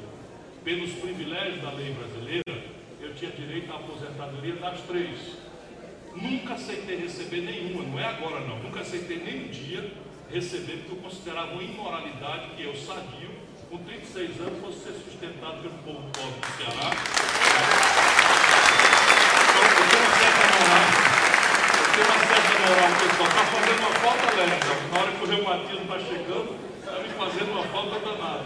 Pelos privilégios da lei brasileira, eu tinha direito à aposentadoria das três. Nunca aceitei receber nenhuma, não é agora não, nunca aceitei nem um dia receber, porque eu considerava uma imoralidade que eu sadio com 36 anos, fosse ser sustentado pelo povo pobre do Ceará. Então, eu tenho uma certa moral, eu tenho uma certa moral, pessoal, está fazendo uma falta lenta. Na hora que o reumatismo está chegando, está me fazendo uma falta danada.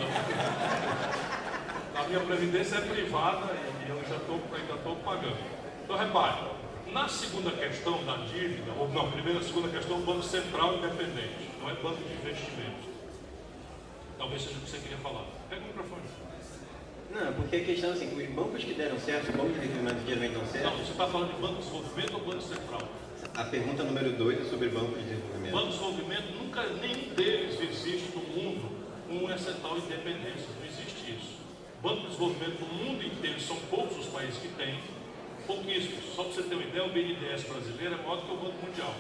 A minha previdência é privada e eu já estou ainda estou pagando. Então, repare, na segunda questão da dívida, ou não, primeira, segunda questão, o Banco Central independente, não é banco de investimentos. Talvez seja o que você queria falar. Pega o microfone. Não, porque a questão é assim, os bancos que deram certo, os bancos que geralmente dão certo. Não, você está falando de banco de desenvolvimento ou banco central? A pergunta número 2 é sobre Banco de Desenvolvimento. Banco de Desenvolvimento, nunca nenhum deles existe no mundo com essa tal independência. Não existe isso. Banco de Desenvolvimento no mundo inteiro, são poucos os países que têm, pouquíssimos. Só para você ter uma ideia, o BNDES brasileiro é maior do que o Banco Mundial.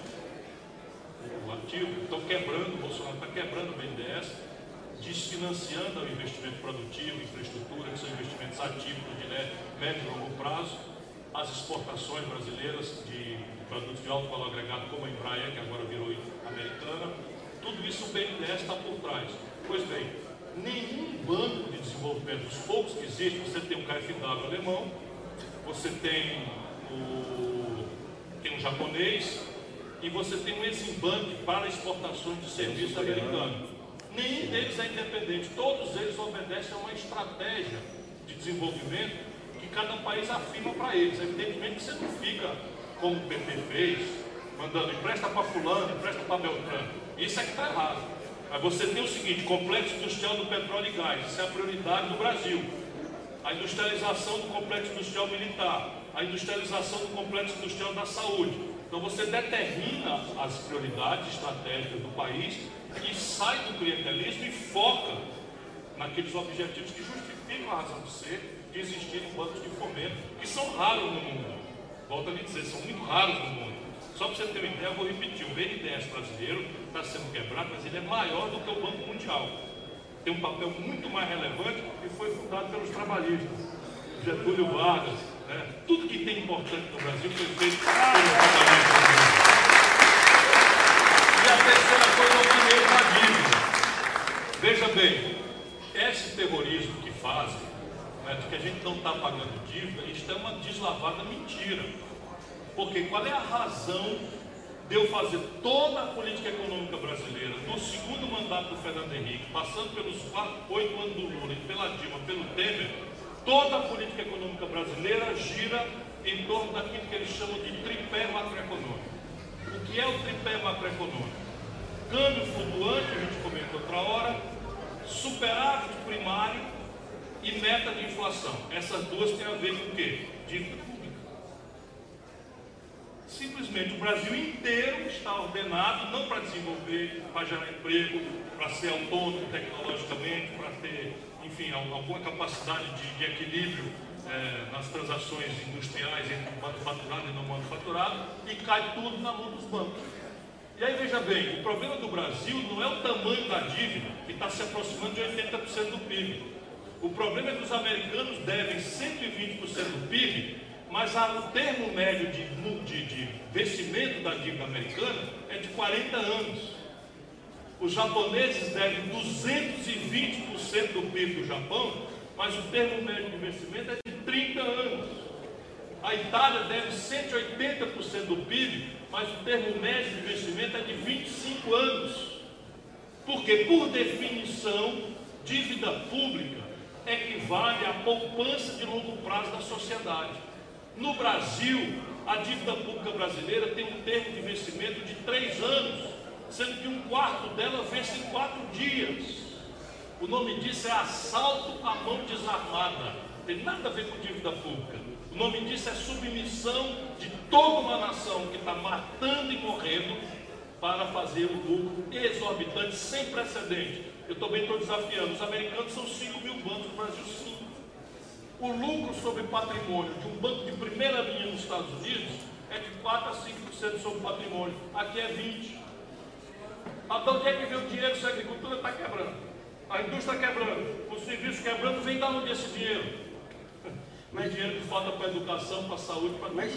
O ativo, estão quebrando, o Bolsonaro está quebrando o BNDES, desfinanciando o investimento produtivo, infraestrutura, que são investimentos ativos de médio e longo prazo, as exportações brasileiras de produtos de alto valor agregado, como a Embraer, que agora virou americana, tudo isso o BNDES está por trás. Pois bem, nenhum banco de desenvolvimento, os poucos que existem, você tem o KfW alemão, você tem o, tem um japonês e você tem um Eximbank para exportações de serviços americano. Nenhum deles é independente, todos eles obedecem a uma estratégia de desenvolvimento que cada país afirma para eles. Evidentemente que você não fica, como o PT fez, mandando empresta para fulano, empresta para Beltrano. Isso é que está errado. Mas você tem o seguinte, complexo industrial do petróleo e gás, isso é a prioridade do Brasil. A industrialização do complexo industrial militar, a industrialização do complexo industrial da saúde. Então você determina as prioridades estratégicas do país e sai do clientelismo e foca naqueles objetivos que justificam a razão de ser de existirem bancos de fomento, que são raros no mundo. Volto a lhe dizer, são muito raros no mundo. Só para você ter uma ideia, eu vou repetir, o BNDES brasileiro está sendo quebrado, mas ele é maior do que o Banco Mundial. Tem um papel muito mais relevante e foi fundado pelos trabalhistas. Getúlio Vargas, né? tudo que tem importante no Brasil foi feito pelos trabalhistas. E a terceira coisa é o dinheiro da dívida. Veja bem, esse terrorismo que fazem, né, de que a gente não está pagando dívida, isso é uma deslavada mentira. Porque qual é a razão de eu fazer toda a política econômica brasileira, do segundo mandato do Fernando Henrique, passando pelos quatro, oito anos do Lula, e pela Dilma, pelo Temer, toda a política econômica brasileira gira em torno daquilo que eles chamam de tripé macroeconômico. O que é o tripé macroeconômico? Câmbio flutuante, a gente comentou outra hora, superávit primário e meta de inflação. Essas duas têm a ver com o quê? Dívida pública. Simplesmente o Brasil inteiro está ordenado não para desenvolver, para gerar emprego, para ser autônomo tecnologicamente, para ter, enfim, alguma capacidade de, de equilíbrio é, nas transações industriais entre manufaturado e não manufaturado, e cai tudo na mão dos bancos. E aí veja bem, o problema do Brasil não é o tamanho da dívida, que está se aproximando de 80% do PIB. O problema é que os americanos devem 120% do PIB, mas o termo médio de, de, de vencimento da dívida americana é de 40 anos. Os japoneses devem 220% do PIB do Japão, mas o termo médio de vencimento é de 30 anos. A Itália deve 180% do PIB, mas o termo médio de investimento é de 25 anos. Porque, por definição, dívida pública equivale à poupança de longo prazo da sociedade. No Brasil, a dívida pública brasileira tem um termo de vencimento de três anos, sendo que um quarto dela vence em quatro dias. O nome disso é assalto à mão desarmada. Tem nada a ver com dívida pública. O nome disso é submissão de toda uma nação que está matando e morrendo para fazer um lucro exorbitante, sem precedente. Eu também estou desafiando. Os americanos são 5 mil bancos, no Brasil 5. O lucro sobre patrimônio de um banco de primeira linha nos Estados Unidos é de 4 a 5% sobre patrimônio. Aqui é 20%. Então onde é que vem o dinheiro se a agricultura está quebrando? A indústria quebrando, o serviço quebrando, vem da onde esse dinheiro? Mas dinheiro que falta para a educação, para a saúde, para Mas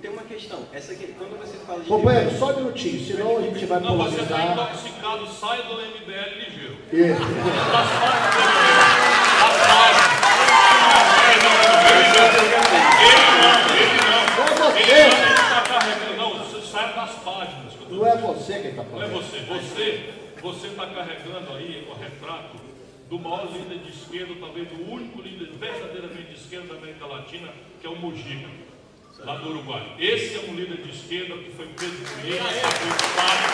tem uma questão. Essa aqui, quando você fala de. Companheiro, só um minutinho, senão a gente vai Não, você está polarizar. intoxicado, sai do MBL ligeiro. Isso. Das páginas. Ele não, ele não. você. Ele não, ele está carregando. Não, você sai das páginas. que Não é você quem está Não é falando. você. Você você está carregando aí o retrato do maior líder de esquerda, talvez do único líder verdadeiramente de esquerda da América Latina, que é o Mujica, lá do Uruguai. Esse é um líder de esquerda que foi preso por ele, está preocupado,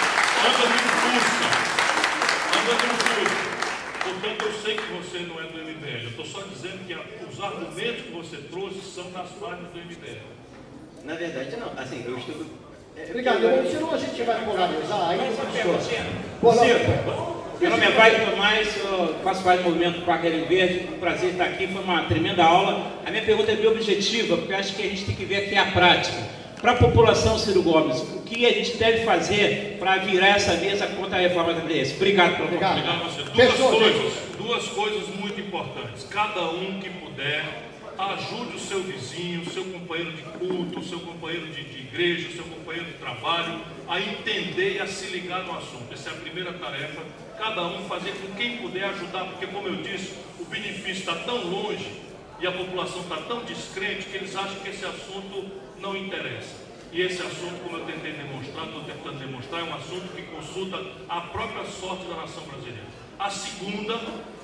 anda no Fusca, anda no Fusca. Portanto, eu sei que você não é do MBL. Eu estou só dizendo que os argumentos que você trouxe são das páginas do MBL. Na verdade, não. Assim, eu estudo Obrigado. Senão a gente vai polarizar. Aí não funciona. Ciro, meu nome é Wagner Tomás, eu faço parte do movimento Paquerinho Verde. Um prazer estar aqui, foi uma tremenda aula. A minha pergunta é bem objetiva, porque acho que a gente tem que ver aqui a prática. Para a população, Ciro Gomes, o que a gente deve fazer para virar essa mesa contra a reforma da Previdência? Obrigado pela você. Duas coisas, duas coisas muito importantes. Cada um que puder, ajude o seu vizinho, o seu companheiro de culto, o seu companheiro de, de igreja, o seu companheiro de trabalho, a entender e a se ligar no assunto. Essa é a primeira tarefa. Cada um fazer com quem puder ajudar, porque, como eu disse, o benefício está tão longe e a população está tão descrente que eles acham que esse assunto não interessa. E esse assunto, como eu tentei demonstrar, estou tentando demonstrar, é um assunto que consulta a própria sorte da nação brasileira. A segunda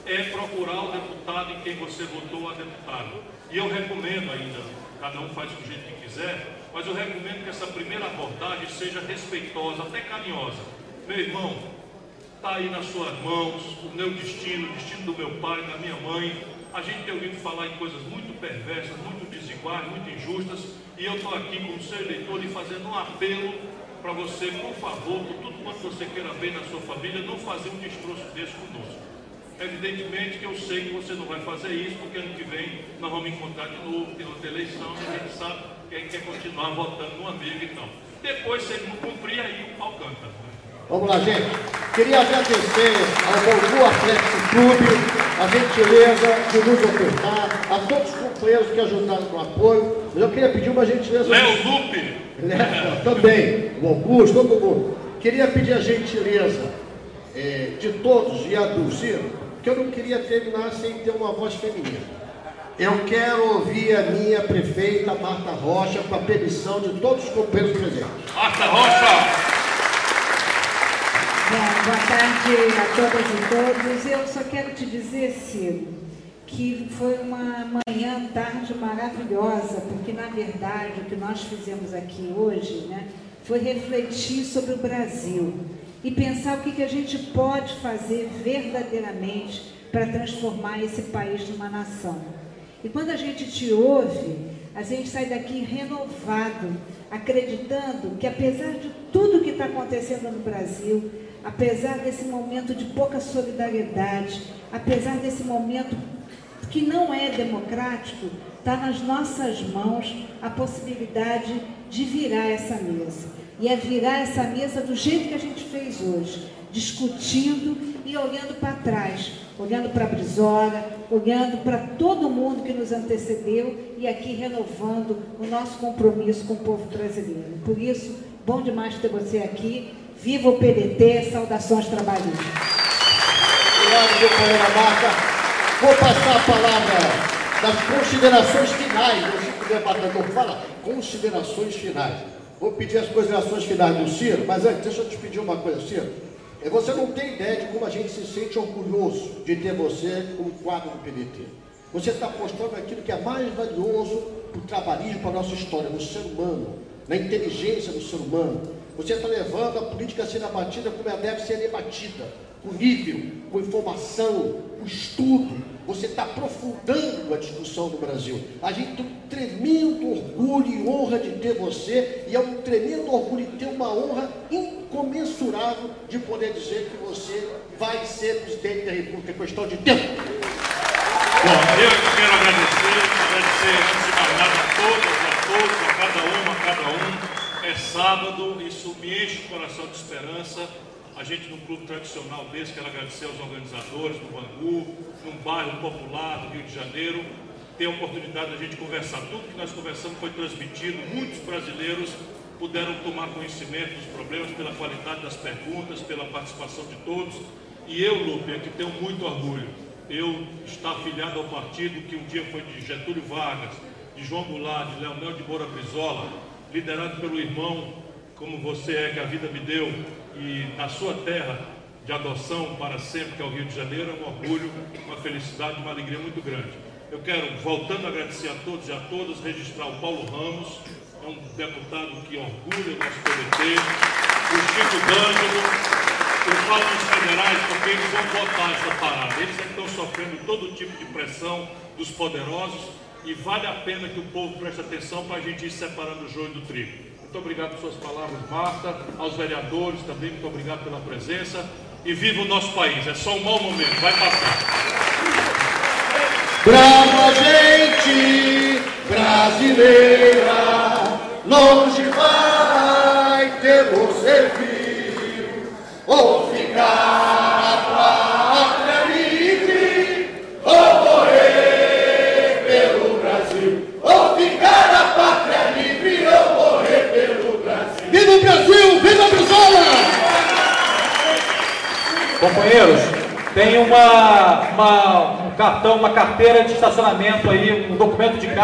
é procurar o deputado em quem você votou a deputado. E eu recomendo ainda, cada um faz do jeito que quiser, mas eu recomendo que essa primeira abordagem seja respeitosa, até carinhosa. Meu irmão, está aí nas suas mãos o meu destino, o destino do meu pai, da minha mãe. A gente tem ouvido falar em coisas muito perversas, muito desiguais, muito injustas, e eu estou aqui como seu eleitor e fazendo um apelo para você, por favor, por tudo quanto você queira ver na sua família, não fazer um destroço desse conosco. Evidentemente que eu sei que você não vai fazer isso, porque ano que vem nós vamos encontrar de novo, tem outra eleição, e a gente sabe que quer continuar votando no amigo então. Depois, se ele não cumprir, aí o pau canta. Vamos lá, gente. Queria agradecer ao Bangu Atlético Clube, a gentileza de nos ofertar, a todos os companheiros que ajudaram com o apoio. Mas eu queria pedir uma gentileza. Léo Lupe! Léo, também, o Augusto, todo mundo. Queria pedir a gentileza é, de todos e a do Ciro, que eu não queria terminar sem ter uma voz feminina. Eu quero ouvir a minha prefeita Marta Rocha com a permissão de todos os companheiros presentes. Marta Rocha! Bom, boa tarde a todas e todos. Eu só quero te dizer, Ciro, que foi uma manhã, tarde maravilhosa, porque na verdade o que nós fizemos aqui hoje né, foi refletir sobre o Brasil e pensar o que, que a gente pode fazer verdadeiramente para transformar esse país numa nação. E quando a gente te ouve, a gente sai daqui renovado, acreditando que apesar de tudo que está acontecendo no Brasil, apesar desse momento de pouca solidariedade, apesar desse momento que não é democrático, está nas nossas mãos a possibilidade de virar essa mesa. E é virar essa mesa do jeito que a gente fez hoje, discutindo e olhando para trás, olhando para a Brizola, olhando para todo mundo que nos antecedeu e aqui renovando o nosso compromisso com o povo brasileiro. Por isso, bom demais ter você aqui. Viva o PDT, saudações trabalhistas. Obrigado, companheira Marta. Vou passar a palavra das considerações finais. O debatedor fala, considerações finais. Vou pedir as considerações finais do Ciro, mas antes, deixa eu te pedir uma coisa, Ciro. É, você não tem ideia de como a gente se sente orgulhoso de ter você como quadro do PDT. Você está postando aquilo que é mais valioso para o trabalhismo, para a nossa história, no ser humano, na inteligência do ser humano. Você está levando a política a ser abatida como ela deve ser debatida, com nível, com informação, com estudo. Você está aprofundando a discussão do Brasil. A gente tem um tremendo orgulho e honra de ter você, e é um tremendo orgulho de ter uma honra incomensurável de poder dizer que você vai ser presidente da República. É questão de tempo. Bom, eu quero agradecer, agradecer antes a todas, a todos, a cada um é sábado, isso me enche o coração de esperança. A gente, num clube tradicional desse, quero agradecer aos organizadores do Bangu, num bairro popular do Rio de Janeiro, ter a oportunidade de a gente conversar. Tudo que nós conversamos foi transmitido, muitos brasileiros puderam tomar conhecimento dos problemas pela qualidade das perguntas, pela participação de todos. E eu, Lupe, é que tenho muito orgulho. Eu estar afiliado ao partido que um dia foi de Getúlio Vargas, de João Goulart, de Leonel de Moura Brizola, liderado pelo irmão, como você é, que a vida me deu, e na sua terra de adoção para sempre, que é o Rio de Janeiro, é um orgulho, uma felicidade, uma alegria muito grande. Eu quero, voltando a agradecer a todos e a todas, registrar o Paulo Ramos, é um deputado que orgulha o nosso PDT, o Chico D'Angelo, falo dos federais porque eles vão votar essa parada. Eles estão sofrendo todo tipo de pressão dos poderosos e vale a pena que o povo preste atenção para a gente ir separando o joio do trigo. Muito obrigado por suas palavras, Marta. Aos vereadores também, muito obrigado pela presença. E viva o nosso país. É só um mau momento, vai passar. Brava gente brasileira, longe vai ter você vir, ou ficar Companheiros, tem uma, uma, um cartão, uma carteira de estacionamento aí, um documento de carro.